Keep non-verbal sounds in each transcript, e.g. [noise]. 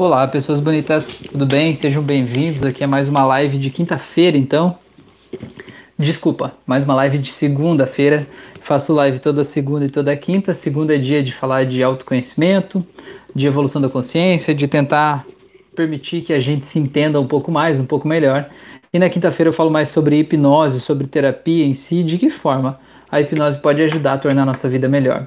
Olá, pessoas bonitas, tudo bem? Sejam bem-vindos aqui a mais uma live de quinta-feira, então. Desculpa, mais uma live de segunda-feira. Faço live toda segunda e toda quinta. Segunda é dia de falar de autoconhecimento, de evolução da consciência, de tentar permitir que a gente se entenda um pouco mais, um pouco melhor. E na quinta-feira eu falo mais sobre hipnose, sobre terapia em si, de que forma a hipnose pode ajudar a tornar a nossa vida melhor.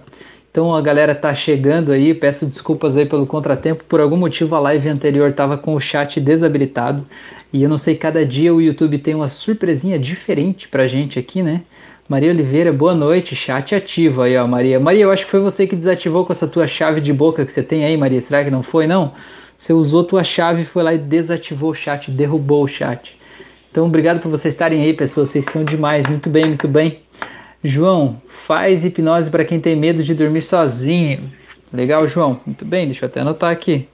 Então a galera tá chegando aí, peço desculpas aí pelo contratempo, por algum motivo a live anterior tava com o chat desabilitado e eu não sei, cada dia o YouTube tem uma surpresinha diferente pra gente aqui, né? Maria Oliveira, boa noite, chat ativo aí, ó, Maria. Maria, eu acho que foi você que desativou com essa tua chave de boca que você tem aí, Maria. Será que não foi, não? Você usou tua chave, foi lá e desativou o chat, derrubou o chat. Então, obrigado por vocês estarem aí, pessoas. Vocês são demais. Muito bem, muito bem. João, faz hipnose para quem tem medo de dormir sozinho. Legal, João. Muito bem, deixa eu até anotar aqui.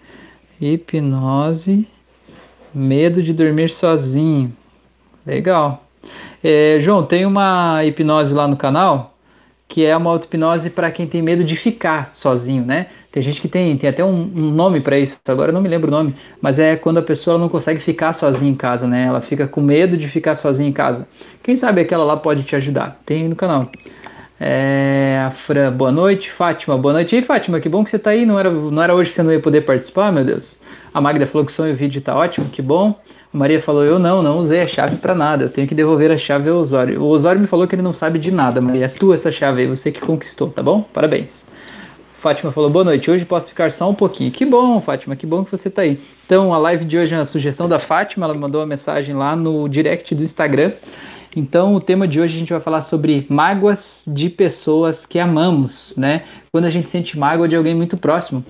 Hipnose, medo de dormir sozinho. Legal. É, João, tem uma hipnose lá no canal que é uma auto-hipnose para quem tem medo de ficar sozinho, né? Tem gente que tem, tem até um, um nome para isso, agora eu não me lembro o nome, mas é quando a pessoa não consegue ficar sozinha em casa, né? Ela fica com medo de ficar sozinha em casa. Quem sabe aquela lá pode te ajudar. Tem no canal. É, a Fran, boa noite. Fátima, boa noite. E aí, Fátima, que bom que você tá aí. Não era, não era hoje que você não ia poder participar, meu Deus. A Magda falou que o som e o vídeo tá ótimo, que bom. A Maria falou: Eu não, não usei a chave para nada. Eu tenho que devolver a chave ao Osório. O Osório me falou que ele não sabe de nada, Maria. É tua essa chave aí, você que conquistou, tá bom? Parabéns. Fátima falou, boa noite, hoje posso ficar só um pouquinho. Que bom, Fátima, que bom que você está aí. Então, a live de hoje é uma sugestão da Fátima, ela mandou uma mensagem lá no direct do Instagram. Então, o tema de hoje a gente vai falar sobre mágoas de pessoas que amamos, né? Quando a gente sente mágoa de alguém muito próximo.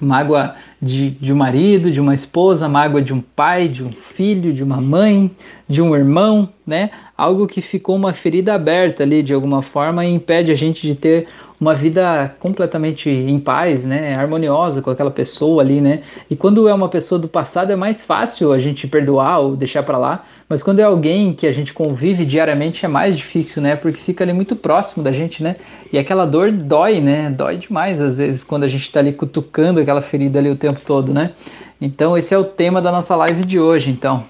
Mágoa de, de um marido, de uma esposa, mágoa de um pai, de um filho, de uma mãe, de um irmão, né? Algo que ficou uma ferida aberta ali de alguma forma e impede a gente de ter uma vida completamente em paz, né, harmoniosa com aquela pessoa ali, né? E quando é uma pessoa do passado é mais fácil a gente perdoar ou deixar para lá, mas quando é alguém que a gente convive diariamente é mais difícil, né? Porque fica ali muito próximo da gente, né? E aquela dor dói, né? Dói demais às vezes quando a gente está ali cutucando aquela ferida ali o tempo todo, né? Então esse é o tema da nossa live de hoje, então.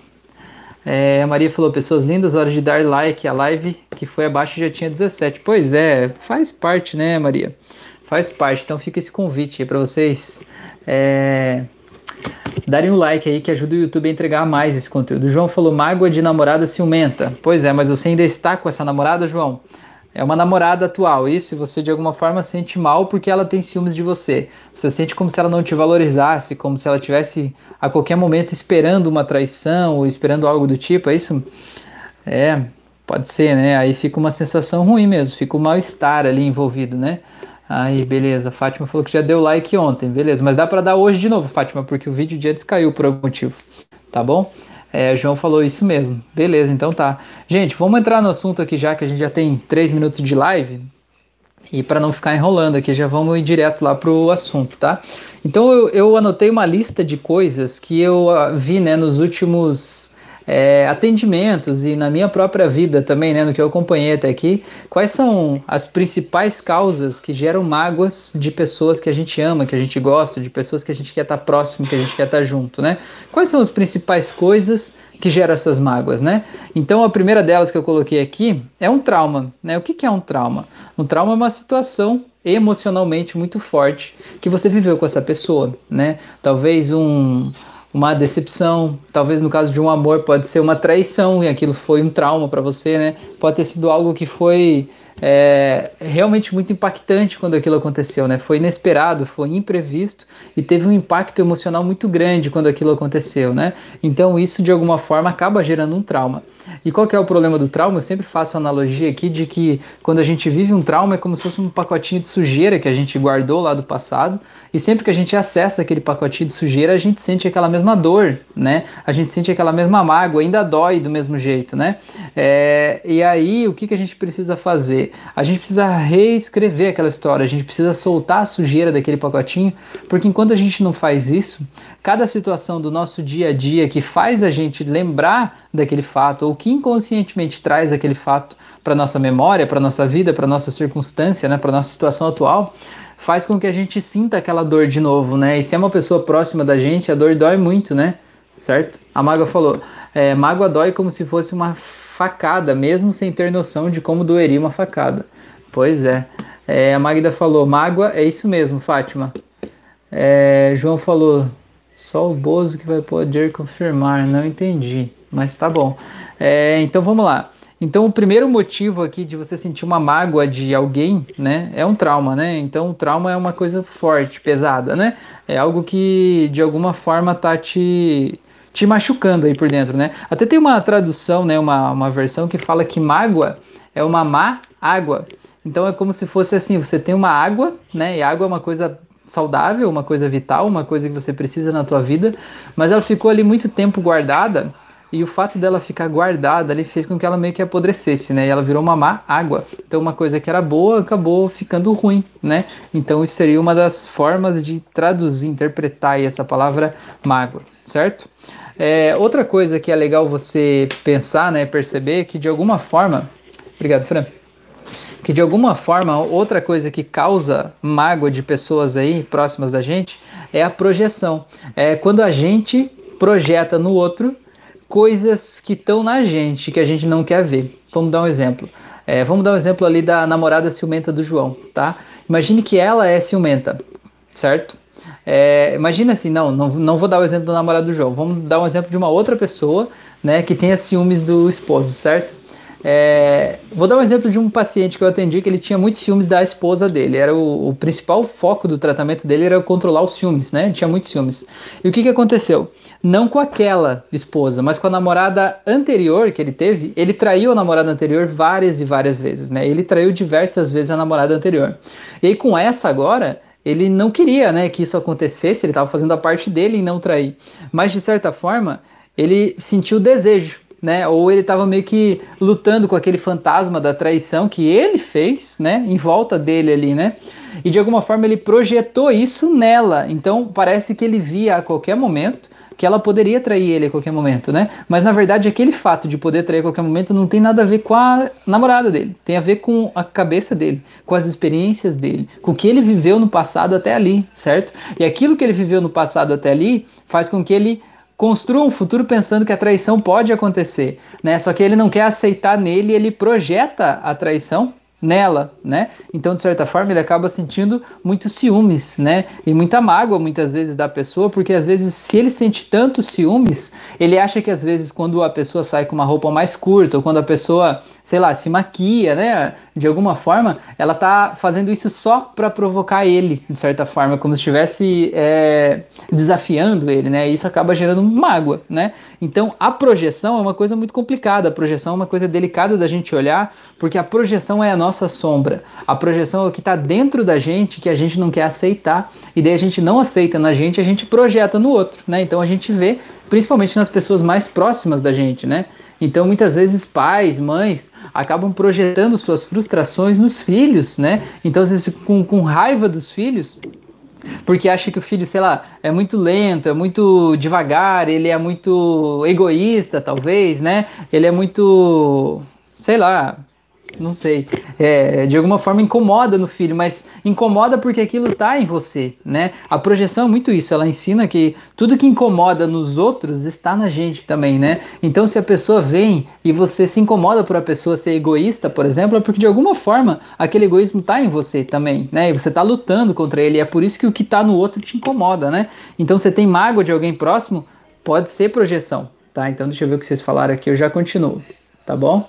É, a Maria falou, pessoas lindas, hora de dar like. A live que foi abaixo já tinha 17. Pois é, faz parte, né, Maria? Faz parte. Então fica esse convite aí para vocês é, darem um like aí que ajuda o YouTube a entregar mais esse conteúdo. O João falou, mágoa de namorada ciumenta. Pois é, mas você ainda está com essa namorada, João? É uma namorada atual, isso, e você de alguma forma sente mal porque ela tem ciúmes de você. Você sente como se ela não te valorizasse, como se ela tivesse a qualquer momento esperando uma traição ou esperando algo do tipo, é isso? É, pode ser, né? Aí fica uma sensação ruim mesmo, fica um mal-estar ali envolvido, né? Aí, beleza. Fátima falou que já deu like ontem, beleza. Mas dá para dar hoje de novo, Fátima, porque o vídeo dia descaiu por algum motivo, tá bom? É, o João falou isso mesmo. Beleza, então tá. Gente, vamos entrar no assunto aqui já que a gente já tem três minutos de live. E para não ficar enrolando aqui, já vamos ir direto lá pro assunto, tá? Então eu, eu anotei uma lista de coisas que eu uh, vi né, nos últimos é, atendimentos e na minha própria vida também, né, no que eu acompanhei até aqui, quais são as principais causas que geram mágoas de pessoas que a gente ama, que a gente gosta, de pessoas que a gente quer estar próximo, que a gente quer estar junto, né? Quais são as principais coisas que geram essas mágoas, né? Então a primeira delas que eu coloquei aqui é um trauma, né? O que, que é um trauma? Um trauma é uma situação emocionalmente muito forte que você viveu com essa pessoa, né? Talvez um uma decepção, talvez no caso de um amor pode ser uma traição e aquilo foi um trauma para você, né? Pode ter sido algo que foi é, realmente muito impactante quando aquilo aconteceu, né? Foi inesperado, foi imprevisto e teve um impacto emocional muito grande quando aquilo aconteceu, né? Então isso de alguma forma acaba gerando um trauma. E qual que é o problema do trauma? Eu sempre faço a analogia aqui de que quando a gente vive um trauma é como se fosse um pacotinho de sujeira que a gente guardou lá do passado e sempre que a gente acessa aquele pacotinho de sujeira a gente sente aquela mesma dor, né? A gente sente aquela mesma mágoa, ainda dói do mesmo jeito, né? É, e aí o que, que a gente precisa fazer? A gente precisa reescrever aquela história, a gente precisa soltar a sujeira daquele pacotinho, porque enquanto a gente não faz isso, cada situação do nosso dia a dia que faz a gente lembrar daquele fato ou que inconscientemente traz aquele fato para nossa memória, para nossa vida, para nossa circunstância, né, para nossa situação atual, faz com que a gente sinta aquela dor de novo, né? E se é uma pessoa próxima da gente, a dor dói muito, né? Certo? A mágoa falou: é, mágoa dói como se fosse uma facada, mesmo sem ter noção de como doeria uma facada. Pois é. é a Magda falou: mágoa é isso mesmo, Fátima. É, João falou: só o Bozo que vai poder confirmar. Não entendi, mas tá bom. É, então vamos lá. Então, o primeiro motivo aqui de você sentir uma mágoa de alguém, né, é um trauma, né? Então, o trauma é uma coisa forte, pesada, né? É algo que de alguma forma tá te te machucando aí por dentro, né? Até tem uma tradução, né, uma, uma versão que fala que mágoa é uma má água. Então é como se fosse assim, você tem uma água, né? E água é uma coisa saudável, uma coisa vital, uma coisa que você precisa na tua vida, mas ela ficou ali muito tempo guardada e o fato dela ficar guardada ali fez com que ela meio que apodrecesse, né? E ela virou uma má água. Então uma coisa que era boa acabou ficando ruim, né? Então isso seria uma das formas de traduzir, interpretar essa palavra mágoa, certo? É, outra coisa que é legal você pensar, né, perceber que de alguma forma, obrigado, Fran, que de alguma forma outra coisa que causa mágoa de pessoas aí próximas da gente é a projeção. É quando a gente projeta no outro coisas que estão na gente, que a gente não quer ver. Vamos dar um exemplo. É, vamos dar um exemplo ali da namorada ciumenta do João, tá? Imagine que ela é ciumenta, certo? É, imagina assim, não, não, não vou dar o exemplo do namorado do João, vamos dar um exemplo de uma outra pessoa, né, que tenha ciúmes do esposo, certo? É, vou dar um exemplo de um paciente que eu atendi que ele tinha muitos ciúmes da esposa dele. Era o, o, principal foco do tratamento dele era controlar os ciúmes, né? Ele tinha muitos ciúmes. E o que, que aconteceu? Não com aquela esposa, mas com a namorada anterior que ele teve. Ele traiu a namorada anterior várias e várias vezes, né? Ele traiu diversas vezes a namorada anterior. E aí com essa agora ele não queria né, que isso acontecesse, ele estava fazendo a parte dele em não trair. Mas de certa forma, ele sentiu desejo né? Ou ele estava meio que lutando com aquele fantasma da traição que ele fez, né? Em volta dele ali, né? E de alguma forma ele projetou isso nela. Então parece que ele via a qualquer momento que ela poderia trair ele a qualquer momento, né? Mas na verdade aquele fato de poder trair a qualquer momento não tem nada a ver com a namorada dele, tem a ver com a cabeça dele, com as experiências dele, com o que ele viveu no passado até ali, certo? E aquilo que ele viveu no passado até ali faz com que ele construa um futuro pensando que a traição pode acontecer, né? Só que ele não quer aceitar nele, ele projeta a traição nela, né? Então, de certa forma, ele acaba sentindo muito ciúmes, né? E muita mágoa muitas vezes da pessoa, porque às vezes se ele sente tanto ciúmes, ele acha que às vezes quando a pessoa sai com uma roupa mais curta, ou quando a pessoa sei lá, se maquia, né? De alguma forma, ela tá fazendo isso só para provocar ele, de certa forma, como se estivesse é, desafiando ele, né? E isso acaba gerando mágoa, né? Então, a projeção é uma coisa muito complicada. A projeção é uma coisa delicada da gente olhar, porque a projeção é a nossa sombra. A projeção é o que está dentro da gente que a gente não quer aceitar. E daí a gente não aceita na gente, a gente projeta no outro, né? Então a gente vê, principalmente nas pessoas mais próximas da gente, né? Então, muitas vezes, pais, mães acabam projetando suas frustrações nos filhos, né? Então, vezes, com, com raiva dos filhos, porque acha que o filho, sei lá, é muito lento, é muito devagar, ele é muito egoísta, talvez, né? Ele é muito, sei lá, não sei, é, de alguma forma incomoda no filho, mas incomoda porque aquilo está em você, né? A projeção é muito isso, ela ensina que tudo que incomoda nos outros está na gente também, né? Então se a pessoa vem e você se incomoda por a pessoa ser egoísta, por exemplo, é porque de alguma forma aquele egoísmo está em você também, né? E você está lutando contra ele, e é por isso que o que está no outro te incomoda, né? Então você tem mágoa de alguém próximo, pode ser projeção, tá? Então deixa eu ver o que vocês falaram aqui, eu já continuo, tá bom?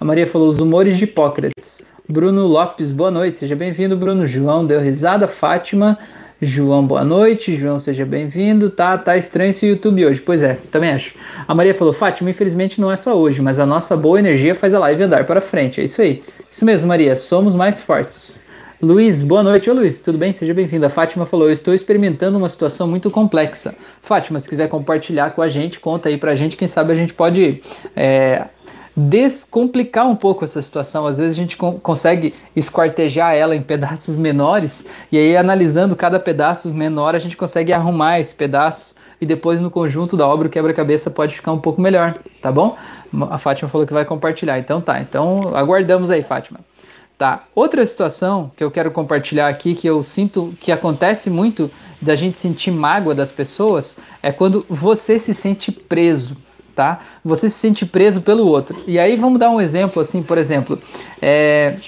A Maria falou os humores de Hipócrates. Bruno Lopes, boa noite, seja bem-vindo, Bruno. João deu risada. Fátima, João, boa noite. João, seja bem-vindo. Tá, tá estranho esse YouTube hoje. Pois é, também acho. A Maria falou: Fátima, infelizmente não é só hoje, mas a nossa boa energia faz a live andar para frente. É isso aí. Isso mesmo, Maria. Somos mais fortes. Luiz, boa noite. Ô Luiz, tudo bem? Seja bem-vindo. A Fátima falou: Eu estou experimentando uma situação muito complexa. Fátima, se quiser compartilhar com a gente, conta aí pra gente. Quem sabe a gente pode é, descomplicar um pouco essa situação. Às vezes a gente consegue esquartejar ela em pedaços menores e aí analisando cada pedaço menor a gente consegue arrumar esse pedaço e depois no conjunto da obra o quebra-cabeça pode ficar um pouco melhor, tá bom? A Fátima falou que vai compartilhar, então tá. Então aguardamos aí, Fátima. Tá. Outra situação que eu quero compartilhar aqui, que eu sinto que acontece muito da gente sentir mágoa das pessoas, é quando você se sente preso, tá? Você se sente preso pelo outro. E aí vamos dar um exemplo assim, por exemplo, é,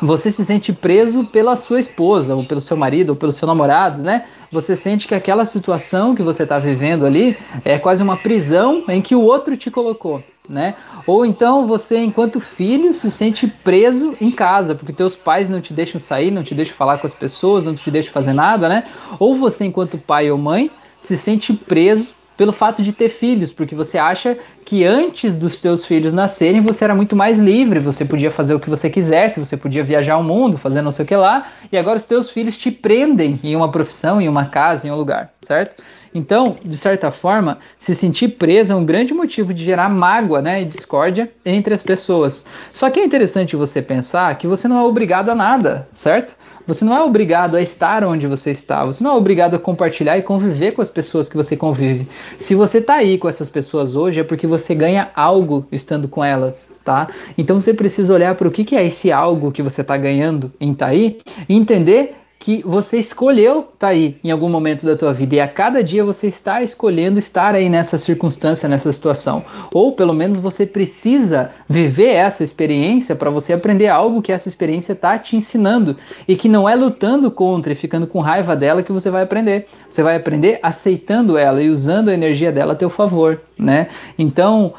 você se sente preso pela sua esposa, ou pelo seu marido, ou pelo seu namorado, né? Você sente que aquela situação que você está vivendo ali é quase uma prisão em que o outro te colocou né? Ou então você, enquanto filho, se sente preso em casa, porque teus pais não te deixam sair, não te deixam falar com as pessoas, não te deixam fazer nada, né? Ou você, enquanto pai ou mãe, se sente preso pelo fato de ter filhos, porque você acha que antes dos seus filhos nascerem você era muito mais livre, você podia fazer o que você quisesse, você podia viajar ao mundo, fazer não sei o que lá, e agora os teus filhos te prendem em uma profissão, em uma casa, em um lugar, certo? Então, de certa forma, se sentir preso é um grande motivo de gerar mágoa né, e discórdia entre as pessoas. Só que é interessante você pensar que você não é obrigado a nada, certo? Você não é obrigado a estar onde você está, você não é obrigado a compartilhar e conviver com as pessoas que você convive. Se você está aí com essas pessoas hoje, é porque você ganha algo estando com elas, tá? Então você precisa olhar para o que, que é esse algo que você está ganhando em estar tá aí e entender que você escolheu estar tá aí em algum momento da tua vida e a cada dia você está escolhendo estar aí nessa circunstância, nessa situação. Ou pelo menos você precisa viver essa experiência para você aprender algo que essa experiência está te ensinando e que não é lutando contra e ficando com raiva dela que você vai aprender. Você vai aprender aceitando ela e usando a energia dela a teu favor, né? Então,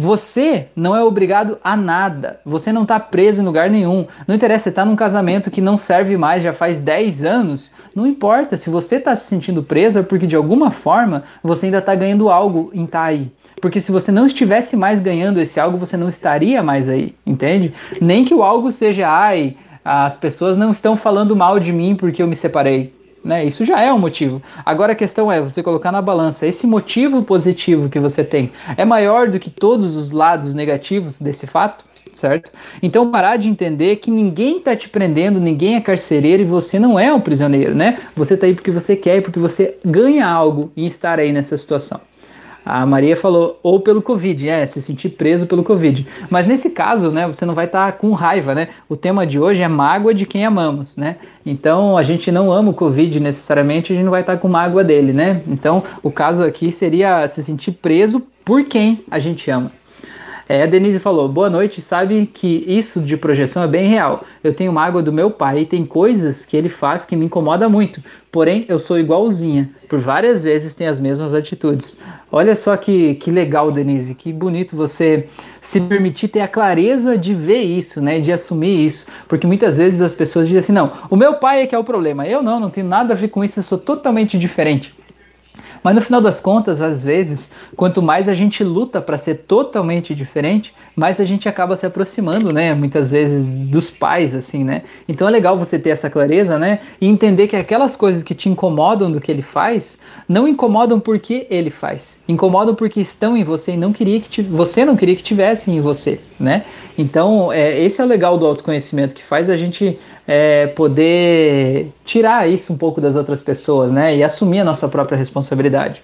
você não é obrigado a nada. Você não está preso em lugar nenhum. Não interessa, você está num casamento que não serve mais já faz 10 anos. Não importa. Se você está se sentindo preso, é porque de alguma forma você ainda está ganhando algo em estar tá aí. Porque se você não estivesse mais ganhando esse algo, você não estaria mais aí. Entende? Nem que o algo seja, ai, as pessoas não estão falando mal de mim porque eu me separei. Né? Isso já é um motivo. Agora a questão é você colocar na balança esse motivo positivo que você tem é maior do que todos os lados negativos desse fato, certo? Então parar de entender que ninguém está te prendendo, ninguém é carcereiro e você não é um prisioneiro, né? Você está aí porque você quer e porque você ganha algo em estar aí nessa situação. A Maria falou, ou pelo Covid, é, se sentir preso pelo Covid. Mas nesse caso, né, você não vai estar tá com raiva, né? O tema de hoje é mágoa de quem amamos, né? Então a gente não ama o Covid necessariamente, a gente não vai estar tá com mágoa dele, né? Então o caso aqui seria se sentir preso por quem a gente ama. É, a Denise falou: boa noite, sabe que isso de projeção é bem real. Eu tenho mágoa do meu pai e tem coisas que ele faz que me incomoda muito. Porém, eu sou igualzinha. Por várias vezes tem as mesmas atitudes. Olha só que, que legal, Denise, que bonito você se permitir ter a clareza de ver isso, né? De assumir isso. Porque muitas vezes as pessoas dizem assim: não, o meu pai é que é o problema. Eu não, não tenho nada a ver com isso, eu sou totalmente diferente. Mas no final das contas, às vezes, quanto mais a gente luta para ser totalmente diferente, mais a gente acaba se aproximando, né? Muitas vezes dos pais, assim, né? Então é legal você ter essa clareza, né? E entender que aquelas coisas que te incomodam do que ele faz, não incomodam porque ele faz, incomodam porque estão em você e não queria que você não queria que tivessem em você, né? Então, é, esse é o legal do autoconhecimento que faz a gente é, poder tirar isso um pouco das outras pessoas, né? E assumir a nossa própria responsabilidade.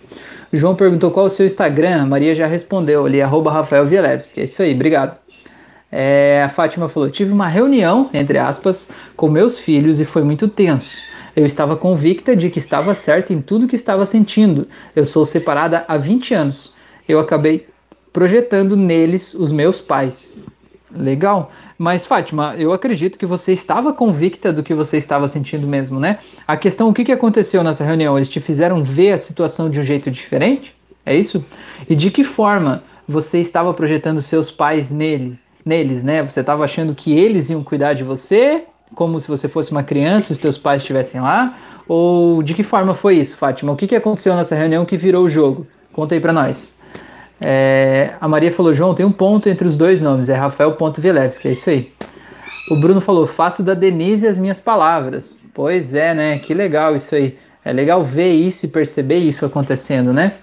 O João perguntou qual é o seu Instagram, a Maria já respondeu ali, arroba Rafael Vielewski. É isso aí, obrigado. É, a Fátima falou: tive uma reunião, entre aspas, com meus filhos e foi muito tenso. Eu estava convicta de que estava certa em tudo que estava sentindo. Eu sou separada há 20 anos. Eu acabei projetando neles os meus pais. Legal. Mas, Fátima, eu acredito que você estava convicta do que você estava sentindo mesmo, né? A questão, o que, que aconteceu nessa reunião? Eles te fizeram ver a situação de um jeito diferente? É isso? E de que forma você estava projetando seus pais nele, neles, né? Você estava achando que eles iam cuidar de você, como se você fosse uma criança, os teus pais estivessem lá? Ou de que forma foi isso, Fátima? O que, que aconteceu nessa reunião que virou o jogo? Conta aí para nós. É, a Maria falou, João, tem um ponto entre os dois nomes, é Rafael.Vilevski, é isso aí. O Bruno falou, faço da Denise as minhas palavras. Pois é, né? Que legal isso aí. É legal ver isso e perceber isso acontecendo, né?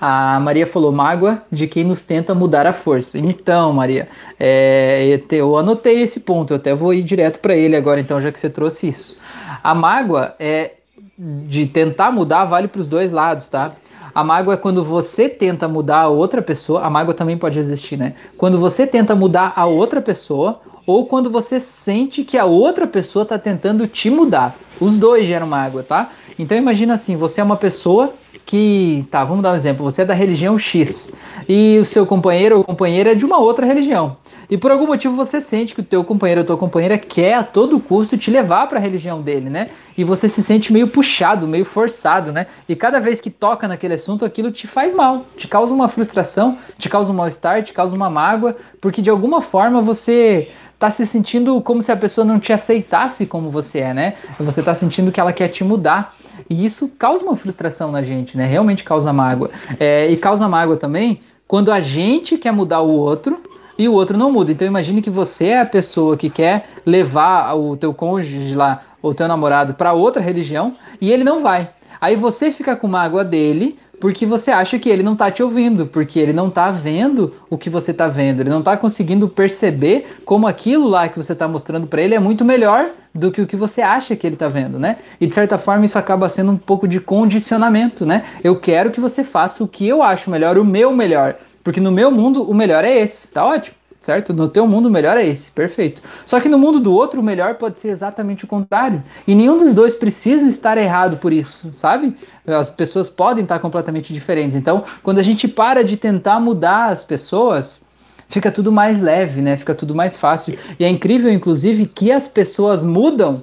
A Maria falou, mágoa de quem nos tenta mudar a força. Então, Maria, é, eu anotei esse ponto, eu até vou ir direto para ele agora, então, já que você trouxe isso. A mágoa é de tentar mudar vale para os dois lados, tá? A mágoa é quando você tenta mudar a outra pessoa. A mágoa também pode existir, né? Quando você tenta mudar a outra pessoa ou quando você sente que a outra pessoa está tentando te mudar. Os dois geram mágoa, tá? Então imagina assim, você é uma pessoa que, tá, vamos dar um exemplo, você é da religião X e o seu companheiro ou companheira é de uma outra religião. E por algum motivo você sente que o teu companheiro ou tua companheira quer a todo custo te levar para a religião dele, né? E você se sente meio puxado, meio forçado, né? E cada vez que toca naquele assunto, aquilo te faz mal, te causa uma frustração, te causa um mal-estar, te causa uma mágoa, porque de alguma forma você tá se sentindo como se a pessoa não te aceitasse como você é, né? Você tá sentindo que ela quer te mudar. E isso causa uma frustração na gente, né? Realmente causa mágoa. É, e causa mágoa também quando a gente quer mudar o outro e o outro não muda. Então imagine que você é a pessoa que quer levar o teu cônjuge lá, ou teu namorado para outra religião e ele não vai. Aí você fica com mágoa dele porque você acha que ele não está te ouvindo, porque ele não está vendo o que você está vendo, ele não está conseguindo perceber como aquilo lá que você está mostrando para ele é muito melhor do que o que você acha que ele está vendo, né? E de certa forma isso acaba sendo um pouco de condicionamento, né? Eu quero que você faça o que eu acho melhor, o meu melhor. Porque no meu mundo o melhor é esse, tá ótimo, certo? No teu mundo o melhor é esse, perfeito. Só que no mundo do outro o melhor pode ser exatamente o contrário. E nenhum dos dois precisa estar errado por isso, sabe? As pessoas podem estar completamente diferentes. Então, quando a gente para de tentar mudar as pessoas, fica tudo mais leve, né? Fica tudo mais fácil. E é incrível, inclusive, que as pessoas mudam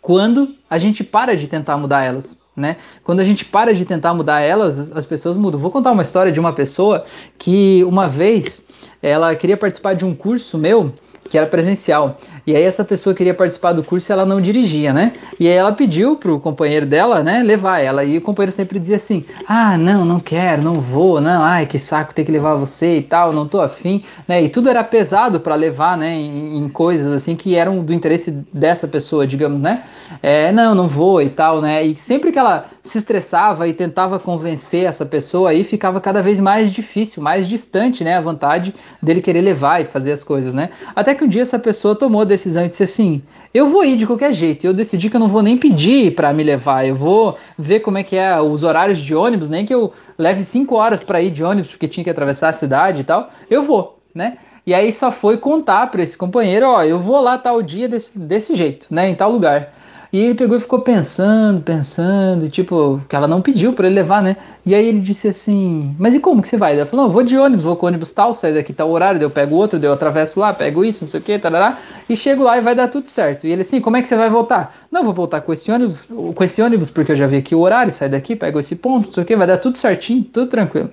quando a gente para de tentar mudar elas né? Quando a gente para de tentar mudar elas, as pessoas mudam. Vou contar uma história de uma pessoa que uma vez ela queria participar de um curso meu que era presencial. E aí essa pessoa queria participar do curso e ela não dirigia, né? E aí ela pediu pro companheiro dela, né, levar ela. E o companheiro sempre dizia assim: "Ah, não, não quero, não vou, não. Ai, que saco ter que levar você e tal, não tô afim", né? E tudo era pesado para levar, né, em, em, coisas assim que eram do interesse dessa pessoa, digamos, né? É, não, não vou e tal, né? E sempre que ela se estressava e tentava convencer essa pessoa aí, ficava cada vez mais difícil, mais distante, né, a vontade dele querer levar e fazer as coisas, né? Até que um dia essa pessoa tomou a decisão e disse assim: eu vou ir de qualquer jeito. Eu decidi que eu não vou nem pedir para me levar. Eu vou ver como é que é os horários de ônibus, nem que eu leve cinco horas para ir de ônibus porque tinha que atravessar a cidade e tal. Eu vou, né? E aí só foi contar para esse companheiro, ó, eu vou lá tal dia desse, desse jeito, né, em tal lugar. E ele pegou e ficou pensando, pensando, tipo, que ela não pediu para ele levar, né? E aí ele disse assim: Mas e como que você vai? Ela falou: Não, vou de ônibus, vou com ônibus tal, saio daqui tal horário, daí eu pego outro, eu atravesso lá, pego isso, não sei o que, tarará, e chego lá e vai dar tudo certo. E ele assim: Como é que você vai voltar? Não, vou voltar com esse ônibus, com esse ônibus, porque eu já vi aqui o horário, saio daqui, pego esse ponto, não sei o que, vai dar tudo certinho, tudo tranquilo.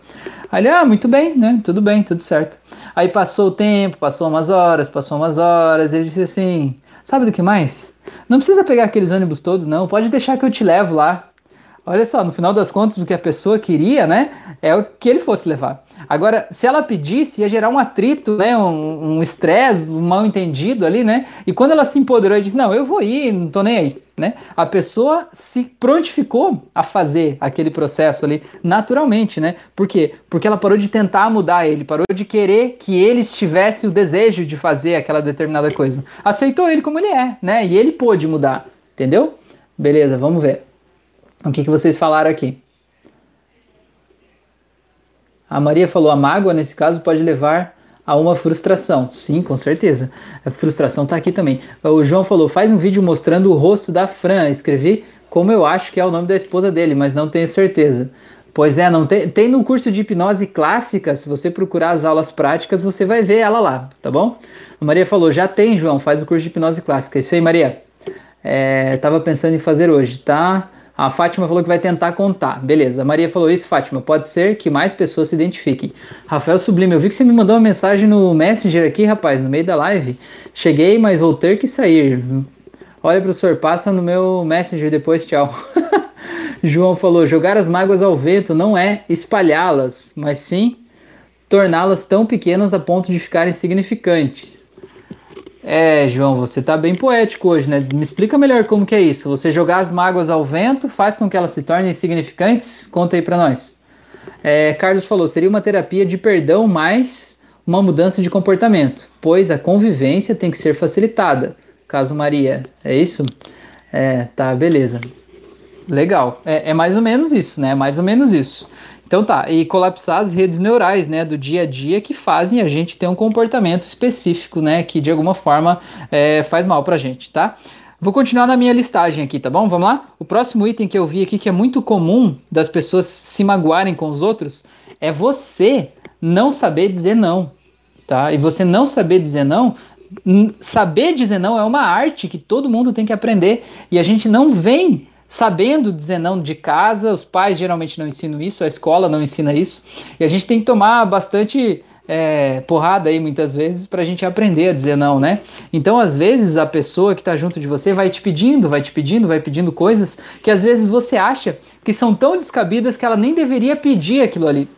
Aí ele: Ah, muito bem, né? Tudo bem, tudo certo. Aí passou o tempo, passou umas horas, passou umas horas, ele disse assim: Sabe do que mais? Não precisa pegar aqueles ônibus todos, não. Pode deixar que eu te levo lá. Olha só, no final das contas, o que a pessoa queria, né, é o que ele fosse levar. Agora, se ela pedisse, ia gerar um atrito, né, um estresse, um, um mal entendido ali, né? E quando ela se empoderou e disse, não, eu vou ir, não tô nem aí, né? A pessoa se prontificou a fazer aquele processo ali naturalmente, né? Por quê? Porque ela parou de tentar mudar ele, parou de querer que ele tivesse o desejo de fazer aquela determinada coisa. Aceitou ele como ele é, né? E ele pôde mudar, entendeu? Beleza, vamos ver. O que, que vocês falaram aqui? A Maria falou: a mágoa, nesse caso, pode levar a uma frustração. Sim, com certeza. A frustração está aqui também. O João falou: faz um vídeo mostrando o rosto da Fran. Escrevi como eu acho que é o nome da esposa dele, mas não tenho certeza. Pois é, não tem, tem no curso de hipnose clássica, se você procurar as aulas práticas, você vai ver ela lá, tá bom? A Maria falou, já tem, João, faz o curso de hipnose clássica. Isso aí, Maria. É, tava pensando em fazer hoje, tá? A Fátima falou que vai tentar contar. Beleza. A Maria falou isso, Fátima. Pode ser que mais pessoas se identifiquem. Rafael Sublime, eu vi que você me mandou uma mensagem no Messenger aqui, rapaz, no meio da live. Cheguei, mas vou ter que sair. Olha, professor, passa no meu Messenger depois, tchau. [laughs] João falou: jogar as mágoas ao vento não é espalhá-las, mas sim torná-las tão pequenas a ponto de ficarem insignificantes. É, João, você tá bem poético hoje, né? Me explica melhor como que é isso. Você jogar as mágoas ao vento faz com que elas se tornem insignificantes? Conta aí para nós. É, Carlos falou, seria uma terapia de perdão mais uma mudança de comportamento, pois a convivência tem que ser facilitada. Caso Maria, é isso? É, tá, beleza. Legal. É, é mais ou menos isso, né? É mais ou menos isso. Então tá, e colapsar as redes neurais, né, do dia a dia que fazem a gente ter um comportamento específico, né, que de alguma forma é, faz mal pra gente, tá? Vou continuar na minha listagem aqui, tá bom? Vamos lá? O próximo item que eu vi aqui que é muito comum das pessoas se magoarem com os outros é você não saber dizer não, tá? E você não saber dizer não saber dizer não é uma arte que todo mundo tem que aprender e a gente não vem sabendo dizer não de casa, os pais geralmente não ensinam isso, a escola não ensina isso, e a gente tem que tomar bastante é, porrada aí muitas vezes para a gente aprender a dizer não, né? Então, às vezes, a pessoa que está junto de você vai te pedindo, vai te pedindo, vai pedindo coisas que às vezes você acha que são tão descabidas que ela nem deveria pedir aquilo ali.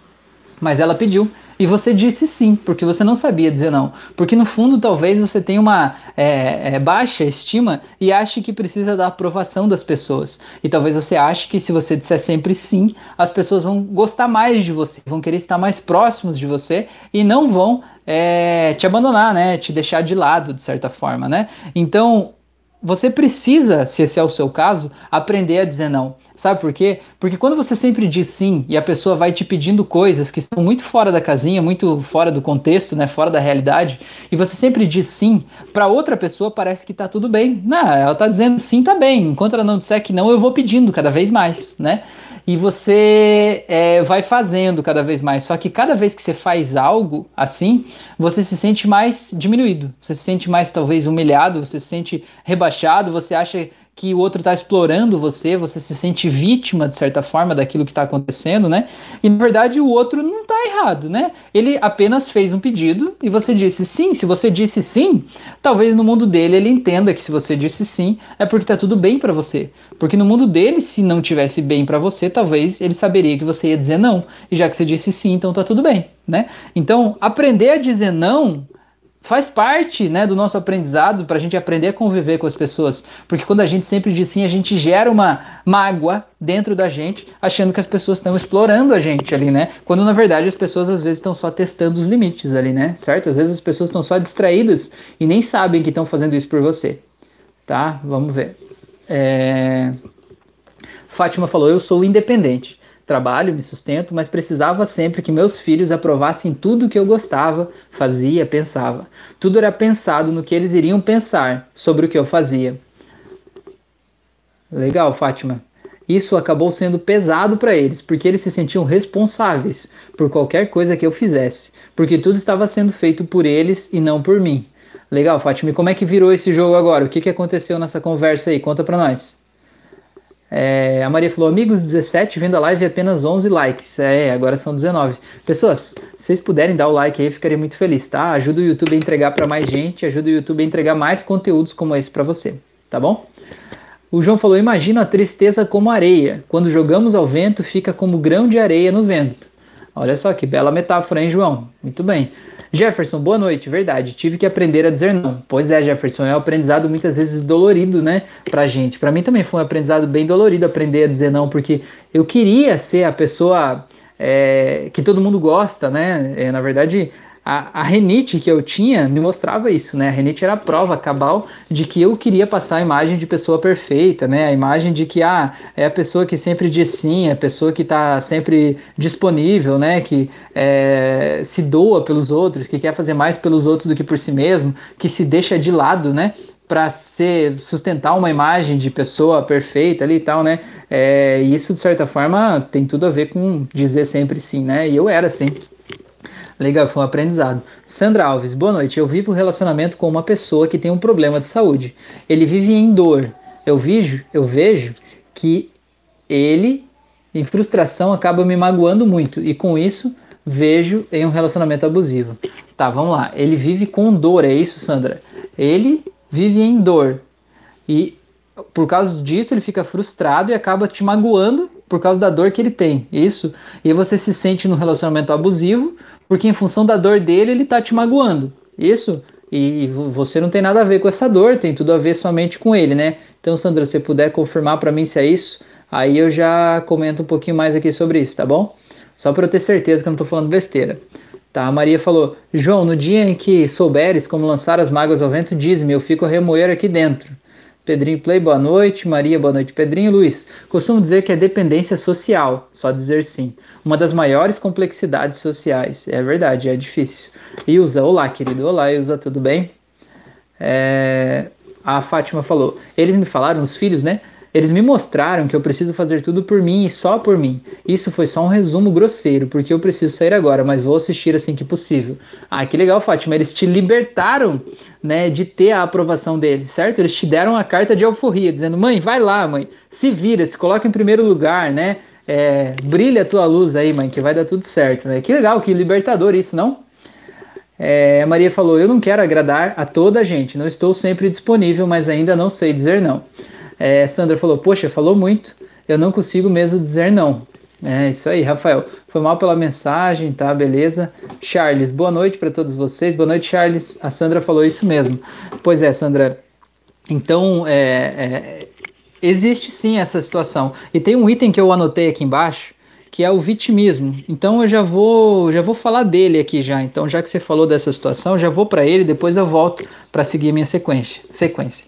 Mas ela pediu. E você disse sim, porque você não sabia dizer não. Porque no fundo, talvez você tenha uma é, é, baixa estima e ache que precisa da aprovação das pessoas. E talvez você ache que se você disser sempre sim, as pessoas vão gostar mais de você, vão querer estar mais próximos de você e não vão é, te abandonar, né? Te deixar de lado, de certa forma, né? Então, você precisa, se esse é o seu caso, aprender a dizer não. Sabe por quê? Porque quando você sempre diz sim e a pessoa vai te pedindo coisas que estão muito fora da casinha, muito fora do contexto, né, fora da realidade, e você sempre diz sim, para outra pessoa parece que tá tudo bem. Não, ela tá dizendo sim, tá bem. Enquanto ela não disser que não, eu vou pedindo cada vez mais, né? E você é, vai fazendo cada vez mais. Só que cada vez que você faz algo assim, você se sente mais diminuído, você se sente mais talvez humilhado, você se sente rebaixado, você acha que o outro está explorando você, você se sente vítima, de certa forma, daquilo que está acontecendo, né? E na verdade o outro não está errado, né? Ele apenas fez um pedido e você disse sim. Se você disse sim, talvez no mundo dele ele entenda que se você disse sim, é porque está tudo bem para você. Porque no mundo dele, se não tivesse bem para você, talvez ele saberia que você ia dizer não. E já que você disse sim, então está tudo bem, né? Então, aprender a dizer não faz parte né, do nosso aprendizado para a gente aprender a conviver com as pessoas. Porque quando a gente sempre diz sim, a gente gera uma mágoa dentro da gente, achando que as pessoas estão explorando a gente ali, né? Quando na verdade as pessoas às vezes estão só testando os limites ali, né? Certo? Às vezes as pessoas estão só distraídas e nem sabem que estão fazendo isso por você. Tá? Vamos ver. É... Fátima falou: Eu sou independente trabalho, me sustento, mas precisava sempre que meus filhos aprovassem tudo o que eu gostava, fazia, pensava. Tudo era pensado no que eles iriam pensar sobre o que eu fazia. Legal, Fátima. Isso acabou sendo pesado para eles, porque eles se sentiam responsáveis por qualquer coisa que eu fizesse, porque tudo estava sendo feito por eles e não por mim. Legal, Fátima. E como é que virou esse jogo agora? O que, que aconteceu nessa conversa aí? Conta para nós. É, a Maria falou, amigos 17, vendo a live apenas 11 likes. É, agora são 19. Pessoas, se vocês puderem dar o like aí, ficaria muito feliz, tá? Ajuda o YouTube a entregar para mais gente, ajuda o YouTube a entregar mais conteúdos como esse para você, tá bom? O João falou, imagina a tristeza como areia. Quando jogamos ao vento, fica como grão de areia no vento. Olha só que bela metáfora, hein, João? Muito bem. Jefferson, boa noite. Verdade, tive que aprender a dizer não. Pois é, Jefferson, é um aprendizado muitas vezes dolorido, né, pra gente. Para mim também foi um aprendizado bem dolorido aprender a dizer não, porque eu queria ser a pessoa é, que todo mundo gosta, né? É, na verdade, a, a renite que eu tinha me mostrava isso, né? A renite era a prova cabal de que eu queria passar a imagem de pessoa perfeita, né? A imagem de que ah, é a pessoa que sempre diz sim, é a pessoa que está sempre disponível, né? Que é, se doa pelos outros, que quer fazer mais pelos outros do que por si mesmo, que se deixa de lado, né? para ser sustentar uma imagem de pessoa perfeita ali e tal, né? É, isso de certa forma tem tudo a ver com dizer sempre sim, né? E eu era assim. Legal, foi um aprendizado. Sandra Alves, boa noite. Eu vivo um relacionamento com uma pessoa que tem um problema de saúde. Ele vive em dor. Eu vejo, eu vejo que ele, em frustração, acaba me magoando muito e com isso vejo em um relacionamento abusivo. Tá, vamos lá. Ele vive com dor, é isso, Sandra? Ele vive em dor e por causa disso ele fica frustrado e acaba te magoando por causa da dor que ele tem. Isso. E você se sente num relacionamento abusivo porque em função da dor dele ele tá te magoando. Isso? E você não tem nada a ver com essa dor, tem tudo a ver somente com ele, né? Então, Sandra, se puder confirmar para mim se é isso, aí eu já comento um pouquinho mais aqui sobre isso, tá bom? Só para eu ter certeza que eu não tô falando besteira. Tá, a Maria falou: João, no dia em que souberes como lançar as mágoas ao vento, diz-me, eu fico a remoer aqui dentro. Pedrinho Play, boa noite. Maria, boa noite. Pedrinho Luiz, costumo dizer que é dependência social, só dizer sim. Uma das maiores complexidades sociais. É verdade, é difícil. Ilza, olá, querido. Olá, Ilza, tudo bem? É... A Fátima falou, eles me falaram, os filhos, né? Eles me mostraram que eu preciso fazer tudo por mim e só por mim. Isso foi só um resumo grosseiro, porque eu preciso sair agora, mas vou assistir assim que possível. Ah, que legal, Fátima. Eles te libertaram, né, de ter a aprovação deles, certo? Eles te deram a carta de alforria, dizendo: mãe, vai lá, mãe, se vira, se coloca em primeiro lugar, né? É, brilha a tua luz aí, mãe, que vai dar tudo certo, né? Que legal, que libertador isso, não? É, a Maria falou: Eu não quero agradar a toda a gente, não estou sempre disponível, mas ainda não sei dizer não. É, Sandra falou: Poxa, falou muito, eu não consigo mesmo dizer não. É isso aí, Rafael. Foi mal pela mensagem, tá? Beleza. Charles, boa noite para todos vocês. Boa noite, Charles. A Sandra falou isso mesmo. Pois é, Sandra. Então, é, é, existe sim essa situação. E tem um item que eu anotei aqui embaixo, que é o vitimismo. Então eu já vou, já vou falar dele aqui já. Então já que você falou dessa situação, já vou para ele, depois eu volto para seguir minha sequência. Sequência.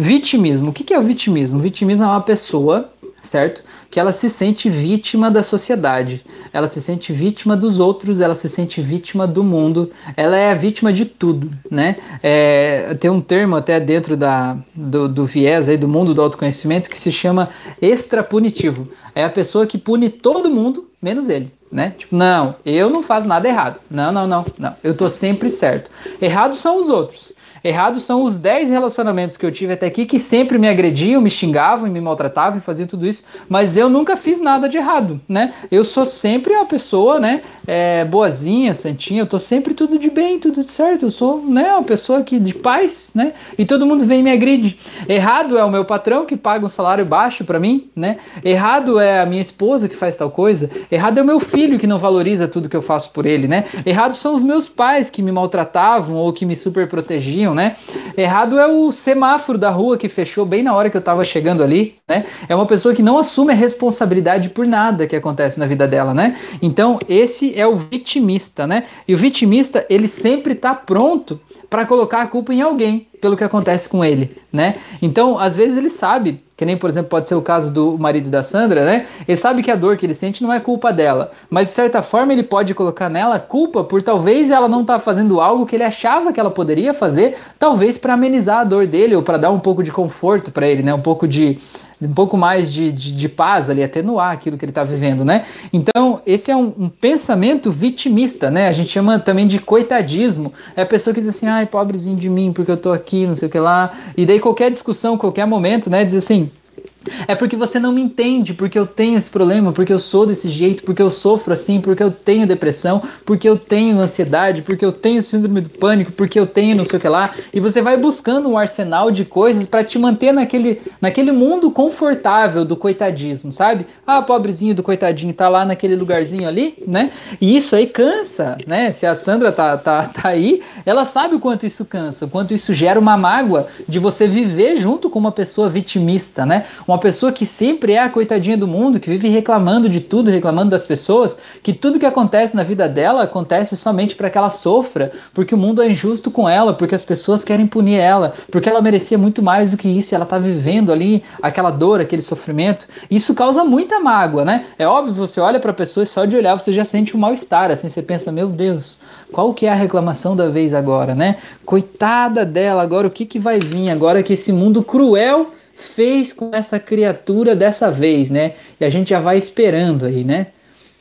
Vitimismo. O que é o vitimismo? O vitimismo é uma pessoa, certo? Que ela se sente vítima da sociedade, ela se sente vítima dos outros, ela se sente vítima do mundo, ela é a vítima de tudo, né? É, tem um termo até dentro da, do, do viés aí do mundo do autoconhecimento que se chama extrapunitivo. É a pessoa que pune todo mundo, menos ele né? Tipo, não, eu não faço nada errado. Não, não, não, não. Eu tô sempre certo. Errados são os outros. Errados são os 10 relacionamentos que eu tive até aqui que sempre me agrediam, me xingavam e me maltratavam e faziam tudo isso, mas eu nunca fiz nada de errado, né? Eu sou sempre uma pessoa, né, é, boazinha, santinha, eu tô sempre tudo de bem, tudo de certo, eu sou, né, uma pessoa que de paz, né? E todo mundo vem e me agride. Errado é o meu patrão que paga um salário baixo para mim, né? Errado é a minha esposa que faz tal coisa. Errado é o meu filho que não valoriza tudo que eu faço por ele, né? Errado são os meus pais que me maltratavam ou que me super né? Errado é o semáforo da rua que fechou bem na hora que eu estava chegando ali, né? É uma pessoa que não assume a responsabilidade por nada que acontece na vida dela, né? Então, esse é o vitimista, né? E o vitimista, ele sempre está pronto para colocar a culpa em alguém pelo que acontece com ele, né? Então, às vezes ele sabe, que nem por exemplo pode ser o caso do marido da Sandra, né? Ele sabe que a dor que ele sente não é culpa dela, mas de certa forma ele pode colocar nela culpa por talvez ela não estar tá fazendo algo que ele achava que ela poderia fazer, talvez para amenizar a dor dele ou para dar um pouco de conforto para ele, né? Um pouco de um pouco mais de, de, de paz ali, atenuar aquilo que ele está vivendo, né? Então, esse é um, um, pensamento vitimista, né? A gente chama também de coitadismo. É a pessoa que diz assim, ai, pobrezinho de mim, porque eu tô aqui, não sei o que lá. E daí qualquer discussão, qualquer momento, né, diz assim, é porque você não me entende, porque eu tenho esse problema, porque eu sou desse jeito, porque eu sofro assim, porque eu tenho depressão, porque eu tenho ansiedade, porque eu tenho síndrome do pânico, porque eu tenho não sei o que lá. E você vai buscando um arsenal de coisas para te manter naquele, naquele mundo confortável do coitadismo, sabe? Ah, pobrezinho do coitadinho tá lá naquele lugarzinho ali, né? E isso aí cansa, né? Se a Sandra tá, tá, tá aí, ela sabe o quanto isso cansa, o quanto isso gera uma mágoa de você viver junto com uma pessoa vitimista, né? Uma pessoa que sempre é a coitadinha do mundo, que vive reclamando de tudo, reclamando das pessoas, que tudo que acontece na vida dela acontece somente para que ela sofra, porque o mundo é injusto com ela, porque as pessoas querem punir ela, porque ela merecia muito mais do que isso e ela tá vivendo ali aquela dor, aquele sofrimento. Isso causa muita mágoa, né? É óbvio, você olha para a pessoa e só de olhar você já sente um mal-estar, assim, você pensa, meu Deus, qual que é a reclamação da vez agora, né? Coitada dela, agora o que que vai vir agora que esse mundo cruel fez com essa criatura dessa vez, né? E a gente já vai esperando aí, né?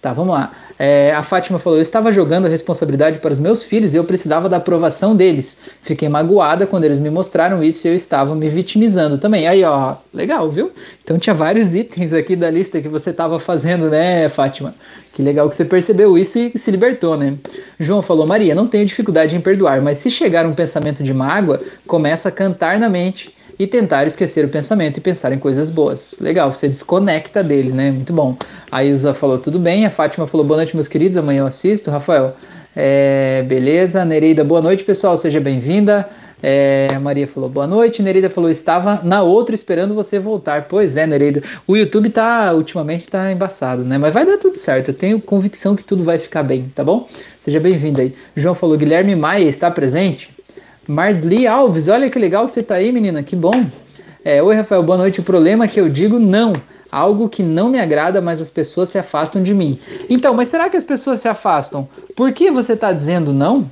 Tá, vamos lá. É, a Fátima falou: Eu estava jogando a responsabilidade para os meus filhos e eu precisava da aprovação deles. Fiquei magoada quando eles me mostraram isso e eu estava me vitimizando também. Aí, ó, legal, viu? Então tinha vários [laughs] itens aqui da lista que você estava fazendo, né, Fátima? Que legal que você percebeu isso e se libertou, né? João falou: Maria, não tenho dificuldade em perdoar, mas se chegar um pensamento de mágoa, começa a cantar na mente e tentar esquecer o pensamento e pensar em coisas boas. Legal, você desconecta dele, né? Muito bom. A Ilza falou tudo bem, a Fátima falou boa noite, meus queridos, amanhã eu assisto. Rafael, é, beleza. Nereida, boa noite, pessoal, seja bem-vinda. É, a Maria falou boa noite. Nereida falou estava na outra esperando você voltar. Pois é, Nereida. O YouTube tá ultimamente tá embaçado, né? Mas vai dar tudo certo. Eu tenho convicção que tudo vai ficar bem, tá bom? Seja bem-vindo aí. João falou Guilherme Maia está presente. Marli Alves, olha que legal que você tá aí, menina, que bom. É, Oi, Rafael, boa noite. O problema é que eu digo não. Algo que não me agrada, mas as pessoas se afastam de mim. Então, mas será que as pessoas se afastam? Por que você está dizendo não?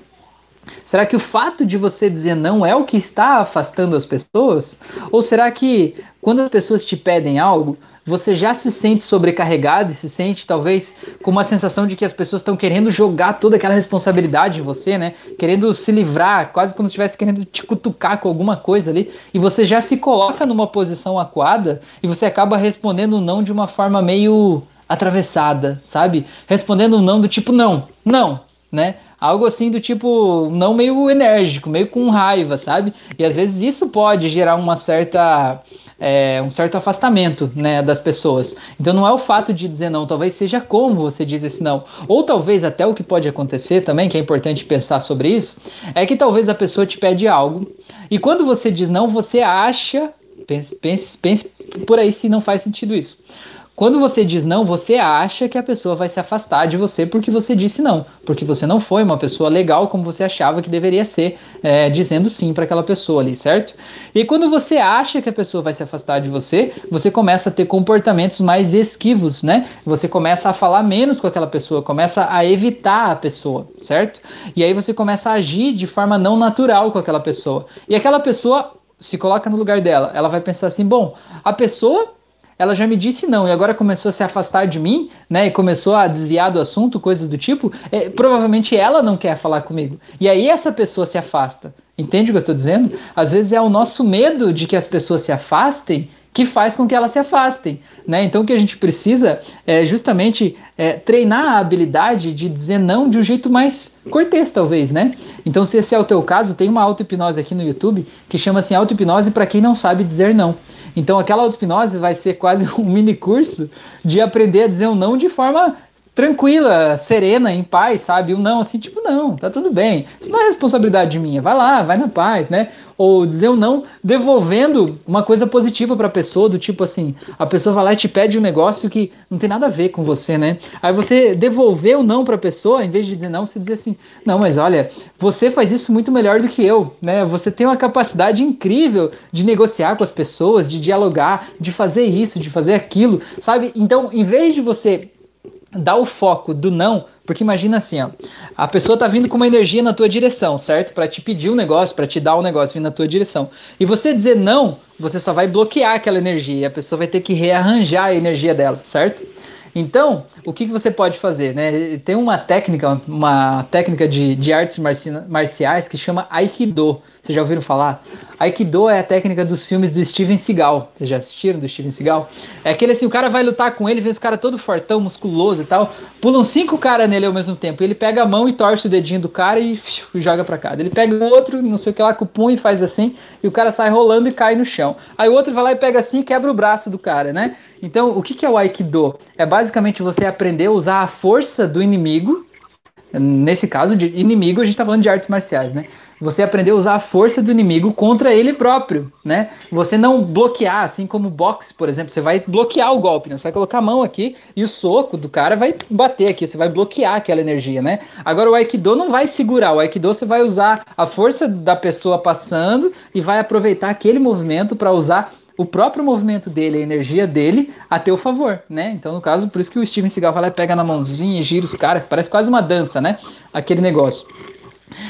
Será que o fato de você dizer não é o que está afastando as pessoas? Ou será que quando as pessoas te pedem algo, você já se sente sobrecarregado e se sente talvez com uma sensação de que as pessoas estão querendo jogar toda aquela responsabilidade em você, né? Querendo se livrar, quase como se estivesse querendo te cutucar com alguma coisa ali, e você já se coloca numa posição aquada e você acaba respondendo não de uma forma meio atravessada, sabe? Respondendo um não do tipo não, não, né? Algo assim do tipo, não meio enérgico, meio com raiva, sabe? E às vezes isso pode gerar uma certa, é, um certo afastamento né, das pessoas. Então não é o fato de dizer não, talvez seja como você diz esse não. Ou talvez até o que pode acontecer também, que é importante pensar sobre isso, é que talvez a pessoa te pede algo, e quando você diz não, você acha, pense, pense, pense por aí se não faz sentido isso. Quando você diz não, você acha que a pessoa vai se afastar de você porque você disse não, porque você não foi uma pessoa legal como você achava que deveria ser, é, dizendo sim para aquela pessoa ali, certo? E quando você acha que a pessoa vai se afastar de você, você começa a ter comportamentos mais esquivos, né? Você começa a falar menos com aquela pessoa, começa a evitar a pessoa, certo? E aí você começa a agir de forma não natural com aquela pessoa. E aquela pessoa se coloca no lugar dela, ela vai pensar assim: bom, a pessoa ela já me disse não e agora começou a se afastar de mim, né? E começou a desviar do assunto, coisas do tipo. É, provavelmente ela não quer falar comigo. E aí essa pessoa se afasta. Entende o que eu estou dizendo? Às vezes é o nosso medo de que as pessoas se afastem que faz com que elas se afastem. Né? Então o que a gente precisa é justamente é, treinar a habilidade de dizer não de um jeito mais cortês, talvez, né? Então, se esse é o teu caso, tem uma auto-hipnose aqui no YouTube que chama-se auto-hipnose para quem não sabe dizer não. Então, aquela auto-hipnose vai ser quase [laughs] um mini curso de aprender a dizer um não de forma tranquila, serena, em paz, sabe? Um não, assim, tipo, não, tá tudo bem. Isso não é responsabilidade minha. Vai lá, vai na paz, né? Ou dizer um não devolvendo uma coisa positiva para a pessoa, do tipo assim, a pessoa vai lá e te pede um negócio que não tem nada a ver com você, né? Aí você devolver o não para a pessoa, em vez de dizer não, você dizer assim: "Não, mas olha, você faz isso muito melhor do que eu, né? Você tem uma capacidade incrível de negociar com as pessoas, de dialogar, de fazer isso, de fazer aquilo, sabe? Então, em vez de você dá o foco do não, porque imagina assim, ó, a pessoa tá vindo com uma energia na tua direção, certo? Para te pedir um negócio, para te dar um negócio vindo na tua direção. E você dizer não, você só vai bloquear aquela energia e a pessoa vai ter que rearranjar a energia dela, certo? Então, o que, que você pode fazer? Né? Tem uma técnica, uma técnica de, de artes marciais que chama Aikido. Vocês já ouviram falar? Aikido é a técnica dos filmes do Steven Seagal. Vocês já assistiram do Steven Seagal? É aquele assim, o cara vai lutar com ele, vê os cara todo fortão, musculoso e tal. Pulam cinco caras nele ao mesmo tempo. Ele pega a mão e torce o dedinho do cara e, e joga pra cá. Ele pega o outro, não sei o que lá, com o punho e faz assim. E o cara sai rolando e cai no chão. Aí o outro vai lá e pega assim e quebra o braço do cara, né? Então, o que, é o Aikido? É basicamente você aprender a usar a força do inimigo. Nesse caso, de inimigo, a gente está falando de artes marciais, né? Você aprender a usar a força do inimigo contra ele próprio, né? Você não bloquear, assim como boxe, por exemplo, você vai bloquear o golpe, né? Você vai colocar a mão aqui e o soco do cara vai bater aqui, você vai bloquear aquela energia, né? Agora o Aikido não vai segurar, o Aikido você vai usar a força da pessoa passando e vai aproveitar aquele movimento para usar o próprio movimento dele, a energia dele, a teu favor, né? Então, no caso, por isso que o Steven Seagal vai lá, pega na mãozinha gira os caras, parece quase uma dança, né? Aquele negócio.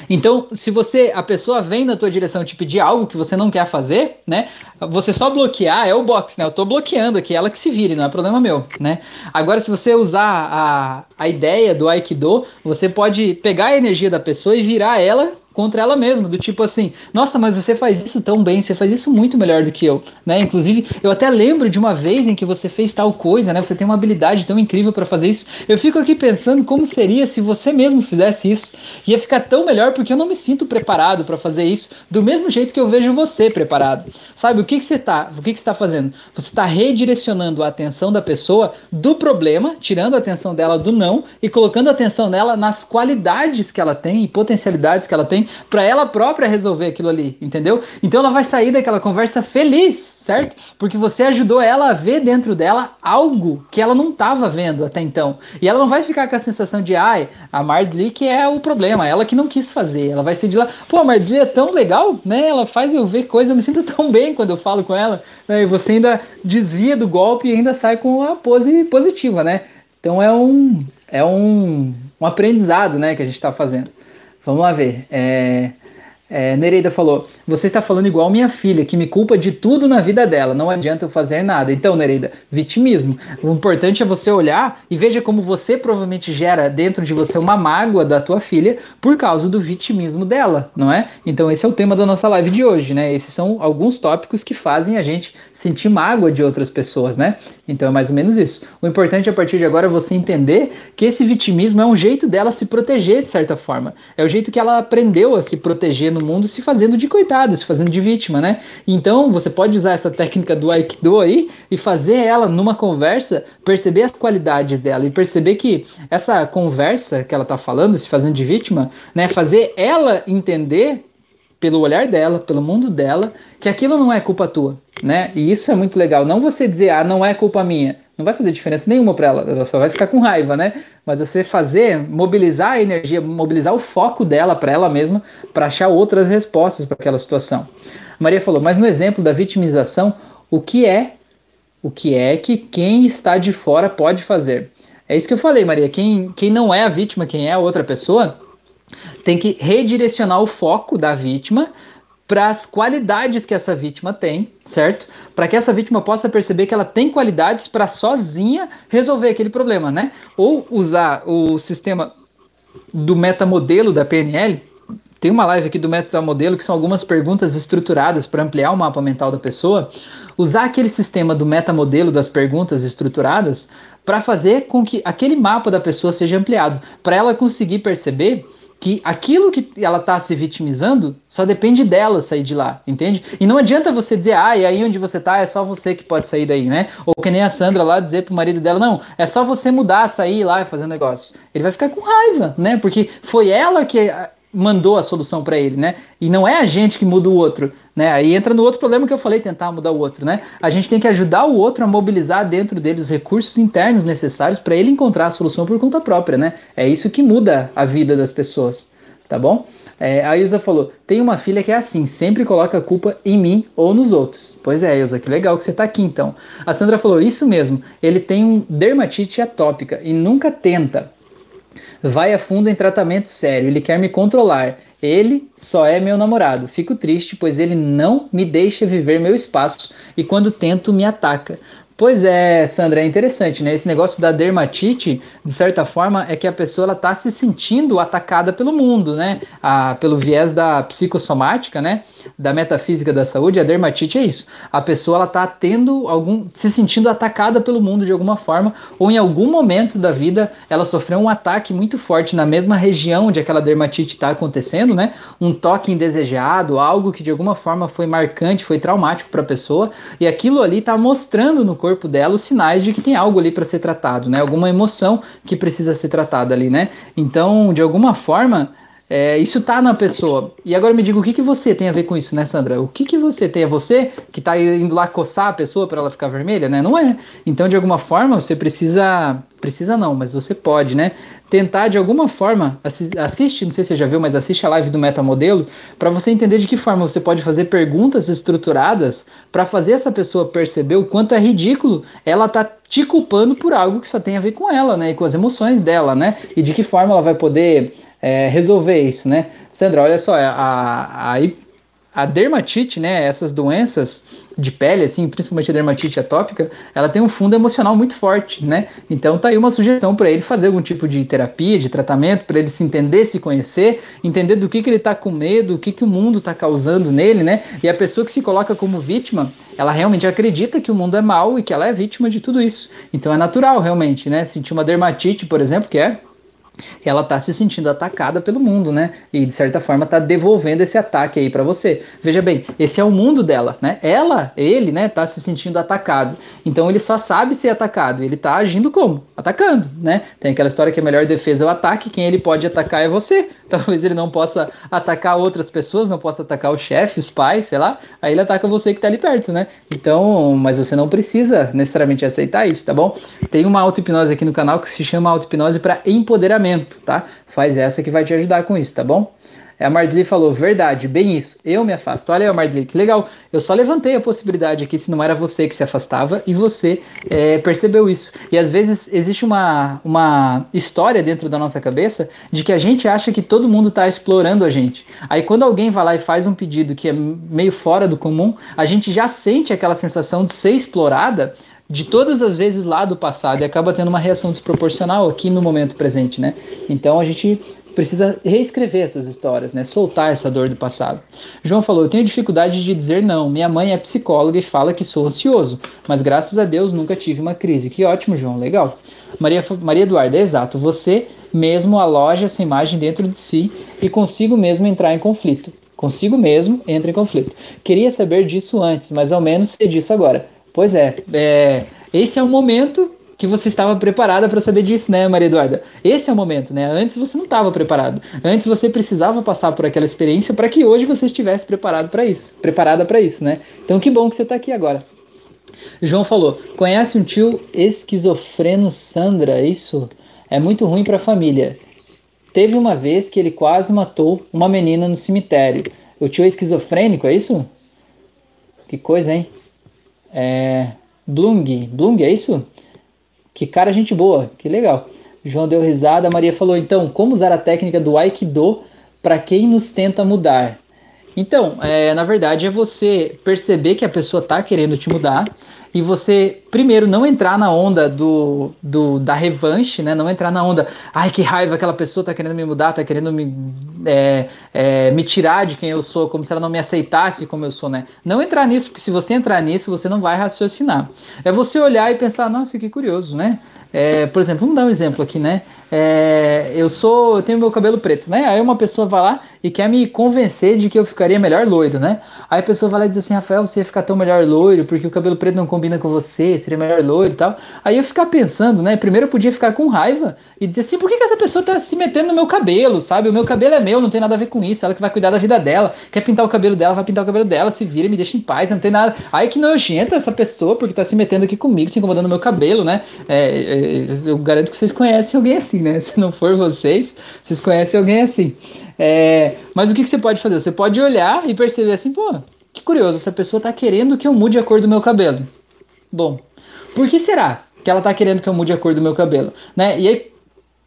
Então, se você, a pessoa vem na tua direção te pedir algo que você não quer fazer, né? Você só bloquear é o box, né? Eu tô bloqueando aqui, ela que se vire, não é problema meu, né? Agora, se você usar a, a ideia do Aikido, você pode pegar a energia da pessoa e virar ela contra ela mesma, do tipo assim, nossa, mas você faz isso tão bem, você faz isso muito melhor do que eu, né? Inclusive, eu até lembro de uma vez em que você fez tal coisa, né? Você tem uma habilidade tão incrível para fazer isso. Eu fico aqui pensando como seria se você mesmo fizesse isso. Ia ficar tão melhor porque eu não me sinto preparado para fazer isso do mesmo jeito que eu vejo você preparado. Sabe o que que você tá, o que que está fazendo? Você está redirecionando a atenção da pessoa do problema, tirando a atenção dela do não e colocando a atenção nela nas qualidades que ela tem e potencialidades que ela tem para ela própria resolver aquilo ali, entendeu? Então ela vai sair daquela conversa feliz, certo? Porque você ajudou ela a ver dentro dela algo que ela não estava vendo até então. E ela não vai ficar com a sensação de, ai, a Mardli que é o problema, ela que não quis fazer. Ela vai ser de lá, pô, a Mardli é tão legal, né? Ela faz eu ver coisas, eu me sinto tão bem quando eu falo com ela, né? E você ainda desvia do golpe e ainda sai com a pose positiva, né? Então é um, é um, um aprendizado, né, que a gente está fazendo. Vamos lá ver. É, é, Nereida falou: Você está falando igual minha filha, que me culpa de tudo na vida dela, não adianta eu fazer nada. Então, Nereida, vitimismo. O importante é você olhar e veja como você provavelmente gera dentro de você uma mágoa da tua filha por causa do vitimismo dela, não é? Então, esse é o tema da nossa live de hoje, né? Esses são alguns tópicos que fazem a gente sentir mágoa de outras pessoas, né? Então, é mais ou menos isso. O importante a partir de agora é você entender que esse vitimismo é um jeito dela se proteger de certa forma. É o jeito que ela aprendeu a se proteger no mundo se fazendo de coitada, se fazendo de vítima, né? Então você pode usar essa técnica do Aikido aí e fazer ela numa conversa perceber as qualidades dela e perceber que essa conversa que ela tá falando, se fazendo de vítima, né, fazer ela entender pelo olhar dela, pelo mundo dela, que aquilo não é culpa tua, né? E isso é muito legal. Não você dizer, ah, não é culpa minha não vai fazer diferença nenhuma para ela, ela só vai ficar com raiva, né? Mas você fazer, mobilizar a energia, mobilizar o foco dela para ela mesma, para achar outras respostas para aquela situação. Maria falou, mas no exemplo da vitimização, o que é o que é que quem está de fora pode fazer? É isso que eu falei, Maria. Quem, quem não é a vítima, quem é a outra pessoa, tem que redirecionar o foco da vítima para as qualidades que essa vítima tem, certo? Para que essa vítima possa perceber que ela tem qualidades para sozinha resolver aquele problema, né? Ou usar o sistema do metamodelo da PNL. Tem uma live aqui do metamodelo que são algumas perguntas estruturadas para ampliar o mapa mental da pessoa. Usar aquele sistema do metamodelo das perguntas estruturadas para fazer com que aquele mapa da pessoa seja ampliado, para ela conseguir perceber que aquilo que ela está se vitimizando só depende dela sair de lá, entende? E não adianta você dizer, ah, e aí onde você tá é só você que pode sair daí, né? Ou que nem a Sandra lá dizer pro marido dela, não, é só você mudar, sair lá e fazer um negócio. Ele vai ficar com raiva, né? Porque foi ela que mandou a solução para ele, né? E não é a gente que muda o outro, né? Aí entra no outro problema que eu falei, tentar mudar o outro, né? A gente tem que ajudar o outro a mobilizar dentro dele os recursos internos necessários para ele encontrar a solução por conta própria, né? É isso que muda a vida das pessoas, tá bom? É, a Ilza falou: tem uma filha que é assim, sempre coloca a culpa em mim ou nos outros. Pois é, Ilza, que legal que você está aqui então. A Sandra falou: isso mesmo, ele tem um dermatite atópica e nunca tenta vai a fundo em tratamento sério, ele quer me controlar. Ele só é meu namorado. Fico triste, pois ele não me deixa viver meu espaço e quando tento me ataca. Pois é, Sandra, é interessante, né? Esse negócio da dermatite, de certa forma, é que a pessoa ela tá se sentindo atacada pelo mundo, né? A, pelo viés da psicossomática, né? Da metafísica da saúde, a dermatite é isso. A pessoa ela tá tendo algum, se sentindo atacada pelo mundo de alguma forma, ou em algum momento da vida ela sofreu um ataque muito forte na mesma região onde aquela dermatite está acontecendo, né? Um toque indesejado, algo que de alguma forma foi marcante, foi traumático para a pessoa, e aquilo ali tá mostrando no corpo dela os sinais de que tem algo ali para ser tratado, né? Alguma emoção que precisa ser tratada ali, né? Então, de alguma forma, é, isso tá na pessoa. E agora me diga o que, que você tem a ver com isso, né, Sandra? O que, que você tem? É você que tá indo lá coçar a pessoa para ela ficar vermelha, né? Não é. Então, de alguma forma, você precisa. Precisa não, mas você pode, né? Tentar de alguma forma. Assiste, não sei se você já viu, mas assiste a live do Metamodelo para você entender de que forma você pode fazer perguntas estruturadas para fazer essa pessoa perceber o quanto é ridículo ela tá te culpando por algo que só tem a ver com ela, né? E com as emoções dela, né? E de que forma ela vai poder é, resolver isso, né? Sandra, olha só, a, a, a dermatite, né, essas doenças de pele, assim, principalmente a dermatite atópica, ela tem um fundo emocional muito forte, né? Então tá aí uma sugestão para ele fazer algum tipo de terapia, de tratamento, para ele se entender, se conhecer, entender do que, que ele tá com medo, o que, que o mundo tá causando nele, né? E a pessoa que se coloca como vítima, ela realmente acredita que o mundo é mal e que ela é vítima de tudo isso. Então é natural, realmente, né? Sentir uma dermatite, por exemplo, que é ela tá se sentindo atacada pelo mundo, né? E de certa forma tá devolvendo esse ataque aí para você. Veja bem, esse é o mundo dela, né? Ela, ele, né, tá se sentindo atacado. Então ele só sabe ser atacado, ele tá agindo como? Atacando, né? Tem aquela história que a melhor defesa é o ataque, quem ele pode atacar é você. [laughs] Talvez ele não possa atacar outras pessoas, não possa atacar o chefe, os pais, sei lá. Aí ele ataca você que tá ali perto, né? Então, mas você não precisa necessariamente aceitar isso, tá bom? Tem uma auto-hipnose aqui no canal que se chama auto-hipnose para empoderamento, tá? Faz essa que vai te ajudar com isso, tá bom? A Mardli falou, verdade, bem isso, eu me afasto. Olha aí, Mardli, que legal. Eu só levantei a possibilidade aqui se não era você que se afastava e você é, percebeu isso. E às vezes existe uma, uma história dentro da nossa cabeça de que a gente acha que todo mundo está explorando a gente. Aí quando alguém vai lá e faz um pedido que é meio fora do comum, a gente já sente aquela sensação de ser explorada de todas as vezes lá do passado e acaba tendo uma reação desproporcional aqui no momento presente, né? Então a gente precisa reescrever essas histórias, né? Soltar essa dor do passado. João falou: Eu tenho dificuldade de dizer não. Minha mãe é psicóloga e fala que sou ansioso, mas graças a Deus nunca tive uma crise. Que ótimo, João, legal. Maria, Maria Eduarda, é exato. Você mesmo aloja essa imagem dentro de si e consigo mesmo entrar em conflito. Consigo mesmo entra em conflito. Queria saber disso antes, mas ao menos sei disso agora. Pois é, é esse é o momento que você estava preparada para saber disso, né, Maria Eduarda? Esse é o momento, né? Antes você não estava preparado. Antes você precisava passar por aquela experiência para que hoje você estivesse preparado para isso, preparada para isso, né? Então que bom que você está aqui agora. João falou: "Conhece um tio esquizofreno Sandra? Isso é muito ruim para a família. Teve uma vez que ele quase matou uma menina no cemitério. O tio é esquizofrênico, é isso? Que coisa, hein? É Blung, Blung, é isso? Que cara, gente boa, que legal. João deu risada, Maria falou: então, como usar a técnica do Aikido para quem nos tenta mudar? Então, é, na verdade, é você perceber que a pessoa está querendo te mudar e você, primeiro, não entrar na onda do, do da revanche, né? Não entrar na onda, ai que raiva, aquela pessoa está querendo me mudar, está querendo me, é, é, me tirar de quem eu sou, como se ela não me aceitasse como eu sou, né? Não entrar nisso, porque se você entrar nisso, você não vai raciocinar. É você olhar e pensar, nossa, que curioso, né? É, por exemplo, vamos dar um exemplo aqui, né? É, eu sou, eu tenho meu cabelo preto, né? Aí uma pessoa vai lá e quer me convencer de que eu ficaria melhor loiro, né? Aí a pessoa vai lá e diz assim, Rafael, você ia ficar tão melhor loiro porque o cabelo preto não combina com você, seria melhor loiro e tal. Aí eu ficar pensando, né? Primeiro eu podia ficar com raiva e dizer assim, por que, que essa pessoa tá se metendo no meu cabelo, sabe? O meu cabelo é meu, não tem nada a ver com isso, ela que vai cuidar da vida dela, quer pintar o cabelo dela, vai pintar o cabelo dela, se vira, me deixa em paz, não tem nada. Aí que nojenta essa pessoa porque tá se metendo aqui comigo, se incomodando no meu cabelo, né? É, é, eu garanto que vocês conhecem alguém assim, né? [laughs] Se não for vocês, vocês conhecem alguém assim. É, mas o que, que você pode fazer? Você pode olhar e perceber assim, pô, que curioso, essa pessoa tá querendo que eu mude a cor do meu cabelo. Bom, por que será que ela tá querendo que eu mude a cor do meu cabelo? Né? E aí,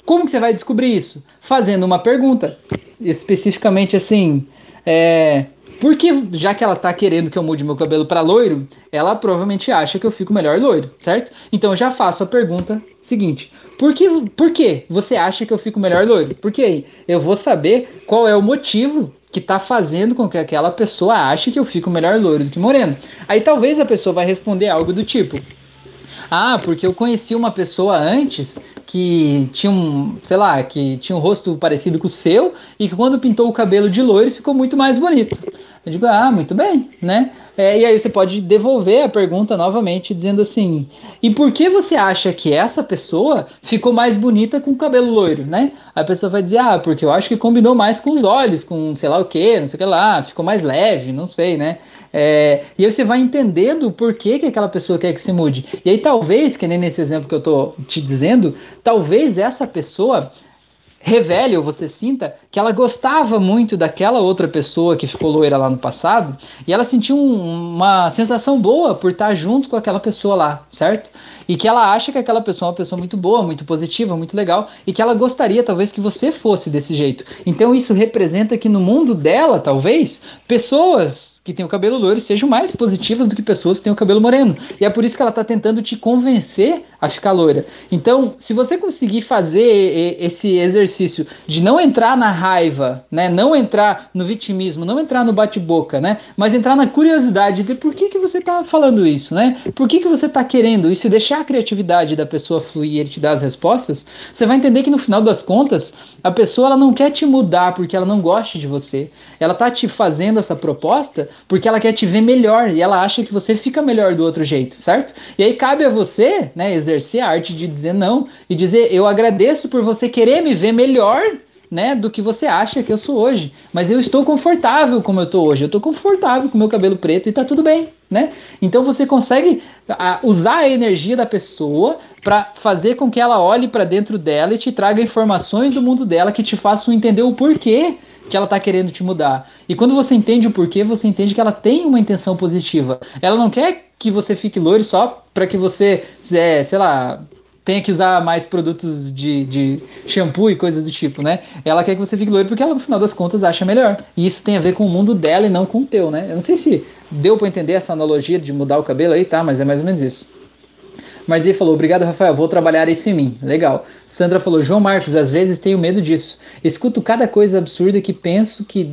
como que você vai descobrir isso? Fazendo uma pergunta. Especificamente assim, é, porque já que ela tá querendo que eu mude meu cabelo para loiro, ela provavelmente acha que eu fico melhor loiro, certo? Então eu já faço a pergunta seguinte: por que, por que você acha que eu fico melhor loiro? Porque aí eu vou saber qual é o motivo que tá fazendo com que aquela pessoa ache que eu fico melhor loiro do que moreno. Aí talvez a pessoa vai responder algo do tipo: ah, porque eu conheci uma pessoa antes que tinha um, sei lá, que tinha um rosto parecido com o seu e que quando pintou o cabelo de loiro ficou muito mais bonito. Eu digo, ah, muito bem, né? É, e aí você pode devolver a pergunta novamente, dizendo assim: e por que você acha que essa pessoa ficou mais bonita com o cabelo loiro, né? A pessoa vai dizer: ah, porque eu acho que combinou mais com os olhos, com sei lá o que, não sei o que lá, ficou mais leve, não sei, né? É, e aí você vai entendendo por que, que aquela pessoa quer que se mude. E aí talvez, que nem nesse exemplo que eu tô te dizendo, talvez essa pessoa revele ou você sinta que ela gostava muito daquela outra pessoa que ficou loira lá no passado e ela sentiu um, uma sensação boa por estar junto com aquela pessoa lá, certo? E que ela acha que aquela pessoa é uma pessoa muito boa, muito positiva, muito legal e que ela gostaria talvez que você fosse desse jeito. Então isso representa que no mundo dela, talvez, pessoas que têm o cabelo loiro sejam mais positivas do que pessoas que têm o cabelo moreno. E é por isso que ela está tentando te convencer a ficar loira. Então, se você conseguir fazer esse exercício de não entrar na raiva, né? Não entrar no vitimismo, não entrar no bate-boca, né? Mas entrar na curiosidade de por que, que você está falando isso, né? Por que, que você está querendo isso e deixar a criatividade da pessoa fluir e ele te dar as respostas, você vai entender que no final das contas, a pessoa ela não quer te mudar porque ela não gosta de você. Ela tá te fazendo essa proposta porque ela quer te ver melhor e ela acha que você fica melhor do outro jeito, certo? E aí cabe a você, né, exercer a arte de dizer não e dizer eu agradeço por você querer me ver melhor né, do que você acha que eu sou hoje. Mas eu estou confortável como eu estou hoje. Eu estou confortável com meu cabelo preto e está tudo bem, né? Então você consegue a, usar a energia da pessoa para fazer com que ela olhe para dentro dela e te traga informações do mundo dela que te façam entender o porquê que ela está querendo te mudar. E quando você entende o porquê, você entende que ela tem uma intenção positiva. Ela não quer que você fique loiro só para que você, é, sei lá, tenha que usar mais produtos de, de shampoo e coisas do tipo, né? Ela quer que você fique loiro porque ela, no final das contas, acha melhor. E isso tem a ver com o mundo dela e não com o teu, né? Eu não sei se deu para entender essa analogia de mudar o cabelo aí, tá? Mas é mais ou menos isso. Mardi falou, obrigado Rafael, vou trabalhar isso em mim. Legal. Sandra falou, João Marcos, às vezes tenho medo disso. Escuto cada coisa absurda que penso que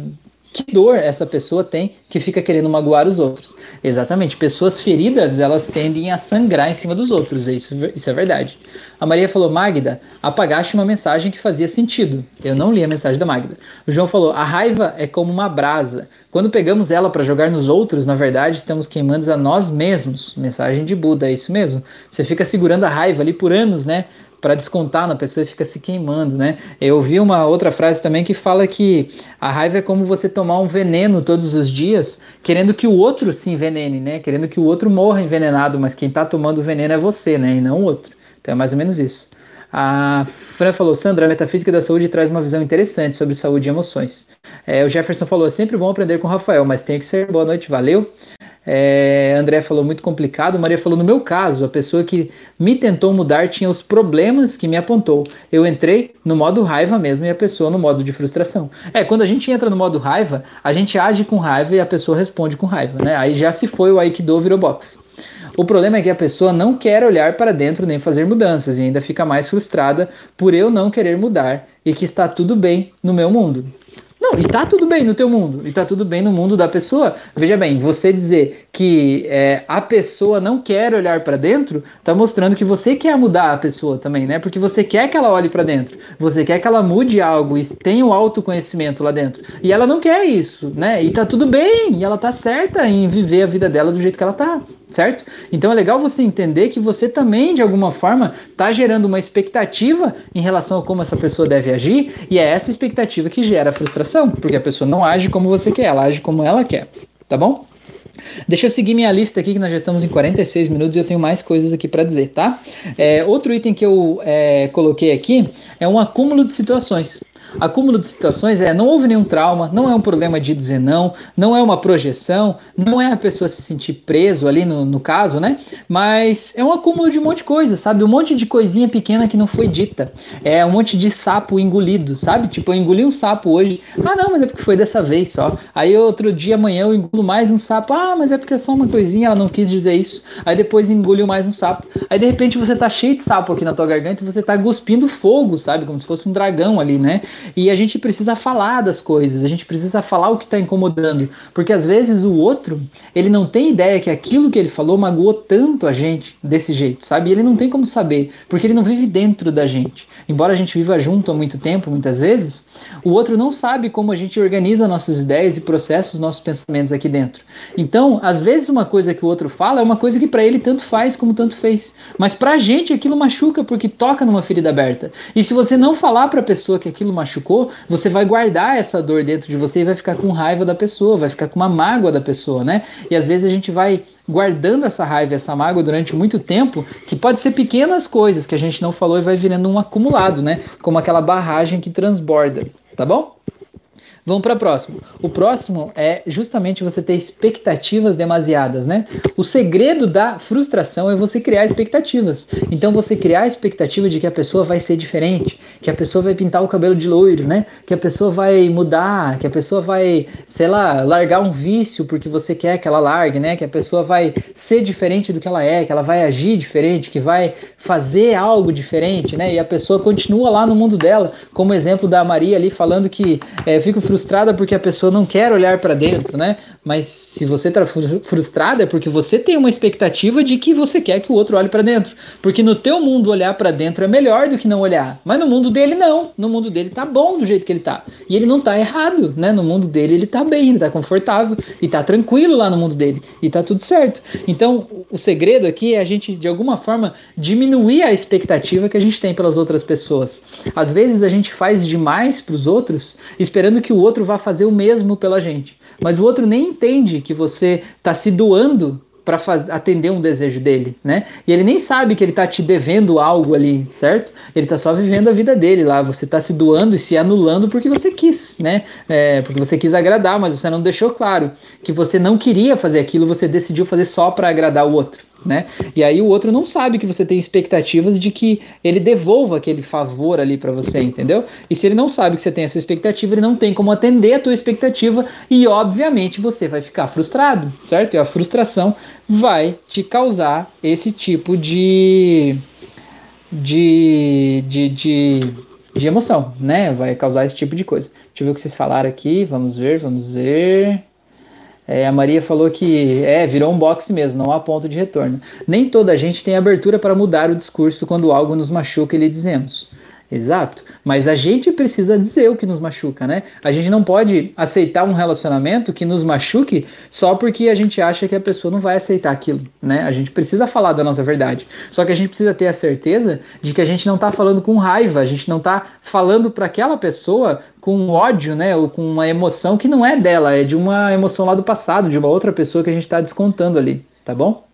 que dor essa pessoa tem que fica querendo magoar os outros. Exatamente. Pessoas feridas, elas tendem a sangrar em cima dos outros. Isso, isso é verdade. A Maria falou, Magda, apagaste uma mensagem que fazia sentido. Eu não li a mensagem da Magda. O João falou, a raiva é como uma brasa. Quando pegamos ela para jogar nos outros, na verdade, estamos queimando a nós mesmos. Mensagem de Buda, é isso mesmo. Você fica segurando a raiva ali por anos, né? Para descontar na pessoa e fica se queimando, né? Eu vi uma outra frase também que fala que a raiva é como você tomar um veneno todos os dias, querendo que o outro se envenene, né? Querendo que o outro morra envenenado, mas quem está tomando o veneno é você, né? E não o outro. Então é mais ou menos isso. A Fran falou, Sandra, a metafísica da saúde traz uma visão interessante sobre saúde e emoções. É, o Jefferson falou, é sempre bom aprender com o Rafael, mas tem que ser boa noite, valeu. É, André falou muito complicado. Maria falou: no meu caso, a pessoa que me tentou mudar tinha os problemas que me apontou. Eu entrei no modo raiva mesmo e a pessoa no modo de frustração. É, quando a gente entra no modo raiva, a gente age com raiva e a pessoa responde com raiva, né? Aí já se foi o Aikido virou boxe. O problema é que a pessoa não quer olhar para dentro nem fazer mudanças e ainda fica mais frustrada por eu não querer mudar e que está tudo bem no meu mundo. Não, e tá tudo bem no teu mundo, e tá tudo bem no mundo da pessoa. Veja bem, você dizer que é, a pessoa não quer olhar para dentro, tá mostrando que você quer mudar a pessoa também, né? Porque você quer que ela olhe para dentro, você quer que ela mude algo e tenha o autoconhecimento lá dentro. E ela não quer isso, né? E tá tudo bem, e ela tá certa em viver a vida dela do jeito que ela tá certo? Então é legal você entender que você também, de alguma forma, está gerando uma expectativa em relação a como essa pessoa deve agir, e é essa expectativa que gera frustração, porque a pessoa não age como você quer, ela age como ela quer, tá bom? Deixa eu seguir minha lista aqui, que nós já estamos em 46 minutos e eu tenho mais coisas aqui para dizer, tá? É, outro item que eu é, coloquei aqui é um acúmulo de situações. Acúmulo de situações é não houve nenhum trauma, não é um problema de dizer não, não é uma projeção, não é a pessoa se sentir preso ali no, no caso, né? Mas é um acúmulo de um monte de coisa, sabe? Um monte de coisinha pequena que não foi dita. É um monte de sapo engolido, sabe? Tipo, eu engoli um sapo hoje. Ah, não, mas é porque foi dessa vez só. Aí outro dia, amanhã, eu engulo mais um sapo. Ah, mas é porque é só uma coisinha, ela não quis dizer isso. Aí depois engoliu mais um sapo. Aí de repente você tá cheio de sapo aqui na tua garganta e você tá cuspindo fogo, sabe? Como se fosse um dragão ali, né? E a gente precisa falar das coisas, a gente precisa falar o que está incomodando, porque às vezes o outro, ele não tem ideia que aquilo que ele falou magoou tanto a gente desse jeito, sabe? E ele não tem como saber, porque ele não vive dentro da gente. Embora a gente viva junto há muito tempo, muitas vezes, o outro não sabe como a gente organiza nossas ideias e processa os nossos pensamentos aqui dentro. Então, às vezes uma coisa que o outro fala é uma coisa que para ele tanto faz como tanto fez, mas para a gente aquilo machuca porque toca numa ferida aberta. E se você não falar para a pessoa que aquilo machucou, você vai guardar essa dor dentro de você e vai ficar com raiva da pessoa, vai ficar com uma mágoa da pessoa, né? E às vezes a gente vai guardando essa raiva, essa mágoa durante muito tempo, que pode ser pequenas coisas que a gente não falou e vai virando um acumulado, né? Como aquela barragem que transborda, tá bom? Vamos para o próximo. O próximo é justamente você ter expectativas demasiadas, né? O segredo da frustração é você criar expectativas. Então você criar a expectativa de que a pessoa vai ser diferente, que a pessoa vai pintar o cabelo de loiro, né? Que a pessoa vai mudar, que a pessoa vai, sei lá, largar um vício porque você quer que ela largue, né? Que a pessoa vai ser diferente do que ela é, que ela vai agir diferente, que vai fazer algo diferente, né? E a pessoa continua lá no mundo dela, como exemplo da Maria ali falando que é, fico frustrada porque a pessoa não quer olhar para dentro, né? Mas se você tá frustrada é porque você tem uma expectativa de que você quer que o outro olhe para dentro, porque no teu mundo olhar para dentro é melhor do que não olhar, mas no mundo dele não, no mundo dele tá bom do jeito que ele tá e ele não tá errado, né? No mundo dele ele tá bem, ele tá confortável e tá tranquilo lá no mundo dele e tá tudo certo. Então o segredo aqui é a gente de alguma forma diminuir a expectativa que a gente tem pelas outras pessoas. Às vezes a gente faz demais para os outros esperando que o outro vá fazer o mesmo pela gente. Mas o outro nem entende que você está se doando para atender um desejo dele, né? E ele nem sabe que ele está te devendo algo ali, certo? Ele está só vivendo a vida dele lá. Você está se doando e se anulando porque você quis, né? É, porque você quis agradar, mas você não deixou claro que você não queria fazer aquilo, você decidiu fazer só para agradar o outro né? E aí o outro não sabe que você tem expectativas de que ele devolva aquele favor ali para você, entendeu? E se ele não sabe que você tem essa expectativa, ele não tem como atender a tua expectativa e obviamente você vai ficar frustrado, certo? E a frustração vai te causar esse tipo de de, de, de, de emoção, né? Vai causar esse tipo de coisa. Deixa eu ver o que vocês falaram aqui. Vamos ver, vamos ver. É, a Maria falou que é, virou um boxe mesmo, não há ponto de retorno. Nem toda a gente tem abertura para mudar o discurso quando algo nos machuca e lhe dizemos. Exato. Mas a gente precisa dizer o que nos machuca, né? A gente não pode aceitar um relacionamento que nos machuque só porque a gente acha que a pessoa não vai aceitar aquilo, né? A gente precisa falar da nossa verdade. Só que a gente precisa ter a certeza de que a gente não tá falando com raiva, a gente não tá falando para aquela pessoa com ódio, né? Ou com uma emoção que não é dela, é de uma emoção lá do passado, de uma outra pessoa que a gente tá descontando ali, tá bom?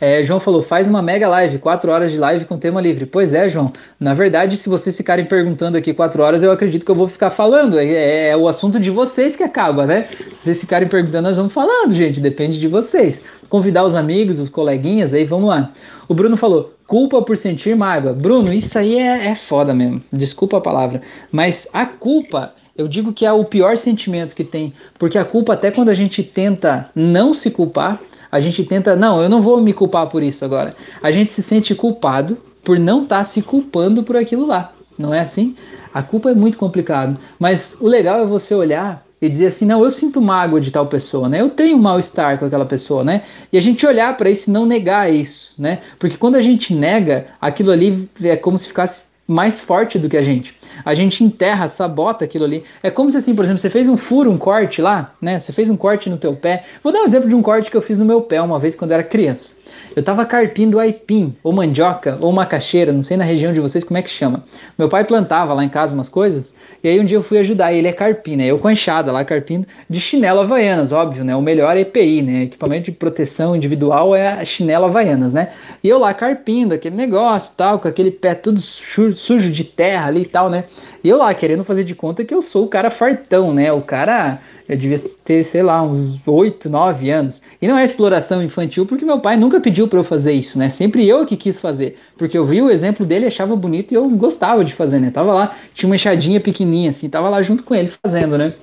É, João falou, faz uma mega live, quatro horas de live com tema livre. Pois é, João. Na verdade, se vocês ficarem perguntando aqui quatro horas, eu acredito que eu vou ficar falando. É, é, é o assunto de vocês que acaba, né? Se vocês ficarem perguntando, nós vamos falando, gente. Depende de vocês. Convidar os amigos, os coleguinhas, aí vamos lá. O Bruno falou, culpa por sentir mágoa. Bruno, isso aí é, é foda mesmo. Desculpa a palavra. Mas a culpa eu digo que é o pior sentimento que tem, porque a culpa, até quando a gente tenta não se culpar, a gente tenta, não, eu não vou me culpar por isso agora. A gente se sente culpado por não estar tá se culpando por aquilo lá. Não é assim? A culpa é muito complicado. Mas o legal é você olhar e dizer assim, não, eu sinto mágoa de tal pessoa, né? Eu tenho mal-estar com aquela pessoa, né? E a gente olhar para isso e não negar isso, né? Porque quando a gente nega, aquilo ali é como se ficasse mais forte do que a gente. A gente enterra, sabota aquilo ali. É como se assim, por exemplo, você fez um furo, um corte lá, né? Você fez um corte no teu pé. Vou dar um exemplo de um corte que eu fiz no meu pé uma vez quando era criança. Eu tava carpindo aipim, ou mandioca, ou macaxeira, não sei na região de vocês como é que chama. Meu pai plantava lá em casa umas coisas, e aí um dia eu fui ajudar ele, é carpina, eu com a enxada lá carpindo, de chinelo havaianas, óbvio, né? O melhor é EPI, né? Equipamento de proteção individual é a chinelo havaianas, né? E eu lá carpindo aquele negócio tal, com aquele pé tudo sujo de terra ali e tal, né? E eu lá querendo fazer de conta que eu sou o cara fartão, né? O cara eu devia ter, sei lá, uns 8, 9 anos. E não é exploração infantil porque meu pai nunca pediu para eu fazer isso, né? Sempre eu que quis fazer. Porque eu vi o exemplo dele, achava bonito e eu gostava de fazer, né? Tava lá, tinha uma enxadinha pequenininha assim, tava lá junto com ele fazendo, né?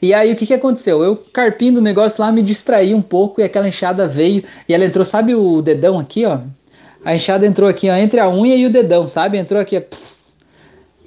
E aí o que, que aconteceu? Eu carpindo o negócio lá, me distraí um pouco e aquela enxada veio e ela entrou, sabe o dedão aqui, ó? A enxada entrou aqui, ó, entre a unha e o dedão, sabe? Entrou aqui, ó,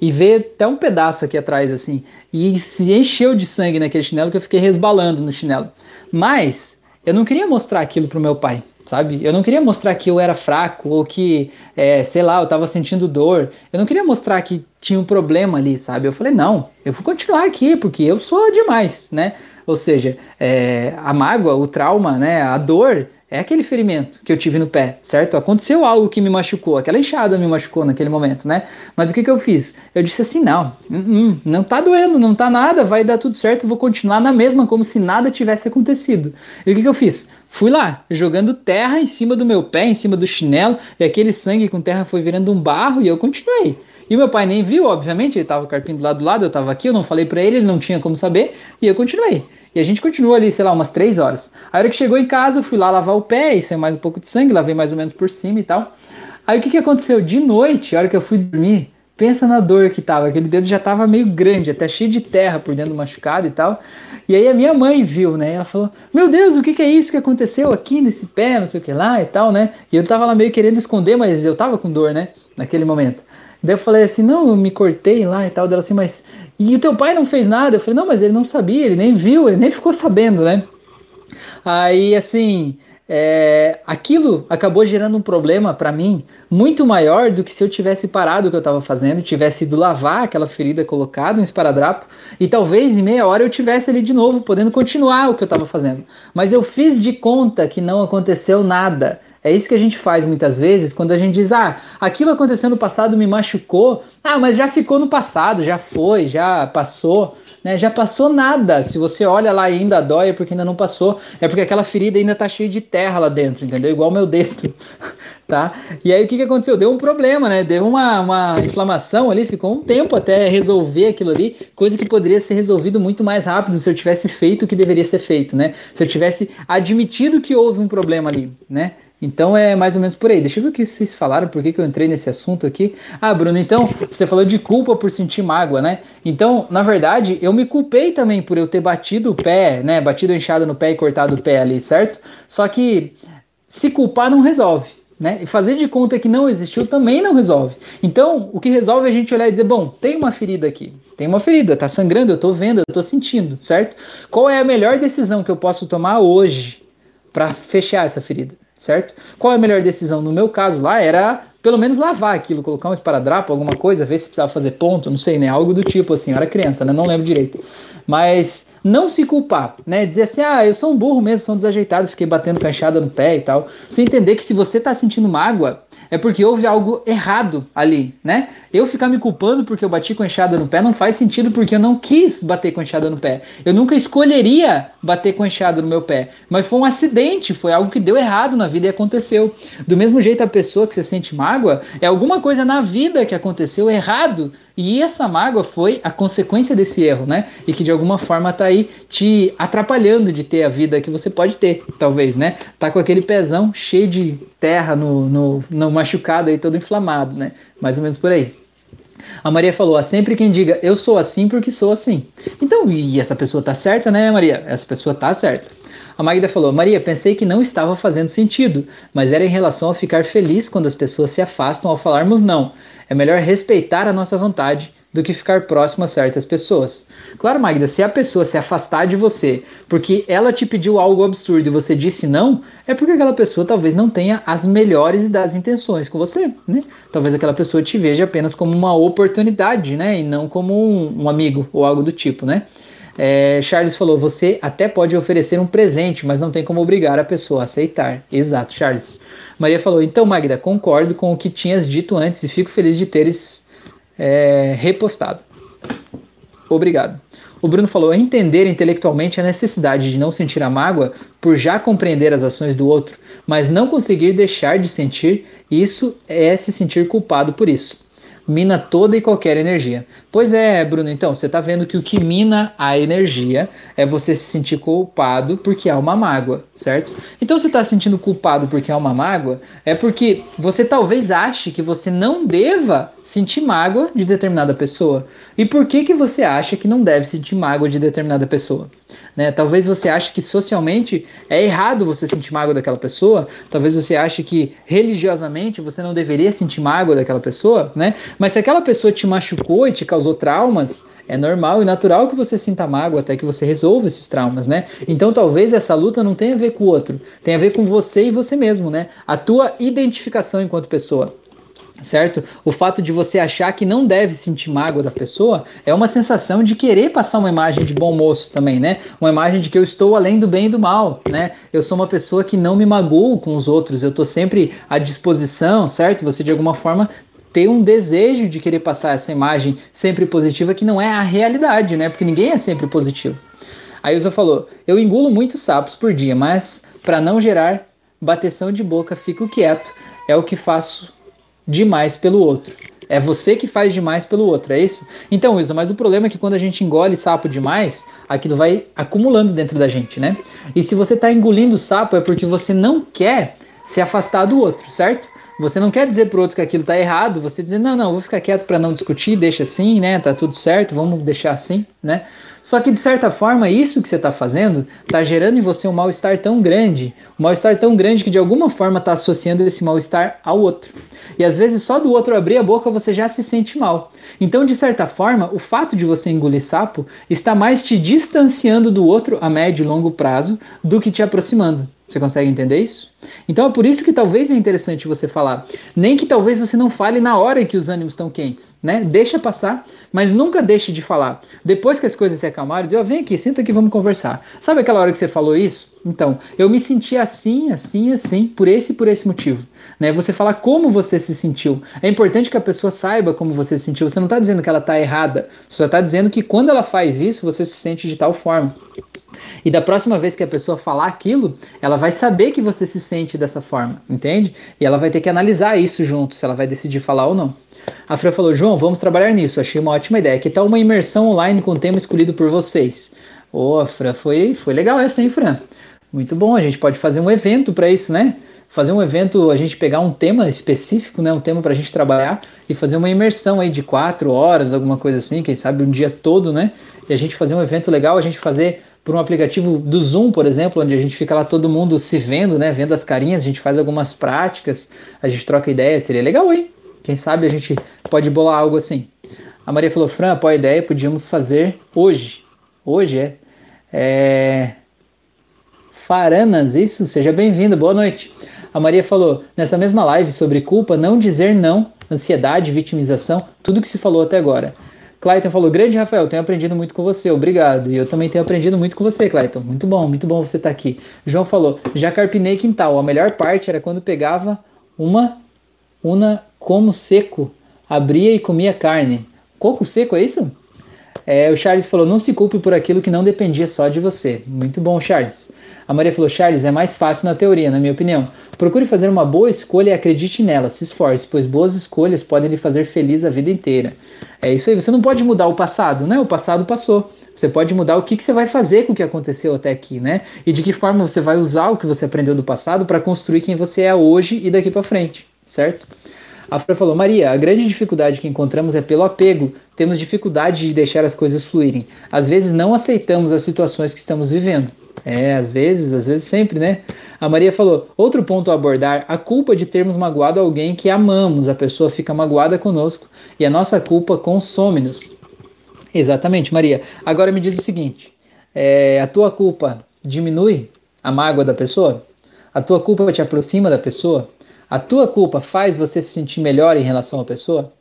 e veio até um pedaço aqui atrás, assim. E se encheu de sangue naquele chinelo que eu fiquei resbalando no chinelo. Mas eu não queria mostrar aquilo pro meu pai, sabe? Eu não queria mostrar que eu era fraco ou que, é, sei lá, eu tava sentindo dor. Eu não queria mostrar que tinha um problema ali, sabe? Eu falei, não, eu vou continuar aqui porque eu sou demais, né? Ou seja, é, a mágoa, o trauma, né, a dor é aquele ferimento que eu tive no pé, certo? Aconteceu algo que me machucou, aquela enxada me machucou naquele momento, né? Mas o que, que eu fiz? Eu disse assim: não, uh -uh, não tá doendo, não tá nada, vai dar tudo certo, vou continuar na mesma, como se nada tivesse acontecido. E o que, que eu fiz? Fui lá, jogando terra em cima do meu pé, em cima do chinelo, e aquele sangue com terra foi virando um barro e eu continuei. E meu pai nem viu, obviamente, ele tava carpindo do lado do lado, eu tava aqui, eu não falei para ele, ele não tinha como saber, e eu continuei. E a gente continuou ali, sei lá, umas três horas. A hora que chegou em casa, eu fui lá lavar o pé, e saiu mais um pouco de sangue, lavei mais ou menos por cima e tal. Aí o que, que aconteceu? De noite, a hora que eu fui dormir, pensa na dor que tava, aquele dedo já tava meio grande, até cheio de terra por dentro do machucado e tal. E aí a minha mãe viu, né? Ela falou: Meu Deus, o que, que é isso que aconteceu aqui nesse pé, não sei o que lá e tal, né? E eu tava lá meio querendo esconder, mas eu tava com dor, né? Naquele momento. Daí eu falei assim: Não, eu me cortei lá e tal. Dela assim, mas e o teu pai não fez nada? Eu falei, não, mas ele não sabia, ele nem viu, ele nem ficou sabendo, né? Aí, assim, é, aquilo acabou gerando um problema para mim muito maior do que se eu tivesse parado o que eu estava fazendo, tivesse ido lavar aquela ferida colocada um esparadrapo e talvez em meia hora eu tivesse ali de novo, podendo continuar o que eu estava fazendo. Mas eu fiz de conta que não aconteceu nada. É isso que a gente faz muitas vezes quando a gente diz: ah, aquilo aconteceu no passado me machucou. Ah, mas já ficou no passado, já foi, já passou. Né? Já passou nada. Se você olha lá e ainda dói, é porque ainda não passou. É porque aquela ferida ainda tá cheia de terra lá dentro, entendeu? Igual meu dedo. [laughs] tá? E aí o que, que aconteceu? Deu um problema, né? Deu uma, uma inflamação ali, ficou um tempo até resolver aquilo ali, coisa que poderia ser resolvido muito mais rápido se eu tivesse feito o que deveria ser feito, né? Se eu tivesse admitido que houve um problema ali, né? Então é mais ou menos por aí. Deixa eu ver o que vocês falaram, por que, que eu entrei nesse assunto aqui. Ah, Bruno, então você falou de culpa por sentir mágoa, né? Então, na verdade, eu me culpei também por eu ter batido o pé, né? Batido a enxada no pé e cortado o pé ali, certo? Só que se culpar não resolve. Né? E fazer de conta que não existiu também não resolve. Então, o que resolve é a gente olhar e dizer: bom, tem uma ferida aqui, tem uma ferida, tá sangrando, eu tô vendo, eu tô sentindo, certo? Qual é a melhor decisão que eu posso tomar hoje para fechar essa ferida? Certo? Qual é a melhor decisão? No meu caso lá era pelo menos lavar aquilo, colocar um esparadrapo, alguma coisa, ver se precisava fazer ponto, não sei, né? Algo do tipo assim, eu era criança, né? Não lembro direito. Mas não se culpar, né? Dizer assim, ah, eu sou um burro mesmo, sou um desajeitado, fiquei batendo canchada no pé e tal. Você entender que se você tá sentindo mágoa, é porque houve algo errado ali, né? Eu ficar me culpando porque eu bati com enxada no pé não faz sentido porque eu não quis bater com enxada no pé. Eu nunca escolheria bater com enxada no meu pé, mas foi um acidente, foi algo que deu errado na vida e aconteceu. Do mesmo jeito a pessoa que você sente mágoa é alguma coisa na vida que aconteceu errado e essa mágoa foi a consequência desse erro, né? E que de alguma forma tá aí te atrapalhando de ter a vida que você pode ter, talvez, né? Tá com aquele pezão cheio de terra no, no, no machucado aí, todo inflamado, né? Mais ou menos por aí. A Maria falou: há sempre quem diga eu sou assim porque sou assim. Então, e essa pessoa tá certa, né, Maria? Essa pessoa tá certa. A Magda falou: Maria, pensei que não estava fazendo sentido, mas era em relação a ficar feliz quando as pessoas se afastam ao falarmos não. É melhor respeitar a nossa vontade do que ficar próximo a certas pessoas. Claro, Magda, se a pessoa se afastar de você porque ela te pediu algo absurdo e você disse não, é porque aquela pessoa talvez não tenha as melhores das intenções com você, né? Talvez aquela pessoa te veja apenas como uma oportunidade, né? E não como um, um amigo ou algo do tipo, né? É, Charles falou: você até pode oferecer um presente, mas não tem como obrigar a pessoa a aceitar. Exato, Charles. Maria falou: então, Magda, concordo com o que tinhas dito antes e fico feliz de teres é, repostado. Obrigado. O Bruno falou: entender intelectualmente a necessidade de não sentir a mágoa por já compreender as ações do outro, mas não conseguir deixar de sentir, isso é se sentir culpado por isso mina toda e qualquer energia. Pois é, Bruno, então, você está vendo que o que mina a energia é você se sentir culpado porque há uma mágoa, certo? Então, você está se sentindo culpado porque há uma mágoa, é porque você talvez ache que você não deva sentir mágoa de determinada pessoa. E por que, que você acha que não deve sentir mágoa de determinada pessoa? Né? Talvez você ache que socialmente é errado você sentir mágoa daquela pessoa, talvez você ache que religiosamente você não deveria sentir mágoa daquela pessoa, né? Mas se aquela pessoa te machucou e te causou traumas, é normal e natural que você sinta mágoa até que você resolva esses traumas, né? Então talvez essa luta não tenha a ver com o outro, tenha a ver com você e você mesmo, né? A tua identificação enquanto pessoa certo? O fato de você achar que não deve sentir mágoa da pessoa é uma sensação de querer passar uma imagem de bom moço também, né? Uma imagem de que eu estou além do bem e do mal, né? Eu sou uma pessoa que não me magoo com os outros, eu estou sempre à disposição, certo? Você de alguma forma ter um desejo de querer passar essa imagem sempre positiva que não é a realidade, né? Porque ninguém é sempre positivo. A Ilza falou: "Eu engulo muitos sapos por dia, mas para não gerar bateção de boca, fico quieto. É o que faço demais pelo outro. É você que faz demais pelo outro, é isso? Então, Wilson, mas o problema é que quando a gente engole sapo demais, aquilo vai acumulando dentro da gente, né? E se você está engolindo sapo é porque você não quer se afastar do outro, certo? Você não quer dizer pro outro que aquilo tá errado, você dizer, não, não, vou ficar quieto para não discutir, deixa assim, né? Tá tudo certo, vamos deixar assim, né? Só que de certa forma, isso que você está fazendo está gerando em você um mal-estar tão grande, um mal-estar tão grande que de alguma forma está associando esse mal-estar ao outro. E às vezes só do outro abrir a boca você já se sente mal. Então, de certa forma, o fato de você engolir sapo está mais te distanciando do outro a médio e longo prazo do que te aproximando. Você consegue entender isso? Então é por isso que talvez é interessante você falar. Nem que talvez você não fale na hora em que os ânimos estão quentes, né? Deixa passar, mas nunca deixe de falar. Depois que as coisas se acalmarem, diz, oh, vem aqui, senta aqui, vamos conversar. Sabe aquela hora que você falou isso? Então, eu me senti assim, assim, assim, por esse e por esse motivo. Né? Você falar como você se sentiu. É importante que a pessoa saiba como você se sentiu. Você não está dizendo que ela está errada, você só está dizendo que quando ela faz isso, você se sente de tal forma. E da próxima vez que a pessoa falar aquilo, ela vai saber que você se sente dessa forma, entende? E ela vai ter que analisar isso junto, se ela vai decidir falar ou não. A Fran falou: João, vamos trabalhar nisso. Achei uma ótima ideia. Que tal uma imersão online com o tema escolhido por vocês? Ô, oh, Fran, foi, foi legal essa, hein, Fran? Muito bom. A gente pode fazer um evento para isso, né? Fazer um evento, a gente pegar um tema específico, né? Um tema para a gente trabalhar e fazer uma imersão aí de quatro horas, alguma coisa assim, quem sabe um dia todo, né? E a gente fazer um evento legal, a gente fazer por um aplicativo do Zoom, por exemplo, onde a gente fica lá todo mundo se vendo, né, vendo as carinhas, a gente faz algumas práticas, a gente troca ideias, seria legal, hein? Quem sabe a gente pode bolar algo assim. A Maria falou, Fran, apoia a ideia, podíamos fazer hoje. Hoje é. é... Faranas, isso? Seja bem-vindo, boa noite. A Maria falou, nessa mesma live sobre culpa, não dizer não, ansiedade, vitimização, tudo que se falou até agora. Clayton falou: Grande Rafael, tenho aprendido muito com você, obrigado. E eu também tenho aprendido muito com você, Clayton. Muito bom, muito bom você estar tá aqui. João falou: Já carpinei quintal. A melhor parte era quando pegava uma una como seco, abria e comia carne. Coco seco, é isso? É, o Charles falou: Não se culpe por aquilo que não dependia só de você. Muito bom, Charles. A Maria falou: Charles, é mais fácil na teoria, na minha opinião. Procure fazer uma boa escolha e acredite nela, se esforce, pois boas escolhas podem lhe fazer feliz a vida inteira. É isso aí, você não pode mudar o passado, né? O passado passou. Você pode mudar o que, que você vai fazer com o que aconteceu até aqui, né? E de que forma você vai usar o que você aprendeu do passado para construir quem você é hoje e daqui para frente, certo? A Flor falou: Maria, a grande dificuldade que encontramos é pelo apego. Temos dificuldade de deixar as coisas fluírem. Às vezes não aceitamos as situações que estamos vivendo. É, às vezes, às vezes sempre, né? A Maria falou: outro ponto a abordar, a culpa de termos magoado alguém que amamos. A pessoa fica magoada conosco e a nossa culpa consome-nos. Exatamente, Maria. Agora me diz o seguinte: é, a tua culpa diminui a mágoa da pessoa? A tua culpa te aproxima da pessoa? A tua culpa faz você se sentir melhor em relação à pessoa?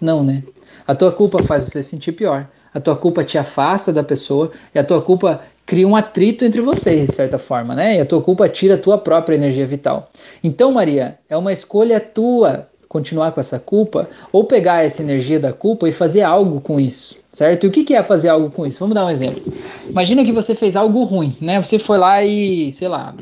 Não, né? A tua culpa faz você se sentir pior. A tua culpa te afasta da pessoa e a tua culpa cria um atrito entre vocês, de certa forma, né? E a tua culpa tira a tua própria energia vital. Então, Maria, é uma escolha tua continuar com essa culpa ou pegar essa energia da culpa e fazer algo com isso, certo? E o que é fazer algo com isso? Vamos dar um exemplo. Imagina que você fez algo ruim, né? Você foi lá e, sei lá,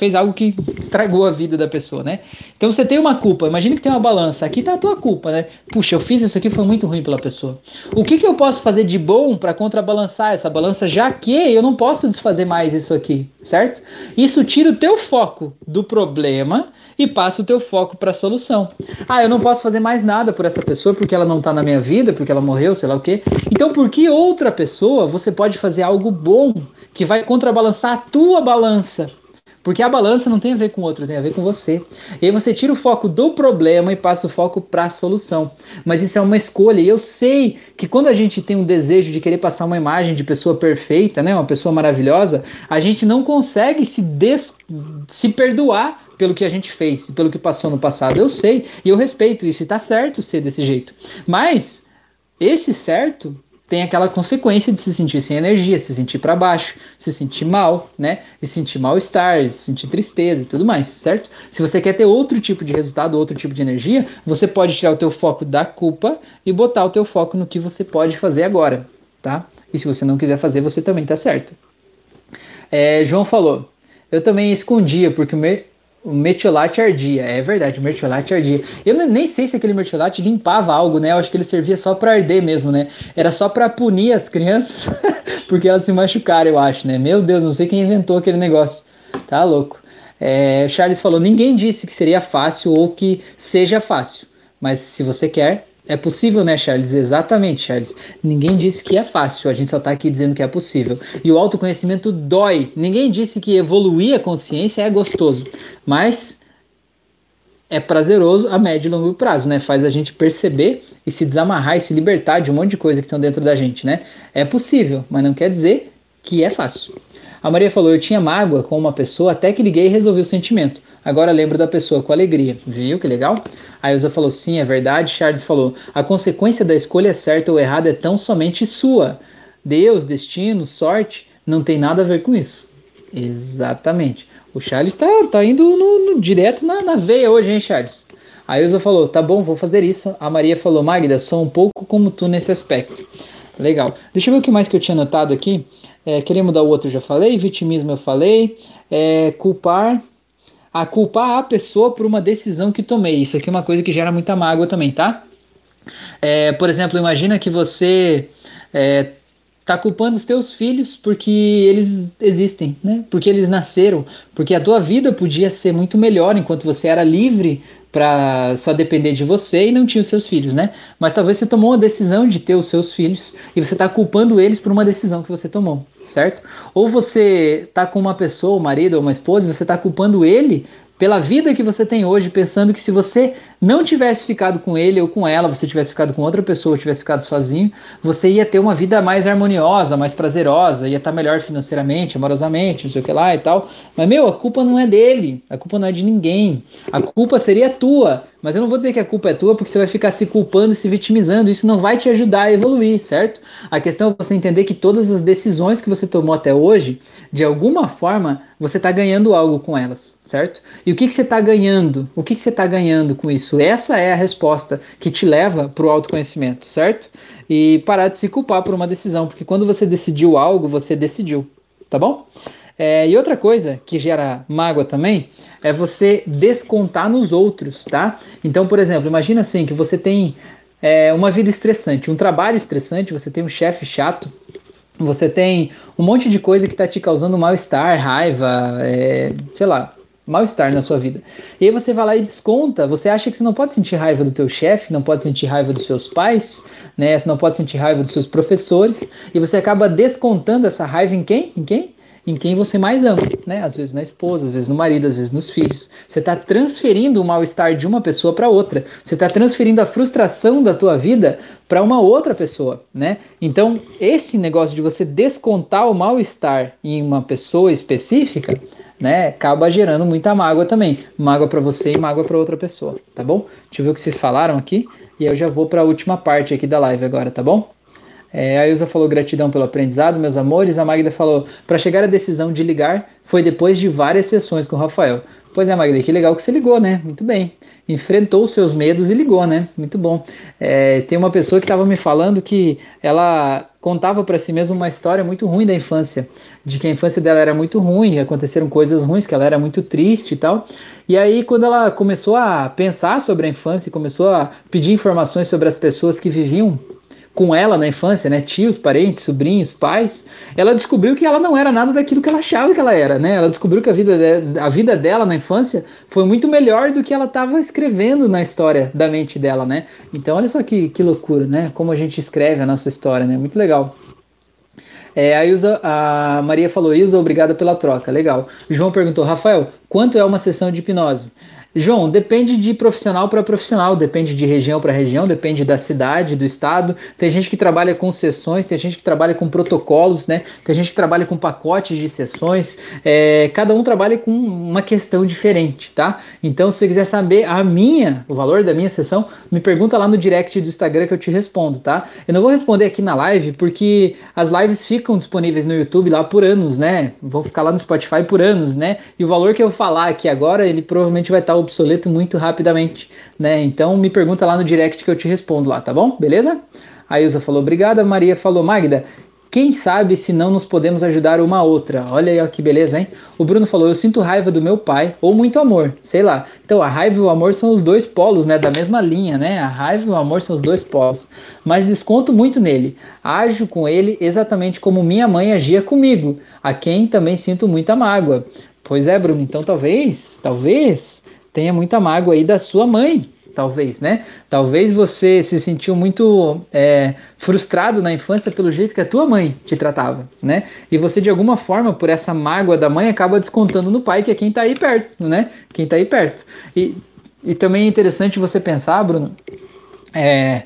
fez algo que estragou a vida da pessoa, né? Então você tem uma culpa, imagina que tem uma balança, aqui tá a tua culpa, né? Puxa, eu fiz isso aqui, foi muito ruim pela pessoa. O que, que eu posso fazer de bom para contrabalançar essa balança, já que eu não posso desfazer mais isso aqui, certo? Isso tira o teu foco do problema e passa o teu foco para a solução. Ah, eu não posso fazer mais nada por essa pessoa porque ela não tá na minha vida, porque ela morreu, sei lá o quê. Então, por que outra pessoa você pode fazer algo bom que vai contrabalançar a tua balança? Porque a balança não tem a ver com o outro, tem a ver com você. E aí você tira o foco do problema e passa o foco para a solução. Mas isso é uma escolha. E eu sei que quando a gente tem um desejo de querer passar uma imagem de pessoa perfeita, né, uma pessoa maravilhosa, a gente não consegue se, des... se perdoar pelo que a gente fez, pelo que passou no passado. Eu sei e eu respeito isso. E tá certo ser desse jeito. Mas esse certo tem aquela consequência de se sentir sem energia, se sentir para baixo, se sentir mal, né? E sentir mal-estar, se sentir tristeza e tudo mais, certo? Se você quer ter outro tipo de resultado, outro tipo de energia, você pode tirar o teu foco da culpa e botar o teu foco no que você pode fazer agora, tá? E se você não quiser fazer, você também tá certo. É, João falou, eu também escondia porque o meu, O metiolate ardia, é verdade, o metiolate ardia. Eu nem sei se aquele metiolate limpava algo, né? Eu acho que ele servia só para arder mesmo, né? Era só para punir as crianças, [laughs] porque elas se machucaram, eu acho, né? Meu Deus, não sei quem inventou aquele negócio. Tá louco. É, Charles falou: ninguém disse que seria fácil ou que seja fácil, mas se você quer, é possível, né, Charles? Exatamente, Charles. Ninguém disse que é fácil, a gente só está aqui dizendo que é possível. E o autoconhecimento dói. Ninguém disse que evoluir a consciência é gostoso, mas é prazeroso a médio e longo prazo, né? Faz a gente perceber e se desamarrar e se libertar de um monte de coisa que estão dentro da gente, né? É possível, mas não quer dizer que é fácil. A Maria falou: Eu tinha mágoa com uma pessoa até que liguei e resolvi o sentimento. Agora lembro da pessoa com alegria. Viu que legal? A Ilza falou: sim, é verdade. Charles falou: a consequência da escolha certa ou errada é tão somente sua. Deus, destino, sorte, não tem nada a ver com isso. Exatamente. O Charles tá, tá indo no, no direto na, na, veia hoje, hein, Charles? A Ilza falou: tá bom, vou fazer isso. A Maria falou: Magda, sou um pouco como tu nesse aspecto. Legal. Deixa eu ver o que mais que eu tinha anotado aqui. É, querer mudar o outro eu já falei. Vitimismo eu falei. É, culpar a culpar a pessoa por uma decisão que tomei. Isso aqui é uma coisa que gera muita mágoa também, tá? É, por exemplo, imagina que você é, tá culpando os teus filhos porque eles existem, né? Porque eles nasceram, porque a tua vida podia ser muito melhor enquanto você era livre para só depender de você e não tinha os seus filhos, né? Mas talvez você tomou uma decisão de ter os seus filhos e você está culpando eles por uma decisão que você tomou, certo? Ou você está com uma pessoa, um marido ou uma esposa, e você está culpando ele pela vida que você tem hoje, pensando que se você não tivesse ficado com ele ou com ela, você tivesse ficado com outra pessoa, ou tivesse ficado sozinho, você ia ter uma vida mais harmoniosa, mais prazerosa, ia estar melhor financeiramente, amorosamente, não sei o que lá e tal. Mas, meu, a culpa não é dele, a culpa não é de ninguém. A culpa seria tua. Mas eu não vou dizer que a culpa é tua porque você vai ficar se culpando e se vitimizando. Isso não vai te ajudar a evoluir, certo? A questão é você entender que todas as decisões que você tomou até hoje, de alguma forma, você está ganhando algo com elas, certo? E o que, que você está ganhando? O que, que você está ganhando com isso? Essa é a resposta que te leva para o autoconhecimento, certo? E parar de se culpar por uma decisão, porque quando você decidiu algo, você decidiu, tá bom? É, e outra coisa que gera mágoa também é você descontar nos outros, tá? Então, por exemplo, imagina assim que você tem é, uma vida estressante, um trabalho estressante, você tem um chefe chato, você tem um monte de coisa que está te causando mal-estar, raiva, é, sei lá, mal-estar na sua vida. E aí você vai lá e desconta, você acha que você não pode sentir raiva do teu chefe, não pode sentir raiva dos seus pais, né? Você não pode sentir raiva dos seus professores, e você acaba descontando essa raiva em quem? Em quem? em quem você mais ama, né? Às vezes na esposa, às vezes no marido, às vezes nos filhos. Você está transferindo o mal-estar de uma pessoa para outra. Você está transferindo a frustração da tua vida para uma outra pessoa, né? Então, esse negócio de você descontar o mal-estar em uma pessoa específica, né, acaba gerando muita mágoa também. Mágoa para você e mágoa para outra pessoa, tá bom? Deixa eu ver o que vocês falaram aqui e eu já vou para a última parte aqui da live agora, tá bom? É, a Ilza falou gratidão pelo aprendizado, meus amores. A Magda falou, para chegar à decisão de ligar, foi depois de várias sessões com o Rafael. Pois é, Magda, que legal que você ligou, né? Muito bem. Enfrentou os seus medos e ligou, né? Muito bom. É, tem uma pessoa que estava me falando que ela contava para si mesma uma história muito ruim da infância, de que a infância dela era muito ruim, aconteceram coisas ruins, que ela era muito triste e tal. E aí, quando ela começou a pensar sobre a infância, começou a pedir informações sobre as pessoas que viviam com ela na infância, né, tios, parentes, sobrinhos, pais, ela descobriu que ela não era nada daquilo que ela achava que ela era, né? Ela descobriu que a vida, de, a vida dela na infância foi muito melhor do que ela estava escrevendo na história da mente dela, né? Então olha só que, que loucura, né? Como a gente escreve a nossa história, né? Muito legal. É, a, Ilza, a Maria falou, Ilza, obrigada pela troca, legal. João perguntou, Rafael, quanto é uma sessão de hipnose? João, depende de profissional para profissional, depende de região para região, depende da cidade, do estado. Tem gente que trabalha com sessões, tem gente que trabalha com protocolos, né? Tem gente que trabalha com pacotes de sessões. É, cada um trabalha com uma questão diferente, tá? Então, se você quiser saber a minha, o valor da minha sessão, me pergunta lá no direct do Instagram que eu te respondo, tá? Eu não vou responder aqui na live porque as lives ficam disponíveis no YouTube lá por anos, né? Vão ficar lá no Spotify por anos, né? E o valor que eu falar aqui agora, ele provavelmente vai estar obsoleto muito rapidamente, né? Então me pergunta lá no direct que eu te respondo lá, tá bom? Beleza? A Ilza falou obrigada, Maria falou Magda, Quem sabe se não nos podemos ajudar uma outra? Olha aí que beleza, hein? O Bruno falou: Eu sinto raiva do meu pai ou muito amor, sei lá. Então a raiva e o amor são os dois polos, né? Da mesma linha, né? A raiva e o amor são os dois polos. Mas desconto muito nele. Ajo com ele exatamente como minha mãe agia comigo, a quem também sinto muita mágoa. Pois é, Bruno, então talvez, talvez tenha muita mágoa aí da sua mãe talvez, né? Talvez você se sentiu muito é, frustrado na infância pelo jeito que a tua mãe te tratava, né? E você, de alguma forma, por essa mágoa da mãe, acaba descontando no pai, que é quem tá aí perto, né? Quem tá aí perto. E, e também é interessante você pensar, Bruno, é,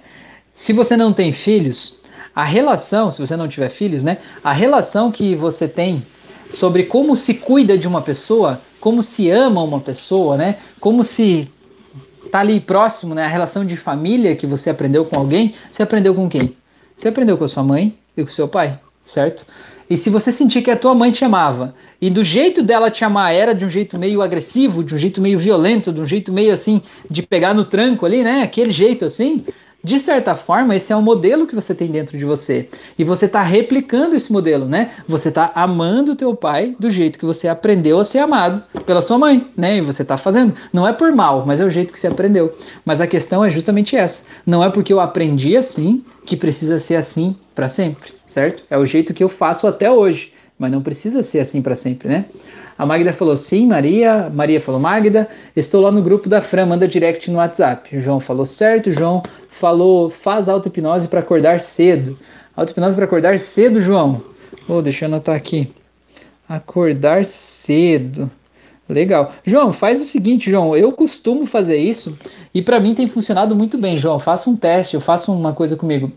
se você não tem filhos, a relação, se você não tiver filhos, né? A relação que você tem sobre como se cuida de uma pessoa, como se ama uma pessoa, né? Como se tá ali próximo, né? A relação de família que você aprendeu com alguém, você aprendeu com quem? Você aprendeu com a sua mãe e com seu pai, certo? E se você sentir que a tua mãe te amava e do jeito dela te amar era de um jeito meio agressivo, de um jeito meio violento, de um jeito meio assim de pegar no tranco ali, né? Aquele jeito assim, de certa forma, esse é um modelo que você tem dentro de você. E você está replicando esse modelo, né? Você está amando o teu pai do jeito que você aprendeu a ser amado pela sua mãe, né? E você está fazendo. Não é por mal, mas é o jeito que você aprendeu. Mas a questão é justamente essa. Não é porque eu aprendi assim que precisa ser assim para sempre, certo? É o jeito que eu faço até hoje, mas não precisa ser assim para sempre, né? A Magda falou sim, Maria. Maria falou Magda. Estou lá no grupo da Fran, manda direct no WhatsApp. O João falou certo. O João falou faz auto-hipnose para acordar cedo. Auto-hipnose para acordar cedo, João. Oh, deixa eu anotar aqui. Acordar cedo. Legal. João, faz o seguinte, João. Eu costumo fazer isso e para mim tem funcionado muito bem, João. Faça um teste, eu faço uma coisa comigo.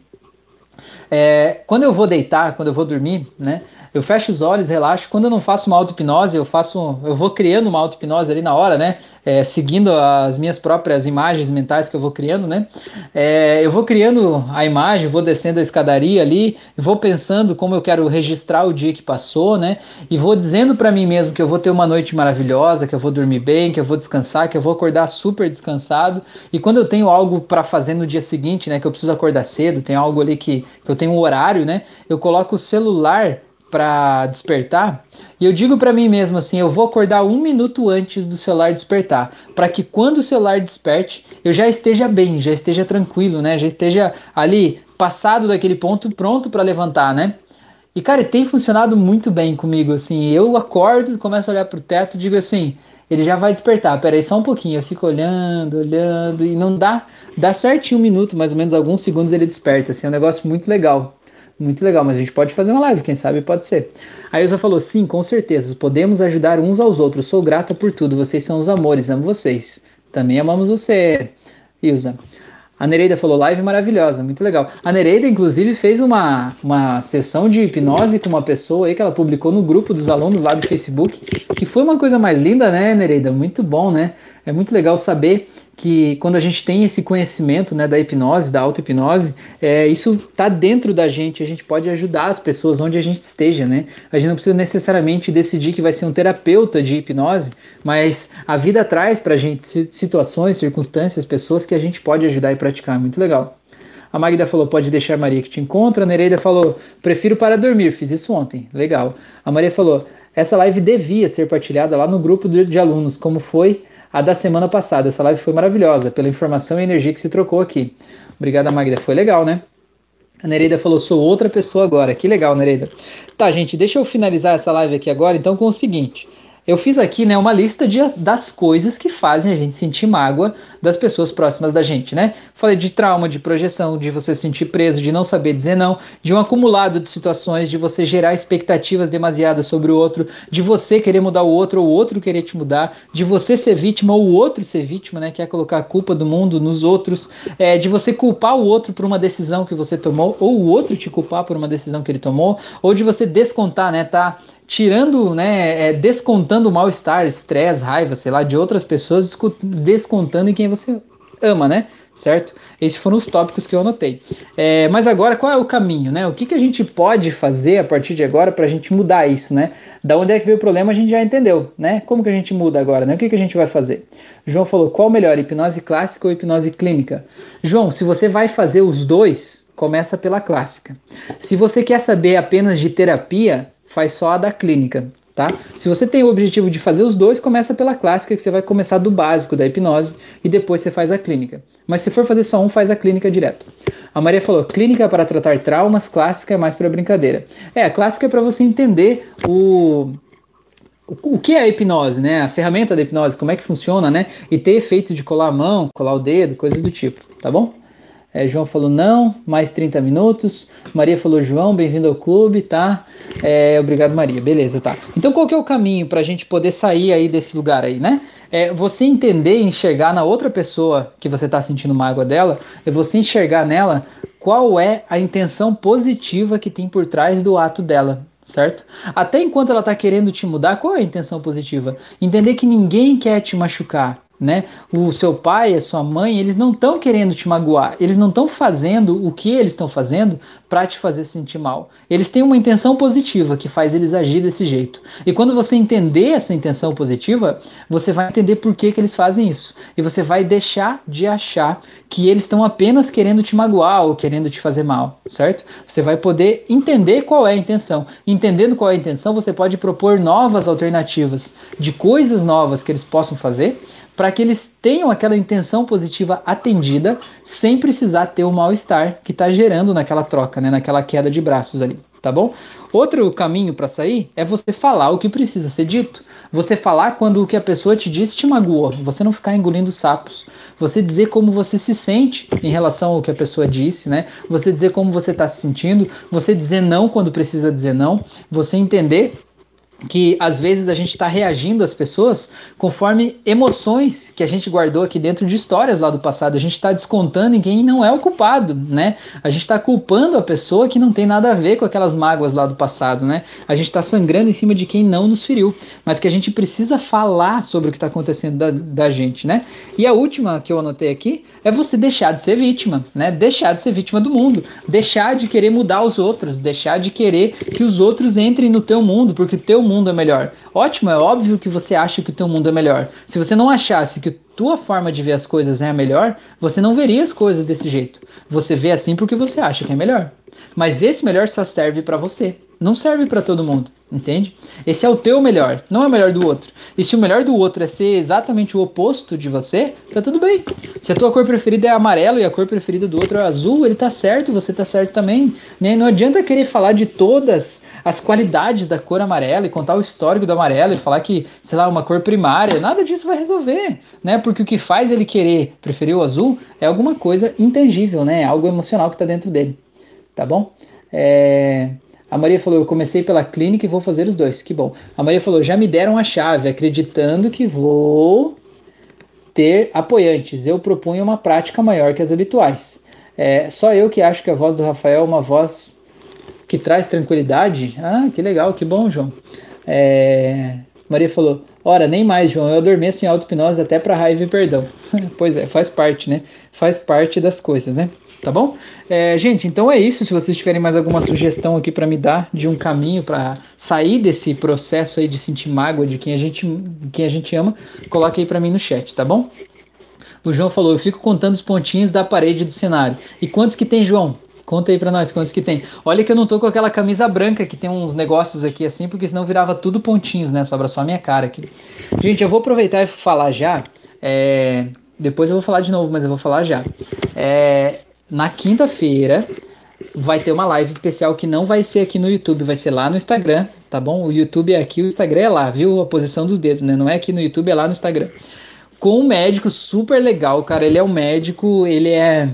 É, quando eu vou deitar, quando eu vou dormir, né? eu fecho os olhos, relaxo. Quando eu não faço uma auto-hipnose, eu faço, eu vou criando uma auto-hipnose ali na hora, né? É, seguindo as minhas próprias imagens mentais que eu vou criando, né? É, eu vou criando a imagem, vou descendo a escadaria ali, vou pensando como eu quero registrar o dia que passou, né? E vou dizendo para mim mesmo que eu vou ter uma noite maravilhosa, que eu vou dormir bem, que eu vou descansar, que eu vou acordar super descansado. E quando eu tenho algo para fazer no dia seguinte, né? Que eu preciso acordar cedo, tem algo ali que, que eu tenho um horário, né? Eu coloco o celular para despertar, e eu digo para mim mesmo assim, eu vou acordar um minuto antes do celular despertar, para que quando o celular desperte, eu já esteja bem, já esteja tranquilo, né? Já esteja ali passado daquele ponto, pronto para levantar, né? E cara, tem funcionado muito bem comigo assim. Eu acordo, começo a olhar pro teto, digo assim, ele já vai despertar. Peraí, só um pouquinho. Eu fico olhando, olhando e não dá, dá certinho um minuto, mais ou menos alguns segundos ele desperta. Assim, é um negócio muito legal. Muito legal, mas a gente pode fazer uma live, quem sabe pode ser. A Ilza falou: sim, com certeza, podemos ajudar uns aos outros. Sou grata por tudo, vocês são os amores, amo vocês. Também amamos você, Ilza. A Nereida falou: live maravilhosa, muito legal. A Nereida, inclusive, fez uma, uma sessão de hipnose com uma pessoa aí que ela publicou no grupo dos alunos lá do Facebook, que foi uma coisa mais linda, né, Nereida? Muito bom, né? É muito legal saber que quando a gente tem esse conhecimento né, da hipnose, da auto-hipnose, é, isso está dentro da gente, a gente pode ajudar as pessoas onde a gente esteja, né? A gente não precisa necessariamente decidir que vai ser um terapeuta de hipnose, mas a vida traz para a gente situações, circunstâncias, pessoas que a gente pode ajudar e praticar, muito legal. A Magda falou, pode deixar Maria que te encontra. A Nereida falou, prefiro para dormir, fiz isso ontem, legal. A Maria falou, essa live devia ser partilhada lá no grupo de alunos, como foi a da semana passada. Essa live foi maravilhosa, pela informação e energia que se trocou aqui. Obrigada, Magda. Foi legal, né? A Nereida falou, sou outra pessoa agora. Que legal, Nereida. Tá, gente, deixa eu finalizar essa live aqui agora, então, com o seguinte. Eu fiz aqui né, uma lista de, das coisas que fazem a gente sentir mágoa das pessoas próximas da gente, né? Falei de trauma, de projeção, de você se sentir preso, de não saber dizer não, de um acumulado de situações, de você gerar expectativas demasiadas sobre o outro, de você querer mudar o outro ou o outro querer te mudar, de você ser vítima ou o outro ser vítima, né? Que é colocar a culpa do mundo nos outros, é, de você culpar o outro por uma decisão que você tomou ou o outro te culpar por uma decisão que ele tomou, ou de você descontar, né? Tá tirando, né, é, descontando o mal-estar, estresse, raiva, sei lá, de outras pessoas, descontando em quem você ama, né? Certo? Esses foram os tópicos que eu anotei. É, mas agora, qual é o caminho, né? O que, que a gente pode fazer a partir de agora para a gente mudar isso, né? Da onde é que veio o problema, a gente já entendeu, né? Como que a gente muda agora, né? O que, que a gente vai fazer? João falou, qual melhor, hipnose clássica ou hipnose clínica? João, se você vai fazer os dois, começa pela clássica. Se você quer saber apenas de terapia, faz só a da clínica, tá? Se você tem o objetivo de fazer os dois, começa pela clássica, que você vai começar do básico da hipnose e depois você faz a clínica. Mas se for fazer só um, faz a clínica direto. A Maria falou: clínica para tratar traumas, clássica é mais para brincadeira. É, a clássica é para você entender o o que é a hipnose, né? A ferramenta da hipnose, como é que funciona, né? E ter efeito de colar a mão, colar o dedo, coisas do tipo, tá bom? É, João falou não, mais 30 minutos. Maria falou, João, bem-vindo ao clube, tá? É, obrigado, Maria. Beleza, tá. Então qual que é o caminho para a gente poder sair aí desse lugar aí, né? É você entender enxergar na outra pessoa que você está sentindo mágoa dela, é você enxergar nela qual é a intenção positiva que tem por trás do ato dela, certo? Até enquanto ela está querendo te mudar, qual é a intenção positiva? Entender que ninguém quer te machucar, né? O seu pai, a sua mãe, eles não estão querendo te magoar, eles não estão fazendo o que eles estão fazendo para te fazer sentir mal. Eles têm uma intenção positiva que faz eles agir desse jeito. E quando você entender essa intenção positiva, você vai entender por que, que eles fazem isso. E você vai deixar de achar que eles estão apenas querendo te magoar ou querendo te fazer mal, certo? Você vai poder entender qual é a intenção. Entendendo qual é a intenção, você pode propor novas alternativas de coisas novas que eles possam fazer para que eles tenham aquela intenção positiva atendida sem precisar ter o mal-estar que está gerando naquela troca, né, naquela queda de braços ali, tá bom? Outro caminho para sair é você falar o que precisa ser dito. Você falar quando o que a pessoa te disse te magoou, você não ficar engolindo sapos. Você dizer como você se sente em relação ao que a pessoa disse, né? Você dizer como você está se sentindo, você dizer não quando precisa dizer não, você entender que às vezes a gente está reagindo às pessoas conforme emoções que a gente guardou aqui dentro de histórias lá do passado. A gente está descontando em quem não é o culpado, né? A gente está culpando a pessoa que não tem nada a ver com aquelas mágoas lá do passado, né? A gente está sangrando em cima de quem não nos feriu, mas que a gente precisa falar sobre o que está acontecendo da, da gente, né? E a última que eu anotei aqui é você deixar de ser vítima, né? Deixar de ser vítima do mundo, deixar de querer mudar os outros, deixar de querer que os outros entrem no teu mundo, porque o teu mundo é melhor. Ótimo, é óbvio que você acha que o teu mundo é melhor. Se você não achasse que tua forma de ver as coisas é a melhor, você não veria as coisas desse jeito. Você vê assim porque você acha que é melhor. Mas esse melhor só serve para você, não serve para todo mundo. Entende? Esse é o teu melhor, não é o melhor do outro. E se o melhor do outro é ser exatamente o oposto de você, tá tudo bem. Se a tua cor preferida é amarelo e a cor preferida do outro é azul, ele tá certo, você tá certo também. Né? Não adianta querer falar de todas as qualidades da cor amarela e contar o histórico do amarelo e falar que, sei lá, uma cor primária, nada disso vai resolver, né? Porque o que faz ele querer preferir o azul é alguma coisa intangível, né? Algo emocional que tá dentro dele. Tá bom? É... A Maria falou: Eu comecei pela clínica e vou fazer os dois. Que bom. A Maria falou: Já me deram a chave, acreditando que vou ter apoiantes. Eu propunho uma prática maior que as habituais. É, só eu que acho que a voz do Rafael é uma voz que traz tranquilidade. Ah, que legal, que bom, João. É, Maria falou: Ora, nem mais, João. Eu adormeço em auto-hipnose até para raiva e perdão. [laughs] pois é, faz parte, né? Faz parte das coisas, né? Tá bom? É, gente, então é isso. Se vocês tiverem mais alguma sugestão aqui para me dar de um caminho para sair desse processo aí de sentir mágoa de quem a gente, quem a gente ama, coloque aí para mim no chat, tá bom? O João falou: eu fico contando os pontinhos da parede do cenário. E quantos que tem, João? Conta aí pra nós quantos que tem. Olha que eu não tô com aquela camisa branca que tem uns negócios aqui assim, porque senão virava tudo pontinhos, né? Sobra só a minha cara aqui. Gente, eu vou aproveitar e falar já. É... Depois eu vou falar de novo, mas eu vou falar já. É na quinta-feira vai ter uma live especial que não vai ser aqui no YouTube, vai ser lá no Instagram, tá bom? O YouTube é aqui, o Instagram é lá, viu? A posição dos dedos, né? Não é aqui no YouTube, é lá no Instagram. Com um médico super legal, cara. Ele é um médico, ele é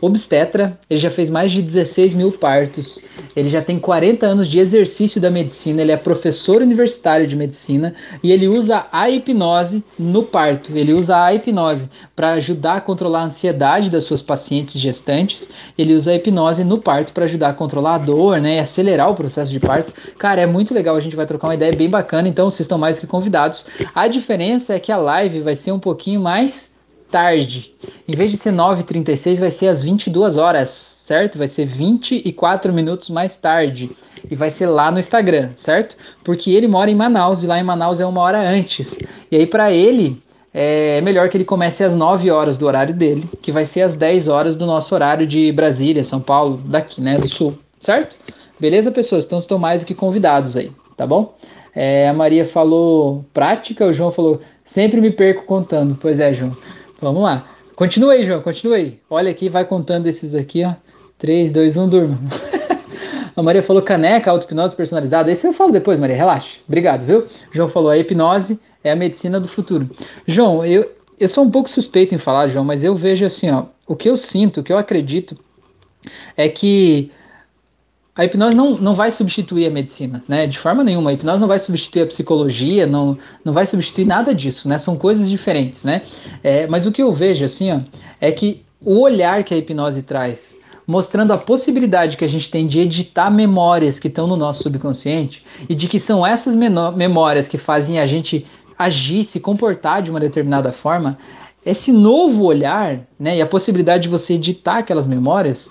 obstetra, ele já fez mais de 16 mil partos, ele já tem 40 anos de exercício da medicina, ele é professor universitário de medicina e ele usa a hipnose no parto. Ele usa a hipnose para ajudar a controlar a ansiedade das suas pacientes gestantes, ele usa a hipnose no parto para ajudar a controlar a dor, né, e acelerar o processo de parto. Cara, é muito legal, a gente vai trocar uma ideia bem bacana, então vocês estão mais que convidados. A diferença é que a live vai ser um pouquinho mais tarde. Em vez de ser 9h36, vai ser às 22 horas, certo? Vai ser 24 minutos mais tarde. E vai ser lá no Instagram, certo? Porque ele mora em Manaus e lá em Manaus é uma hora antes. E aí, para ele, é melhor que ele comece às 9 horas do horário dele, que vai ser às 10 horas do nosso horário de Brasília, São Paulo, daqui, né, do sul, certo? Beleza, pessoas? Então estão mais do que convidados aí, tá bom? É, a Maria falou prática, o João falou sempre me perco contando. Pois é, João. Vamos lá. Continua aí, João, continua aí. Olha aqui, vai contando esses aqui, ó. 3, 2, 1, durma. [laughs] a Maria falou caneca, auto-hipnose personalizada. Esse eu falo depois, Maria, relaxa. Obrigado, viu? João falou a hipnose é a medicina do futuro. João, eu, eu sou um pouco suspeito em falar, João, mas eu vejo assim, ó. O que eu sinto, o que eu acredito é que a hipnose não, não vai substituir a medicina, né? De forma nenhuma. A hipnose não vai substituir a psicologia, não, não vai substituir nada disso, né? São coisas diferentes, né? É, mas o que eu vejo, assim, ó, é que o olhar que a hipnose traz, mostrando a possibilidade que a gente tem de editar memórias que estão no nosso subconsciente e de que são essas memórias que fazem a gente agir, se comportar de uma determinada forma, esse novo olhar, né, e a possibilidade de você editar aquelas memórias,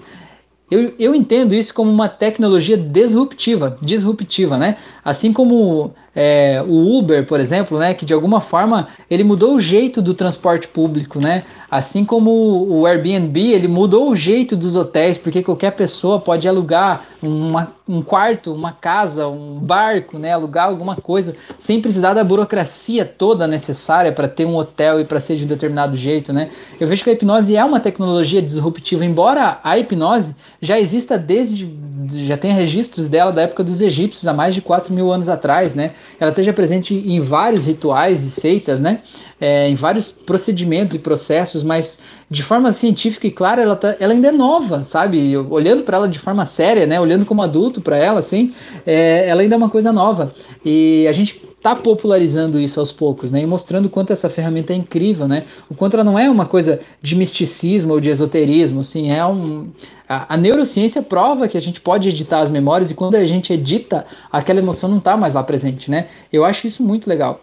eu, eu entendo isso como uma tecnologia disruptiva, disruptiva, né? Assim como é, o Uber, por exemplo, né, que de alguma forma ele mudou o jeito do transporte público, né? Assim como o Airbnb, ele mudou o jeito dos hotéis, porque qualquer pessoa pode alugar uma, um quarto, uma casa, um barco, né, alugar alguma coisa, sem precisar da burocracia toda necessária para ter um hotel e para ser de um determinado jeito, né? Eu vejo que a hipnose é uma tecnologia disruptiva, embora a hipnose já exista desde já tem registros dela da época dos egípcios, há mais de 4 mil anos atrás, né? Ela esteja presente em vários rituais e seitas, né? É, em vários procedimentos e processos, mas de forma científica e clara, ela, tá, ela ainda é nova, sabe? Olhando para ela de forma séria, né? Olhando como adulto para ela, assim, é, ela ainda é uma coisa nova. E a gente está popularizando isso aos poucos, né? E mostrando o quanto essa ferramenta é incrível, né? O quanto ela não é uma coisa de misticismo ou de esoterismo, assim, é um... A, a neurociência prova que a gente pode editar as memórias e quando a gente edita, aquela emoção não está mais lá presente, né? Eu acho isso muito legal.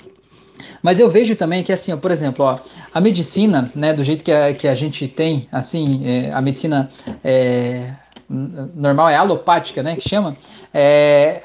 Mas eu vejo também que, assim, ó, por exemplo, ó, a medicina, né, do jeito que a, que a gente tem, assim, é, a medicina é, normal é alopática, né, que chama, é,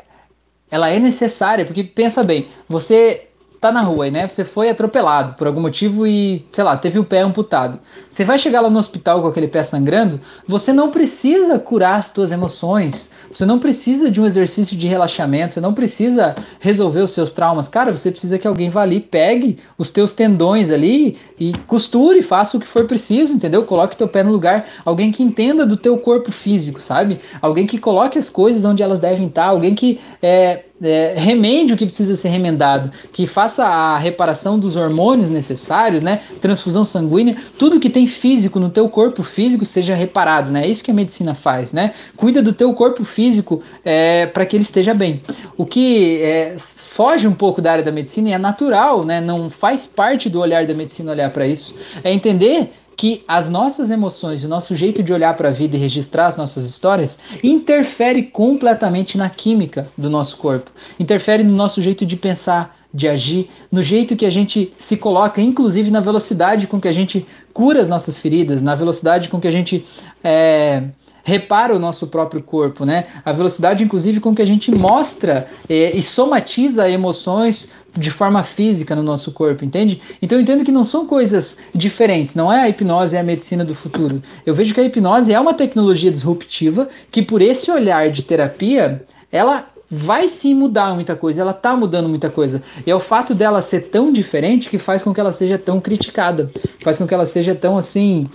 ela é necessária, porque pensa bem, você tá na rua, né? Você foi atropelado por algum motivo e, sei lá, teve o pé amputado. Você vai chegar lá no hospital com aquele pé sangrando, você não precisa curar as suas emoções, você não precisa de um exercício de relaxamento, você não precisa resolver os seus traumas. Cara, você precisa que alguém vá ali, pegue os teus tendões ali e costure, faça o que for preciso, entendeu? Coloque teu pé no lugar. Alguém que entenda do teu corpo físico, sabe? Alguém que coloque as coisas onde elas devem estar, alguém que é, é, remende o que precisa ser remendado, que faça a reparação dos hormônios necessários, né? Transfusão sanguínea, tudo que tem físico no teu corpo físico seja reparado, né? É isso que a medicina faz, né? Cuida do teu corpo físico é, para que ele esteja bem. O que é, foge um pouco da área da medicina e é natural, né? Não faz parte do olhar da medicina olhar para isso. É entender que as nossas emoções, o nosso jeito de olhar para a vida e registrar as nossas histórias interfere completamente na química do nosso corpo, interfere no nosso jeito de pensar, de agir, no jeito que a gente se coloca, inclusive na velocidade com que a gente cura as nossas feridas, na velocidade com que a gente é, repara o nosso próprio corpo, né? A velocidade, inclusive, com que a gente mostra é, e somatiza emoções de forma física no nosso corpo, entende? Então eu entendo que não são coisas diferentes, não é a hipnose é a medicina do futuro. Eu vejo que a hipnose é uma tecnologia disruptiva que por esse olhar de terapia, ela vai sim mudar muita coisa, ela tá mudando muita coisa. E é o fato dela ser tão diferente que faz com que ela seja tão criticada, faz com que ela seja tão assim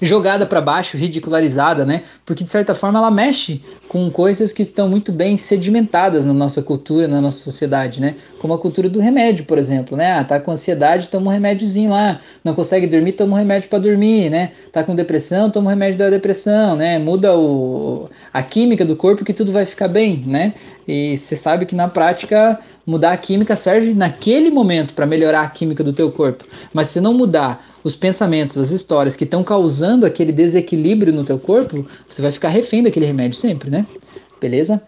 jogada para baixo, ridicularizada, né? Porque de certa forma ela mexe com coisas que estão muito bem sedimentadas na nossa cultura, na nossa sociedade, né? Como a cultura do remédio, por exemplo, né? Ah, tá com ansiedade, toma um remédiozinho lá. Não consegue dormir, toma um remédio para dormir, né? Tá com depressão, toma um remédio da depressão, né? Muda o, a química do corpo que tudo vai ficar bem, né? E você sabe que na prática mudar a química serve naquele momento para melhorar a química do teu corpo. Mas se não mudar os pensamentos, as histórias que estão causando aquele desequilíbrio no teu corpo, você vai ficar refém daquele remédio sempre, né? Beleza?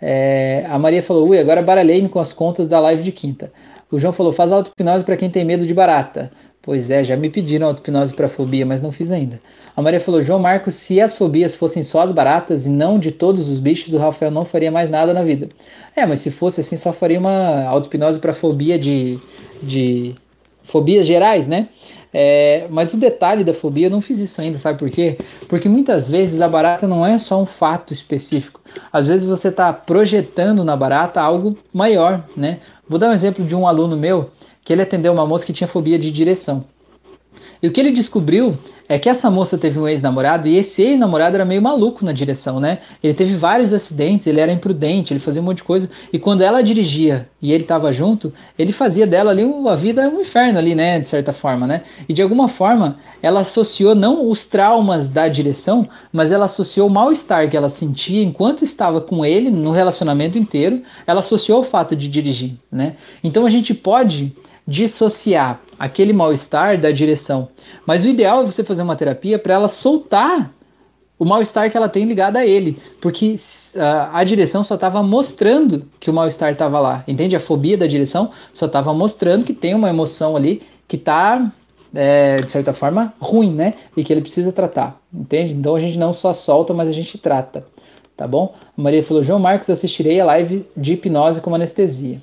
É, a Maria falou, ui, agora baralhei-me com as contas da live de quinta. O João falou, faz auto-hipnose para quem tem medo de barata. Pois é, já me pediram auto-hipnose para fobia, mas não fiz ainda. A Maria falou, João Marcos, se as fobias fossem só as baratas e não de todos os bichos, o Rafael não faria mais nada na vida. É, mas se fosse assim, só faria uma auto-hipnose para fobia de, de fobias gerais, né? É, mas o detalhe da fobia, eu não fiz isso ainda, sabe por quê? Porque muitas vezes a barata não é só um fato específico. Às vezes você está projetando na barata algo maior, né? Vou dar um exemplo de um aluno meu que ele atendeu uma moça que tinha fobia de direção. E o que ele descobriu é que essa moça teve um ex-namorado e esse ex-namorado era meio maluco na direção, né? Ele teve vários acidentes, ele era imprudente, ele fazia um monte de coisa. E quando ela dirigia e ele estava junto, ele fazia dela ali uma vida, um inferno ali, né? De certa forma, né? E de alguma forma, ela associou não os traumas da direção, mas ela associou o mal-estar que ela sentia enquanto estava com ele no relacionamento inteiro, ela associou o fato de dirigir, né? Então a gente pode dissociar aquele mal-estar da direção. Mas o ideal é você fazer uma terapia para ela soltar o mal-estar que ela tem ligado a ele, porque uh, a direção só estava mostrando que o mal-estar estava lá, entende? A fobia da direção só estava mostrando que tem uma emoção ali que está, é, de certa forma, ruim, né? E que ele precisa tratar, entende? Então a gente não só solta, mas a gente trata, tá bom? A Maria falou: João Marcos, assistirei a live de hipnose com anestesia.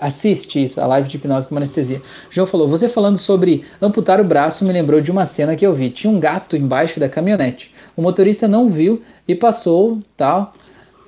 Assiste isso, a live de hipnose com anestesia. João falou: Você falando sobre amputar o braço me lembrou de uma cena que eu vi. Tinha um gato embaixo da caminhonete. O motorista não viu e passou, tal.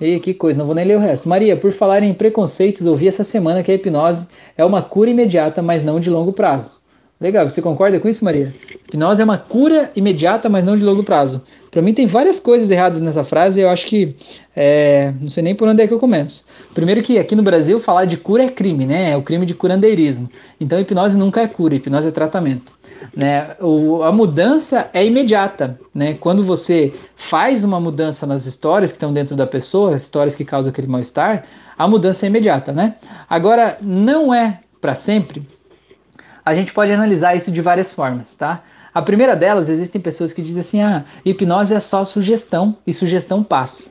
E que coisa, não vou nem ler o resto. Maria, por falar em preconceitos, ouvi essa semana que a hipnose é uma cura imediata, mas não de longo prazo. Legal, você concorda com isso, Maria? Hipnose é uma cura imediata, mas não de longo prazo. Para mim tem várias coisas erradas nessa frase e eu acho que é, não sei nem por onde é que eu começo. Primeiro que aqui no Brasil falar de cura é crime, né? É o crime de curandeirismo. Então hipnose nunca é cura, hipnose é tratamento. Né? O, a mudança é imediata. Né? Quando você faz uma mudança nas histórias que estão dentro da pessoa, histórias que causam aquele mal-estar, a mudança é imediata. Né? Agora, não é para sempre. A gente pode analisar isso de várias formas, tá? A primeira delas, existem pessoas que dizem assim: ah, hipnose é só sugestão e sugestão passa.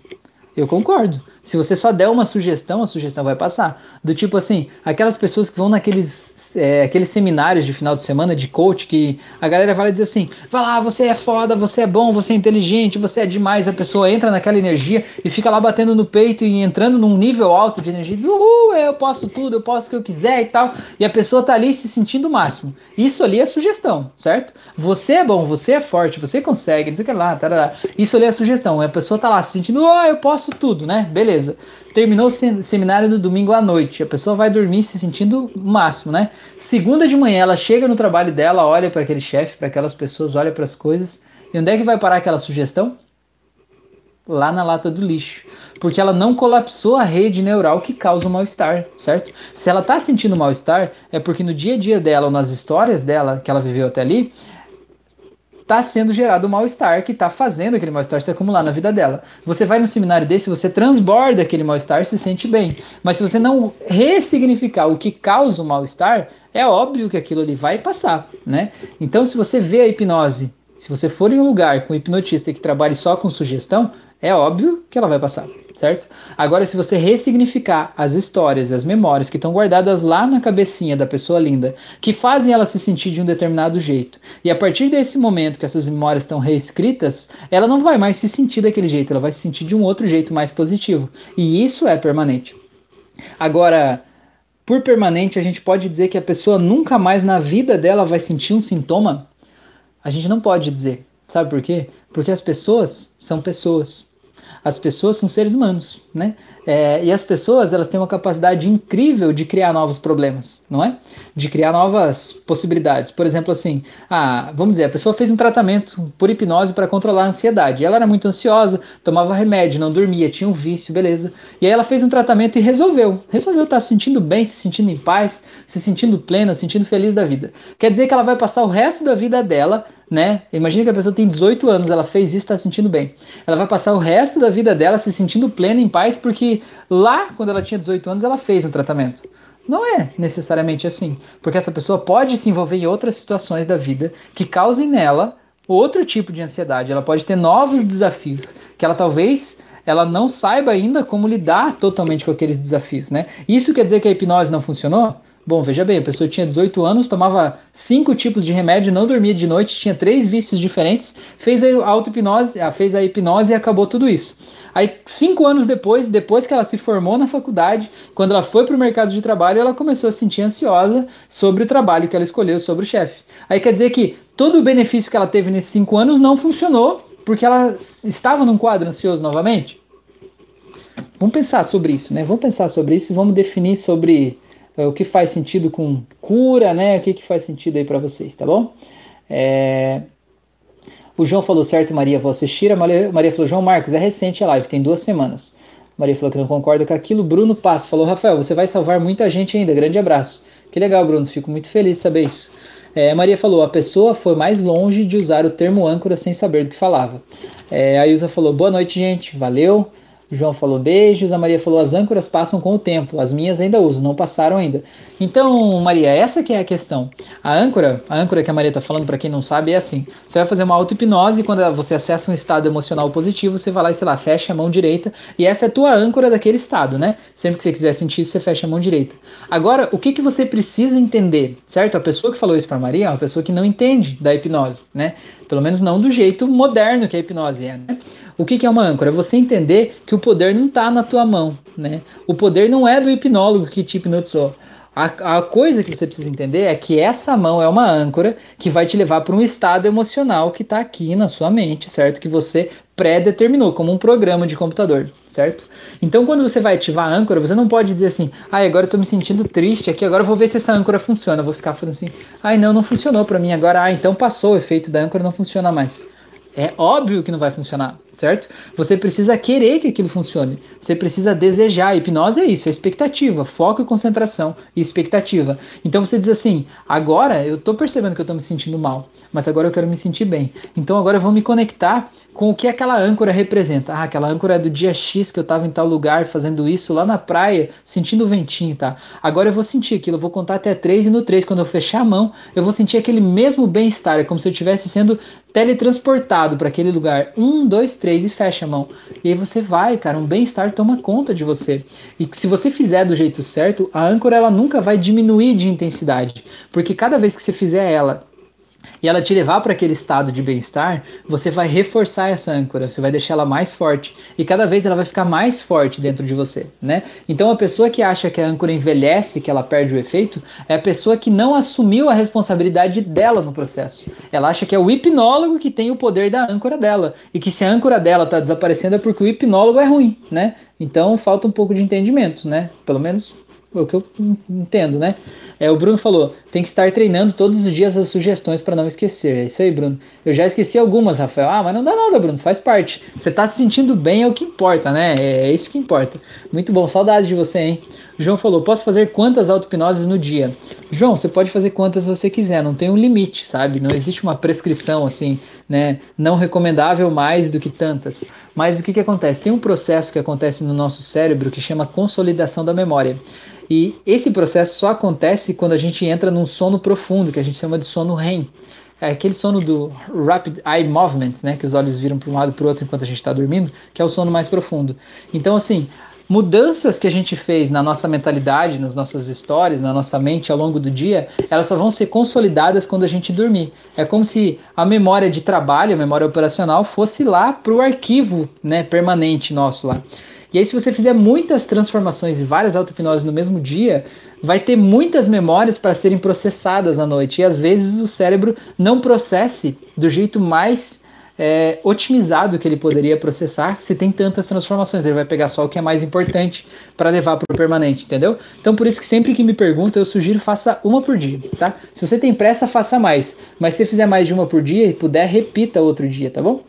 Eu concordo. Se você só der uma sugestão, a sugestão vai passar. Do tipo assim, aquelas pessoas que vão naqueles é, aqueles seminários de final de semana de coach que a galera vai dizer assim: vai lá, você é foda, você é bom, você é inteligente, você é demais. A pessoa entra naquela energia e fica lá batendo no peito e entrando num nível alto de energia e diz: uhul, eu posso tudo, eu posso o que eu quiser e tal. E a pessoa tá ali se sentindo o máximo. Isso ali é sugestão, certo? Você é bom, você é forte, você consegue, não sei o que lá, tarará. Isso ali é sugestão. A pessoa tá lá se sentindo: oh, eu posso tudo, né? Beleza. Terminou o seminário no domingo à noite. A pessoa vai dormir se sentindo o máximo, né? Segunda de manhã, ela chega no trabalho dela, olha para aquele chefe, para aquelas pessoas, olha para as coisas. E onde é que vai parar aquela sugestão? Lá na lata do lixo. Porque ela não colapsou a rede neural que causa o mal-estar, certo? Se ela está sentindo mal-estar, é porque no dia a dia dela, ou nas histórias dela que ela viveu até ali, está sendo gerado um mal-estar que está fazendo aquele mal-estar se acumular na vida dela. Você vai num seminário desse, você transborda aquele mal-estar se sente bem. Mas se você não ressignificar o que causa o mal-estar, é óbvio que aquilo ali vai passar, né? Então, se você vê a hipnose, se você for em um lugar com um hipnotista que trabalhe só com sugestão, é óbvio que ela vai passar certo? Agora, se você ressignificar as histórias, as memórias que estão guardadas lá na cabecinha da pessoa linda, que fazem ela se sentir de um determinado jeito, e a partir desse momento que essas memórias estão reescritas, ela não vai mais se sentir daquele jeito, ela vai se sentir de um outro jeito mais positivo. E isso é permanente. Agora, por permanente, a gente pode dizer que a pessoa nunca mais na vida dela vai sentir um sintoma? A gente não pode dizer. Sabe por quê? Porque as pessoas são pessoas. As pessoas são seres humanos, né? É, e as pessoas elas têm uma capacidade incrível de criar novos problemas, não é? De criar novas possibilidades. Por exemplo, assim, ah, vamos dizer, a pessoa fez um tratamento por hipnose para controlar a ansiedade. Ela era muito ansiosa, tomava remédio, não dormia, tinha um vício, beleza. E aí ela fez um tratamento e resolveu. Resolveu estar tá se sentindo bem, se sentindo em paz, se sentindo plena, se sentindo feliz da vida. Quer dizer que ela vai passar o resto da vida dela né? Imagina que a pessoa tem 18 anos, ela fez isso, está se sentindo bem. Ela vai passar o resto da vida dela se sentindo plena, em paz, porque lá, quando ela tinha 18 anos, ela fez o tratamento. Não é necessariamente assim, porque essa pessoa pode se envolver em outras situações da vida que causem nela outro tipo de ansiedade. Ela pode ter novos desafios que ela talvez ela não saiba ainda como lidar totalmente com aqueles desafios, né? Isso quer dizer que a hipnose não funcionou? Bom, veja bem, a pessoa tinha 18 anos, tomava cinco tipos de remédio, não dormia de noite, tinha três vícios diferentes, fez a auto-hipnose, ah, fez a hipnose e acabou tudo isso. Aí, cinco anos depois, depois que ela se formou na faculdade, quando ela foi para o mercado de trabalho, ela começou a se sentir ansiosa sobre o trabalho que ela escolheu, sobre o chefe. Aí quer dizer que todo o benefício que ela teve nesses cinco anos não funcionou porque ela estava num quadro ansioso novamente? Vamos pensar sobre isso, né? Vamos pensar sobre isso e vamos definir sobre o que faz sentido com cura, né? O que, que faz sentido aí para vocês, tá bom? É... O João falou certo, Maria, vou assistir. A Maria, Maria falou, João Marcos, é recente a live, tem duas semanas. Maria falou que não concorda com aquilo. Bruno Passo falou, Rafael, você vai salvar muita gente ainda. Grande abraço. Que legal, Bruno. Fico muito feliz de saber isso. É, Maria falou, a pessoa foi mais longe de usar o termo âncora sem saber do que falava. É, a Ilza falou, boa noite, gente. Valeu. João falou beijos, a Maria falou as âncoras passam com o tempo, as minhas ainda uso, não passaram ainda. Então, Maria, essa que é a questão. A âncora, a âncora que a Maria está falando, para quem não sabe, é assim: você vai fazer uma auto-hipnose, quando você acessa um estado emocional positivo, você vai lá e, sei lá, fecha a mão direita, e essa é a tua âncora daquele estado, né? Sempre que você quiser sentir isso, você fecha a mão direita. Agora, o que, que você precisa entender, certo? A pessoa que falou isso para Maria é uma pessoa que não entende da hipnose, né? Pelo menos não do jeito moderno que a hipnose é, né? O que, que é uma âncora? É você entender que o poder não está na tua mão, né? O poder não é do hipnólogo que te hipnotizou. A, a, coisa que você precisa entender é que essa mão é uma âncora que vai te levar para um estado emocional que está aqui na sua mente, certo? Que você pré-determinou como um programa de computador, certo? Então, quando você vai ativar a âncora, você não pode dizer assim, ai, agora eu tô me sentindo triste aqui, agora eu vou ver se essa âncora funciona. Eu vou ficar falando assim, ai, não, não funcionou para mim agora, ah, então passou o efeito da âncora, não funciona mais. É óbvio que não vai funcionar, certo? Você precisa querer que aquilo funcione. Você precisa desejar. Hipnose é isso, é expectativa, foco e concentração e expectativa. Então você diz assim: agora eu tô percebendo que eu tô me sentindo mal, mas agora eu quero me sentir bem. Então agora eu vou me conectar com o que aquela âncora representa. Ah, aquela âncora é do dia X que eu estava em tal lugar fazendo isso lá na praia, sentindo o ventinho, tá? Agora eu vou sentir aquilo, eu vou contar até três e no três, quando eu fechar a mão, eu vou sentir aquele mesmo bem-estar, é como se eu estivesse sendo teletransportado para aquele lugar. Um, dois, três e fecha a mão. E aí você vai, cara, um bem-estar toma conta de você. E se você fizer do jeito certo, a âncora ela nunca vai diminuir de intensidade, porque cada vez que você fizer ela e ela te levar para aquele estado de bem-estar, você vai reforçar essa âncora, você vai deixar ela mais forte e cada vez ela vai ficar mais forte dentro de você, né? Então a pessoa que acha que a âncora envelhece, que ela perde o efeito, é a pessoa que não assumiu a responsabilidade dela no processo. Ela acha que é o hipnólogo que tem o poder da âncora dela e que se a âncora dela está desaparecendo é porque o hipnólogo é ruim, né? Então falta um pouco de entendimento, né? Pelo menos é o que eu entendo, né? É, o Bruno falou, tem que estar treinando todos os dias as sugestões para não esquecer. É isso aí, Bruno. Eu já esqueci algumas, Rafael. Ah, mas não dá nada, Bruno, faz parte. Você tá se sentindo bem é o que importa, né? É, é isso que importa. Muito bom, saudade de você, hein? O João falou, posso fazer quantas auto-hipnoses no dia? João, você pode fazer quantas você quiser, não tem um limite, sabe? Não existe uma prescrição assim, né? Não recomendável mais do que tantas. Mas o que, que acontece? Tem um processo que acontece no nosso cérebro que chama consolidação da memória. E esse processo só acontece quando a gente entra num sono profundo, que a gente chama de sono REM. É aquele sono do Rapid Eye Movements, né? Que os olhos viram para um lado para o outro enquanto a gente está dormindo, que é o sono mais profundo. Então, assim, mudanças que a gente fez na nossa mentalidade, nas nossas histórias, na nossa mente ao longo do dia, elas só vão ser consolidadas quando a gente dormir. É como se a memória de trabalho, a memória operacional, fosse lá para o arquivo né, permanente nosso lá. E aí, se você fizer muitas transformações e várias auto-hipnoses no mesmo dia, vai ter muitas memórias para serem processadas à noite. E às vezes o cérebro não processe do jeito mais é, otimizado que ele poderia processar se tem tantas transformações. Ele vai pegar só o que é mais importante para levar para o permanente, entendeu? Então, por isso que sempre que me perguntam, eu sugiro faça uma por dia, tá? Se você tem pressa, faça mais. Mas se fizer mais de uma por dia e puder, repita outro dia, tá bom?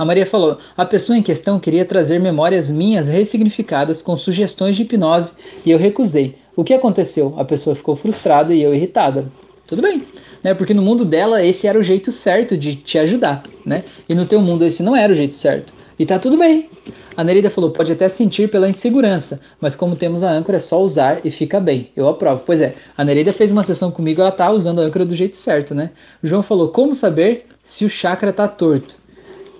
A Maria falou: a pessoa em questão queria trazer memórias minhas ressignificadas com sugestões de hipnose e eu recusei. O que aconteceu? A pessoa ficou frustrada e eu irritada. Tudo bem, né? Porque no mundo dela esse era o jeito certo de te ajudar, né? E no teu mundo esse não era o jeito certo. E tá tudo bem. A Nereida falou: pode até sentir pela insegurança, mas como temos a âncora, é só usar e fica bem. Eu aprovo. Pois é, a Nereida fez uma sessão comigo, ela tá usando a âncora do jeito certo, né? O João falou: como saber se o chakra tá torto?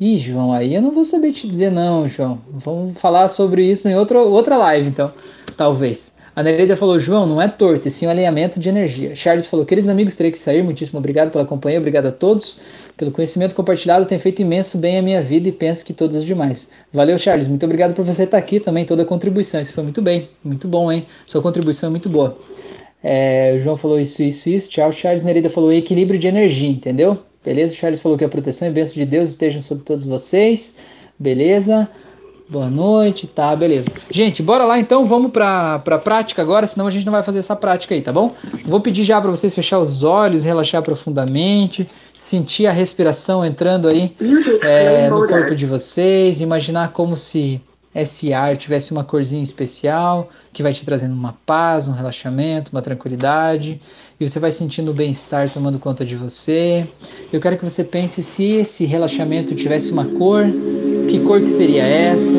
Ih, João, aí eu não vou saber te dizer não, João. Vamos falar sobre isso em outra, outra live, então, talvez. A Nereida falou, João, não é torto, e sim um alinhamento de energia. Charles falou, queridos amigos, terei que sair. Muitíssimo obrigado pela companhia, obrigado a todos. Pelo conhecimento compartilhado, tem feito imenso bem a minha vida e penso que todos os demais. Valeu, Charles. Muito obrigado por você estar aqui também, toda a contribuição. Isso foi muito bem, muito bom, hein? Sua contribuição é muito boa. É, o João falou isso, isso, isso. Tchau, Charles. Nereida falou equilíbrio de energia, entendeu? Beleza? O Charles falou que a proteção e bênção de Deus estejam sobre todos vocês. Beleza? Boa noite, tá, beleza. Gente, bora lá então, vamos pra, pra prática agora, senão a gente não vai fazer essa prática aí, tá bom? Vou pedir já para vocês fechar os olhos, relaxar profundamente, sentir a respiração entrando aí é, no corpo de vocês, imaginar como se esse ar tivesse uma corzinha especial, que vai te trazendo uma paz, um relaxamento, uma tranquilidade, e você vai sentindo o bem-estar tomando conta de você. Eu quero que você pense se esse relaxamento tivesse uma cor, que cor que seria essa?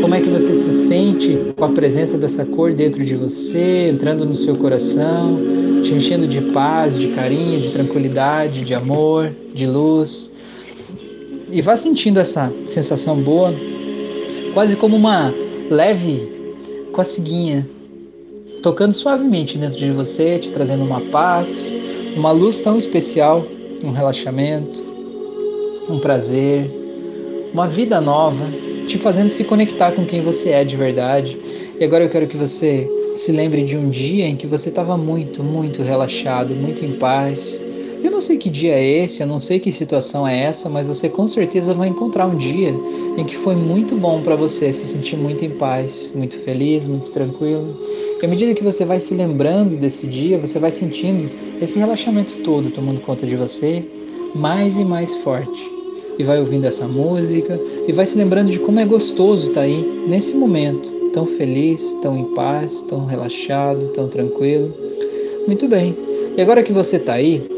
Como é que você se sente com a presença dessa cor dentro de você, entrando no seu coração, te enchendo de paz, de carinho, de tranquilidade, de amor, de luz? E vá sentindo essa sensação boa, quase como uma leve coceguinha, tocando suavemente dentro de você, te trazendo uma paz, uma luz tão especial, um relaxamento, um prazer, uma vida nova, te fazendo se conectar com quem você é de verdade. E agora eu quero que você se lembre de um dia em que você estava muito, muito relaxado, muito em paz. Eu não sei que dia é esse, eu não sei que situação é essa, mas você com certeza vai encontrar um dia em que foi muito bom para você se sentir muito em paz, muito feliz, muito tranquilo. E à medida que você vai se lembrando desse dia, você vai sentindo esse relaxamento todo tomando conta de você, mais e mais forte e vai ouvindo essa música e vai se lembrando de como é gostoso estar tá aí nesse momento, tão feliz, tão em paz, tão relaxado, tão tranquilo. Muito bem. E agora que você está aí,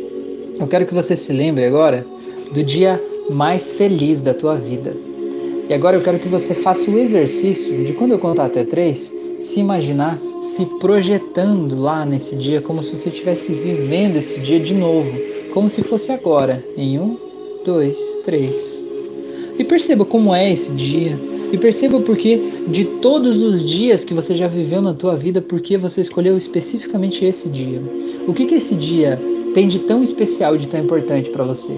eu quero que você se lembre agora do dia mais feliz da tua vida. E agora eu quero que você faça o exercício de quando eu contar até três, se imaginar se projetando lá nesse dia como se você estivesse vivendo esse dia de novo, como se fosse agora, em um, dois, três. E perceba como é esse dia. E perceba porque de todos os dias que você já viveu na tua vida, por que você escolheu especificamente esse dia? O que que esse dia tem de tão especial, de tão importante para você?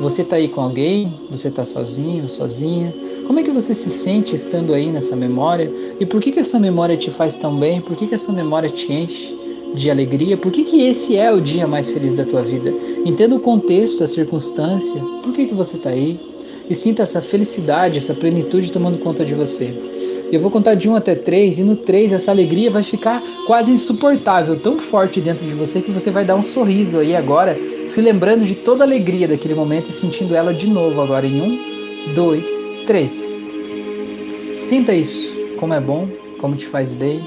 Você está aí com alguém? Você está sozinho, sozinha? Como é que você se sente estando aí nessa memória? E por que que essa memória te faz tão bem? Por que que essa memória te enche? de alegria, por que, que esse é o dia mais feliz da tua vida? Entenda o contexto, a circunstância, por que, que você está aí? E sinta essa felicidade, essa plenitude tomando conta de você. Eu vou contar de 1 até 3, e no 3 essa alegria vai ficar quase insuportável, tão forte dentro de você que você vai dar um sorriso aí agora, se lembrando de toda a alegria daquele momento e sentindo ela de novo agora em 1, 2, 3. Sinta isso, como é bom, como te faz bem.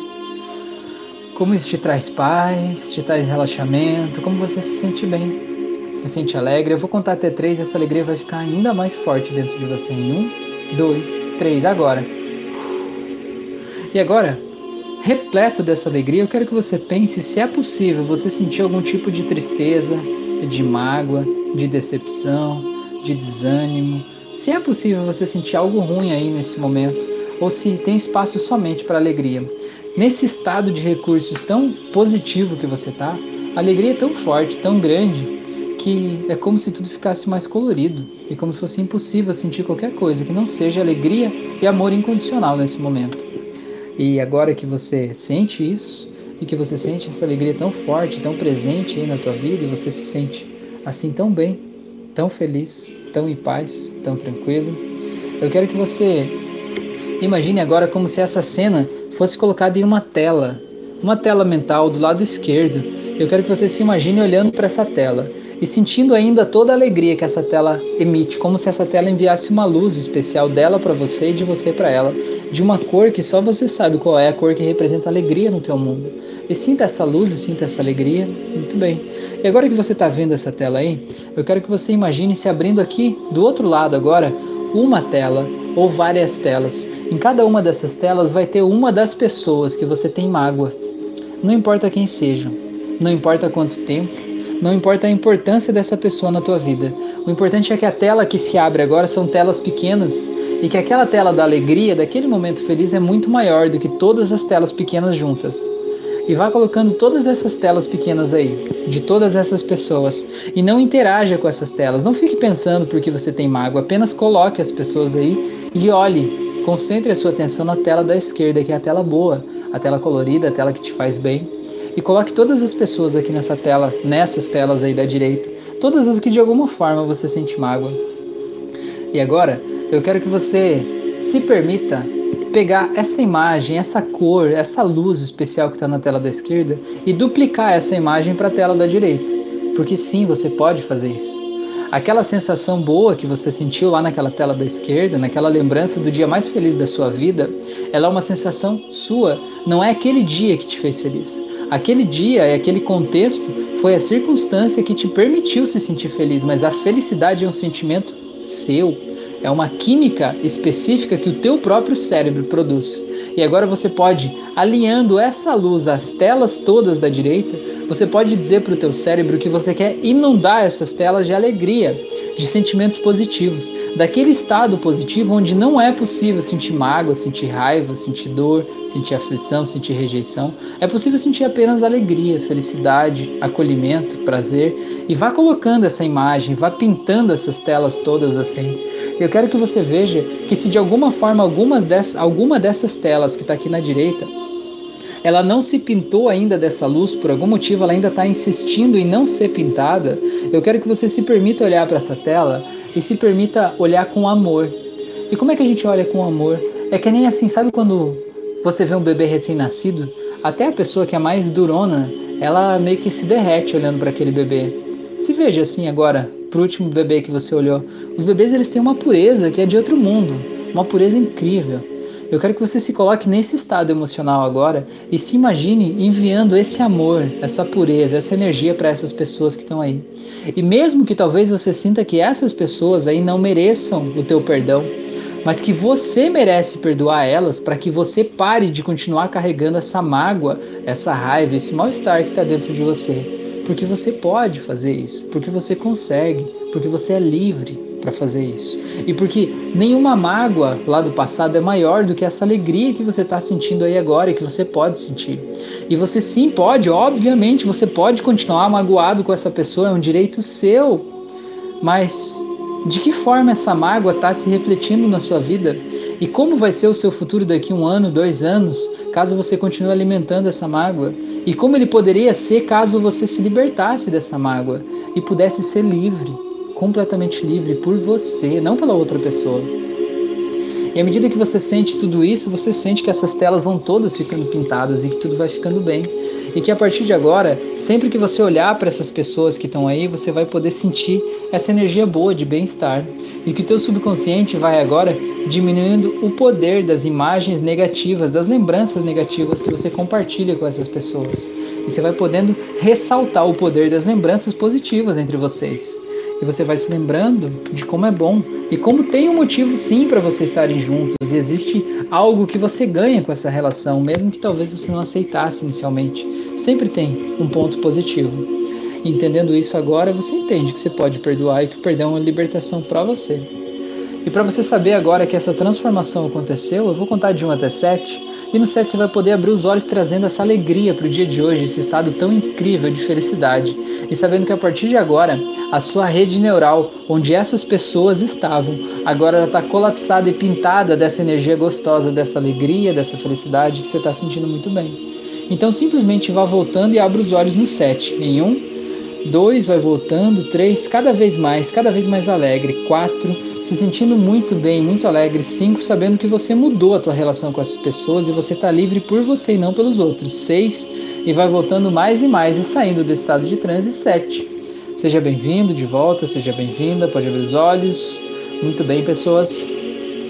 Como isso te traz paz, te traz relaxamento, como você se sente bem, se sente alegre. Eu vou contar até três e essa alegria vai ficar ainda mais forte dentro de você. Em um, dois, três, agora. E agora, repleto dessa alegria, eu quero que você pense se é possível você sentir algum tipo de tristeza, de mágoa, de decepção, de desânimo. Se é possível você sentir algo ruim aí nesse momento, ou se tem espaço somente para alegria. Nesse estado de recursos tão positivo que você tá, a alegria é tão forte, tão grande, que é como se tudo ficasse mais colorido e como se fosse impossível sentir qualquer coisa que não seja alegria e amor incondicional nesse momento. E agora que você sente isso e que você sente essa alegria tão forte, tão presente aí na tua vida e você se sente assim tão bem, tão feliz, tão em paz, tão tranquilo, eu quero que você imagine agora como se essa cena fosse colocado em uma tela, uma tela mental do lado esquerdo. Eu quero que você se imagine olhando para essa tela e sentindo ainda toda a alegria que essa tela emite, como se essa tela enviasse uma luz especial dela para você e de você para ela, de uma cor que só você sabe qual é a cor que representa alegria no teu mundo. E sinta essa luz e sinta essa alegria. Muito bem. E agora que você está vendo essa tela aí, eu quero que você imagine se abrindo aqui do outro lado agora uma tela ou várias telas. Em cada uma dessas telas vai ter uma das pessoas que você tem mágoa. Não importa quem sejam, não importa quanto tempo, não importa a importância dessa pessoa na tua vida. O importante é que a tela que se abre agora são telas pequenas e que aquela tela da alegria, daquele momento feliz, é muito maior do que todas as telas pequenas juntas. e vá colocando todas essas telas pequenas aí, de todas essas pessoas, e não interaja com essas telas. Não fique pensando porque você tem mágoa, apenas coloque as pessoas aí e olhe, concentre a sua atenção na tela da esquerda, que é a tela boa, a tela colorida, a tela que te faz bem, e coloque todas as pessoas aqui nessa tela, nessas telas aí da direita, todas as que de alguma forma você sente mágoa. E agora, eu quero que você se permita pegar essa imagem, essa cor, essa luz especial que está na tela da esquerda e duplicar essa imagem para a tela da direita. Porque sim, você pode fazer isso. Aquela sensação boa que você sentiu lá naquela tela da esquerda, naquela lembrança do dia mais feliz da sua vida, ela é uma sensação sua, não é aquele dia que te fez feliz. Aquele dia e aquele contexto foi a circunstância que te permitiu se sentir feliz, mas a felicidade é um sentimento seu é uma química específica que o teu próprio cérebro produz. E agora você pode, alinhando essa luz às telas todas da direita, você pode dizer para o teu cérebro que você quer inundar essas telas de alegria, de sentimentos positivos, daquele estado positivo onde não é possível sentir mágoa, sentir raiva, sentir dor, sentir aflição, sentir rejeição. É possível sentir apenas alegria, felicidade, acolhimento, prazer. E vá colocando essa imagem, vá pintando essas telas todas assim eu quero que você veja que se de alguma forma algumas dessas, alguma dessas telas que está aqui na direita, ela não se pintou ainda dessa luz, por algum motivo ela ainda está insistindo em não ser pintada, eu quero que você se permita olhar para essa tela e se permita olhar com amor. E como é que a gente olha com amor? É que nem assim, sabe quando você vê um bebê recém-nascido? Até a pessoa que é mais durona, ela meio que se derrete olhando para aquele bebê. Se veja assim agora, pro último bebê que você olhou. Os bebês eles têm uma pureza que é de outro mundo, uma pureza incrível. Eu quero que você se coloque nesse estado emocional agora e se imagine enviando esse amor, essa pureza, essa energia para essas pessoas que estão aí. E mesmo que talvez você sinta que essas pessoas aí não mereçam o teu perdão, mas que você merece perdoar elas para que você pare de continuar carregando essa mágoa, essa raiva, esse mal-estar que está dentro de você. Porque você pode fazer isso, porque você consegue, porque você é livre para fazer isso. E porque nenhuma mágoa lá do passado é maior do que essa alegria que você está sentindo aí agora e que você pode sentir. E você sim pode, obviamente, você pode continuar magoado com essa pessoa, é um direito seu. Mas de que forma essa mágoa está se refletindo na sua vida? E como vai ser o seu futuro daqui um ano, dois anos, caso você continue alimentando essa mágoa? E como ele poderia ser caso você se libertasse dessa mágoa e pudesse ser livre, completamente livre por você, não pela outra pessoa. E à medida que você sente tudo isso, você sente que essas telas vão todas ficando pintadas e que tudo vai ficando bem. E que a partir de agora, sempre que você olhar para essas pessoas que estão aí, você vai poder sentir essa energia boa de bem-estar. E que o teu subconsciente vai agora diminuindo o poder das imagens negativas, das lembranças negativas que você compartilha com essas pessoas. E você vai podendo ressaltar o poder das lembranças positivas entre vocês e você vai se lembrando de como é bom e como tem um motivo sim para vocês estarem juntos e existe algo que você ganha com essa relação, mesmo que talvez você não aceitasse inicialmente. Sempre tem um ponto positivo. Entendendo isso agora, você entende que você pode perdoar e que o perdão é uma libertação para você. E para você saber agora que essa transformação aconteceu, eu vou contar de 1 até 7 e no 7 você vai poder abrir os olhos trazendo essa alegria para o dia de hoje, esse estado tão incrível de felicidade. E sabendo que a partir de agora, a sua rede neural, onde essas pessoas estavam, agora ela está colapsada e pintada dessa energia gostosa, dessa alegria, dessa felicidade que você está sentindo muito bem. Então simplesmente vá voltando e abra os olhos no 7. Em 1, 2, vai voltando, 3, cada vez mais, cada vez mais alegre, 4, se sentindo muito bem, muito alegre. Cinco, sabendo que você mudou a tua relação com essas pessoas e você está livre por você e não pelos outros. Seis, e vai voltando mais e mais e saindo desse estado de transe. Sete, seja bem-vindo de volta, seja bem-vinda, pode abrir os olhos. Muito bem, pessoas.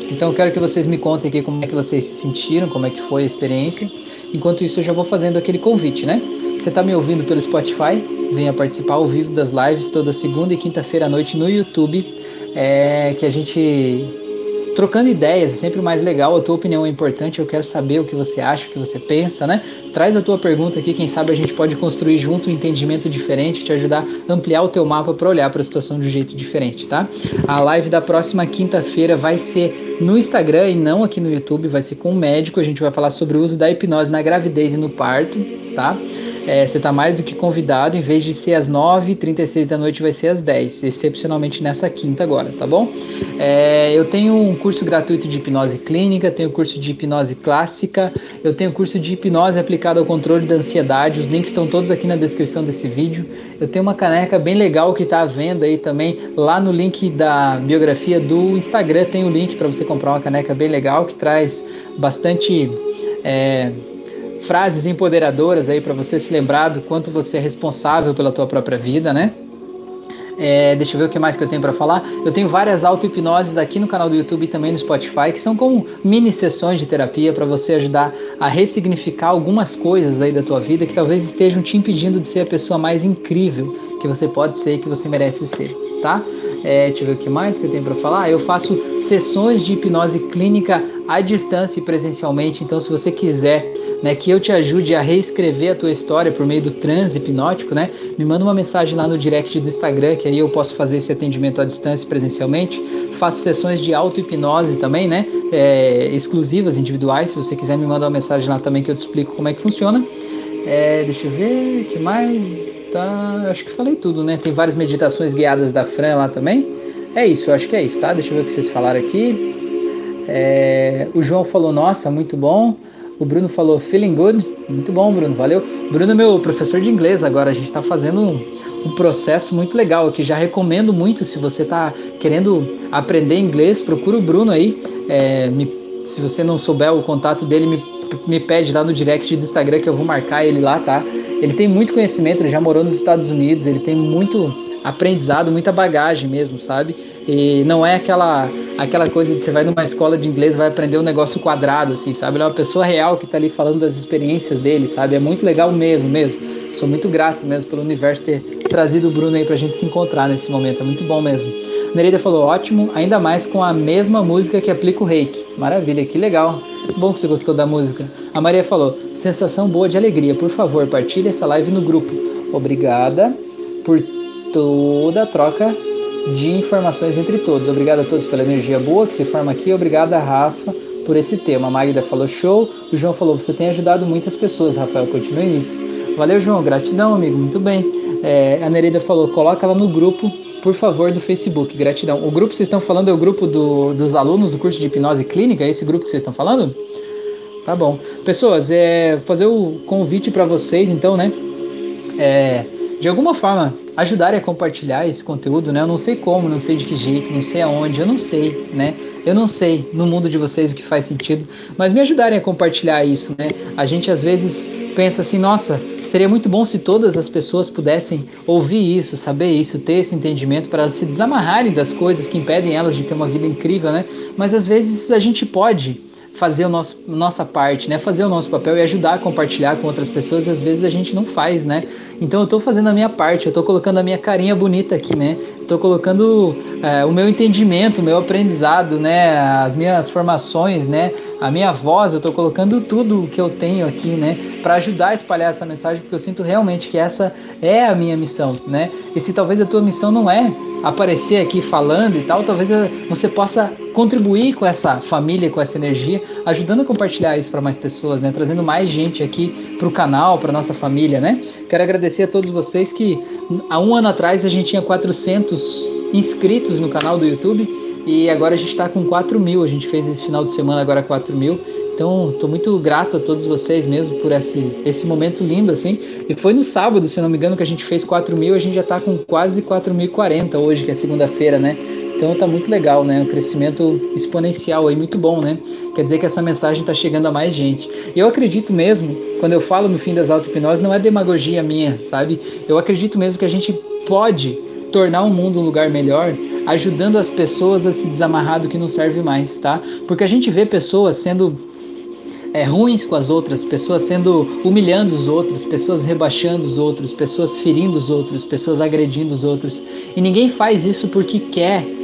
Então eu quero que vocês me contem aqui como é que vocês se sentiram, como é que foi a experiência. Enquanto isso, eu já vou fazendo aquele convite, né? Você está me ouvindo pelo Spotify? Venha participar ao vivo das lives toda segunda e quinta-feira à noite no YouTube é que a gente trocando ideias, é sempre mais legal, a tua opinião é importante, eu quero saber o que você acha, o que você pensa, né? Traz a tua pergunta aqui, quem sabe a gente pode construir junto um entendimento diferente, te ajudar a ampliar o teu mapa para olhar para a situação de um jeito diferente, tá? A live da próxima quinta-feira vai ser no Instagram e não aqui no YouTube, vai ser com um médico, a gente vai falar sobre o uso da hipnose na gravidez e no parto, tá? É, você está mais do que convidado, em vez de ser às 9h36 da noite, vai ser às 10 excepcionalmente nessa quinta agora, tá bom? É, eu tenho um curso gratuito de hipnose clínica, tenho curso de hipnose clássica, eu tenho curso de hipnose aplicada ao controle da ansiedade, os links estão todos aqui na descrição desse vídeo. Eu tenho uma caneca bem legal que está à venda aí também, lá no link da biografia do Instagram tem o um link para você comprar uma caneca bem legal que traz bastante. É, frases empoderadoras aí para você se lembrar do quanto você é responsável pela tua própria vida, né? É, deixa eu ver o que mais que eu tenho para falar. Eu tenho várias auto-hipnoses aqui no canal do YouTube e também no Spotify, que são como mini sessões de terapia para você ajudar a ressignificar algumas coisas aí da tua vida que talvez estejam te impedindo de ser a pessoa mais incrível que você pode ser e que você merece ser, tá? É, deixa eu ver o que mais que eu tenho para falar. Eu faço sessões de hipnose clínica à distância e presencialmente, então se você quiser né, que eu te ajude a reescrever a tua história por meio do transe hipnótico, né, me manda uma mensagem lá no direct do Instagram, que aí eu posso fazer esse atendimento à distância presencialmente. Faço sessões de auto-hipnose também, né, é, exclusivas, individuais. Se você quiser me mandar uma mensagem lá também que eu te explico como é que funciona. É, deixa eu ver, o que mais? Tá, acho que falei tudo, né? Tem várias meditações guiadas da Fran lá também. É isso, eu acho que é isso, tá? Deixa eu ver o que vocês falaram aqui. É, o João falou, nossa, muito bom. O Bruno falou feeling good. Muito bom, Bruno. Valeu. Bruno é meu professor de inglês agora. A gente está fazendo um, um, processo muito legal aqui. Já recomendo muito se você está querendo aprender inglês, procura o Bruno aí. É, me, se você não souber o contato dele, me, me pede lá no direct do Instagram que eu vou marcar ele lá, tá? Ele tem muito conhecimento, ele já morou nos Estados Unidos, ele tem muito aprendizado, muita bagagem mesmo, sabe? E não é aquela aquela coisa de você vai numa escola de inglês vai aprender um negócio quadrado, assim, sabe? Ele é uma pessoa real que tá ali falando das experiências dele, sabe? É muito legal mesmo, mesmo. Sou muito grato mesmo pelo universo ter trazido o Bruno aí pra gente se encontrar nesse momento, é muito bom mesmo. Nereida falou, ótimo, ainda mais com a mesma música que aplica o reiki. Maravilha, que legal. Bom que você gostou da música. A Maria falou, sensação boa de alegria, por favor, partilhe essa live no grupo. Obrigada por toda a troca de informações entre todos. Obrigado a todos pela energia boa que se forma aqui. Obrigada, Rafa, por esse tema. A Magda falou show. O João falou: você tem ajudado muitas pessoas, Rafael. Continue nisso. Valeu, João. Gratidão, amigo. Muito bem. É, a Nereida falou: coloca ela no grupo, por favor, do Facebook. Gratidão. O grupo que vocês estão falando é o grupo do, dos alunos do curso de hipnose clínica? É esse grupo que vocês estão falando? Tá bom. Pessoas, é, fazer o convite para vocês, então, né? É, de alguma forma, ajudarem a compartilhar esse conteúdo, né? Eu não sei como, não sei de que jeito, não sei aonde, eu não sei, né? Eu não sei no mundo de vocês o que faz sentido, mas me ajudarem a compartilhar isso, né? A gente às vezes pensa assim, nossa, seria muito bom se todas as pessoas pudessem ouvir isso, saber isso, ter esse entendimento para se desamarrarem das coisas que impedem elas de ter uma vida incrível, né? Mas às vezes a gente pode fazer o nosso nossa parte, né? Fazer o nosso papel e ajudar a compartilhar com outras pessoas, às vezes a gente não faz, né? Então eu estou fazendo a minha parte, eu estou colocando a minha carinha bonita aqui, né? Estou colocando é, o meu entendimento, o meu aprendizado, né? As minhas formações, né? A minha voz, eu estou colocando tudo o que eu tenho aqui, né? Para ajudar a espalhar essa mensagem, porque eu sinto realmente que essa é a minha missão, né? E se talvez a tua missão não é aparecer aqui falando e tal, talvez você possa contribuir com essa família, com essa energia, ajudando a compartilhar isso para mais pessoas, né? Trazendo mais gente aqui para o canal, para nossa família, né? Quero agradecer a todos vocês que há um ano atrás a gente tinha 400 inscritos no canal do YouTube e agora a gente está com 4 mil. A gente fez esse final de semana agora 4 mil. Então, estou muito grato a todos vocês mesmo por esse, esse momento lindo, assim. E foi no sábado, se eu não me engano, que a gente fez 4 mil, a gente já está com quase 4.040 hoje, que é segunda-feira, né? Então tá muito legal, né? Um crescimento exponencial aí, muito bom, né? Quer dizer que essa mensagem está chegando a mais gente. Eu acredito mesmo, quando eu falo no fim das auto-hipnose, não é demagogia minha, sabe? Eu acredito mesmo que a gente pode tornar o mundo um lugar melhor, ajudando as pessoas a se desamarrar do que não serve mais, tá? Porque a gente vê pessoas sendo é, ruins com as outras, pessoas sendo humilhando os outros, pessoas rebaixando os outros, pessoas ferindo os outros, pessoas agredindo os outros. E ninguém faz isso porque quer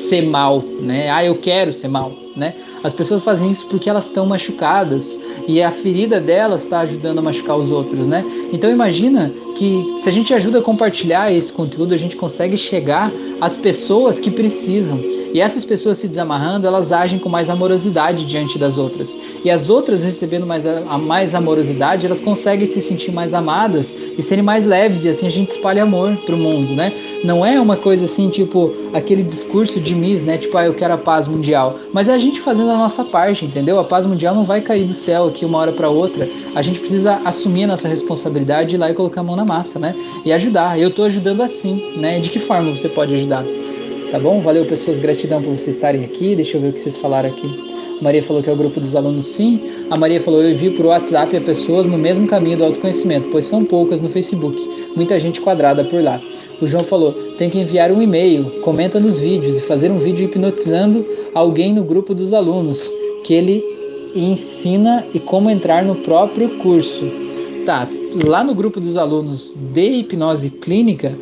ser mal, né? Ah, eu quero ser mal, né? As pessoas fazem isso porque elas estão machucadas e a ferida delas está ajudando a machucar os outros, né? Então imagina que se a gente ajuda a compartilhar esse conteúdo, a gente consegue chegar as pessoas que precisam. E essas pessoas se desamarrando, elas agem com mais amorosidade diante das outras. E as outras recebendo mais, a, mais amorosidade, elas conseguem se sentir mais amadas e serem mais leves. E assim a gente espalha amor pro mundo, né? Não é uma coisa assim, tipo, aquele discurso de Miss, né? Tipo, ah, eu quero a paz mundial. Mas é a gente fazendo a nossa parte, entendeu? A paz mundial não vai cair do céu aqui uma hora para outra. A gente precisa assumir a nossa responsabilidade, ir lá e colocar a mão na massa, né? E ajudar. Eu tô ajudando assim, né? De que forma você pode ajudar? Tá bom? Valeu, pessoas. Gratidão por vocês estarem aqui. Deixa eu ver o que vocês falaram aqui. A Maria falou que é o grupo dos alunos, sim. A Maria falou: Eu envio por WhatsApp a pessoas no mesmo caminho do autoconhecimento, pois são poucas no Facebook. Muita gente quadrada por lá. O João falou: Tem que enviar um e-mail, comenta nos vídeos e fazer um vídeo hipnotizando alguém no grupo dos alunos, que ele ensina e como entrar no próprio curso. Tá, lá no grupo dos alunos de hipnose clínica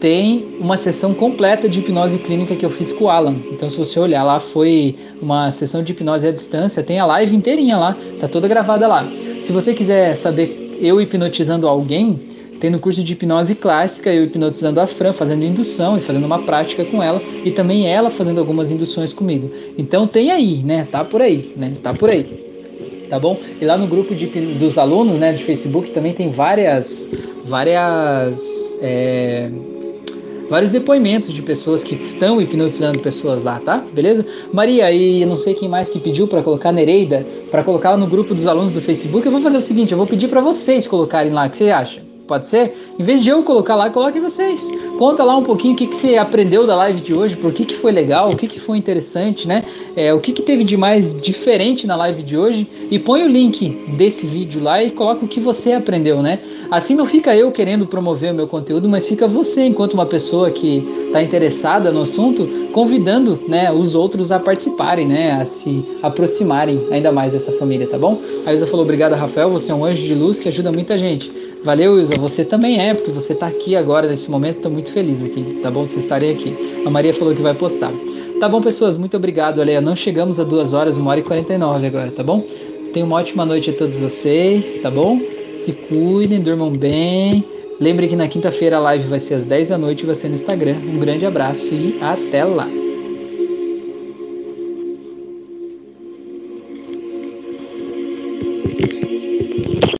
tem uma sessão completa de hipnose clínica que eu fiz com o Alan. Então, se você olhar lá, foi uma sessão de hipnose à distância, tem a live inteirinha lá, tá toda gravada lá. Se você quiser saber eu hipnotizando alguém, tem no curso de hipnose clássica eu hipnotizando a Fran, fazendo indução e fazendo uma prática com ela, e também ela fazendo algumas induções comigo. Então tem aí, né? Tá por aí, né? Tá por aí. Tá bom? E lá no grupo de, dos alunos, né, de Facebook também tem várias, várias é, vários depoimentos de pessoas que estão hipnotizando pessoas lá, tá? Beleza? Maria, e não sei quem mais que pediu para colocar Nereida, para colocar no grupo dos alunos do Facebook, eu vou fazer o seguinte, eu vou pedir para vocês colocarem lá, o que você acha? Pode ser? Em vez de eu colocar lá, coloquem vocês. Conta lá um pouquinho o que, que você aprendeu da live de hoje, por que, que foi legal, o que, que foi interessante, né? É, o que, que teve de mais diferente na live de hoje. E põe o link desse vídeo lá e coloca o que você aprendeu, né? Assim não fica eu querendo promover o meu conteúdo, mas fica você, enquanto uma pessoa que está interessada no assunto, convidando né, os outros a participarem, né? A se aproximarem ainda mais dessa família, tá bom? A Ilza falou, obrigada, Rafael, você é um anjo de luz que ajuda muita gente. Valeu, Ilza, você também é, porque você está aqui agora nesse momento, estou muito feliz aqui, tá bom de vocês estarem aqui. A Maria falou que vai postar. Tá bom, pessoas, muito obrigado. Olha, não chegamos a duas horas, uma hora e 49 agora, tá bom? Tenham uma ótima noite a todos vocês, tá bom? Se cuidem, durmam bem. Lembre que na quinta-feira a live vai ser às 10 da noite e vai ser no Instagram. Um grande abraço e até lá!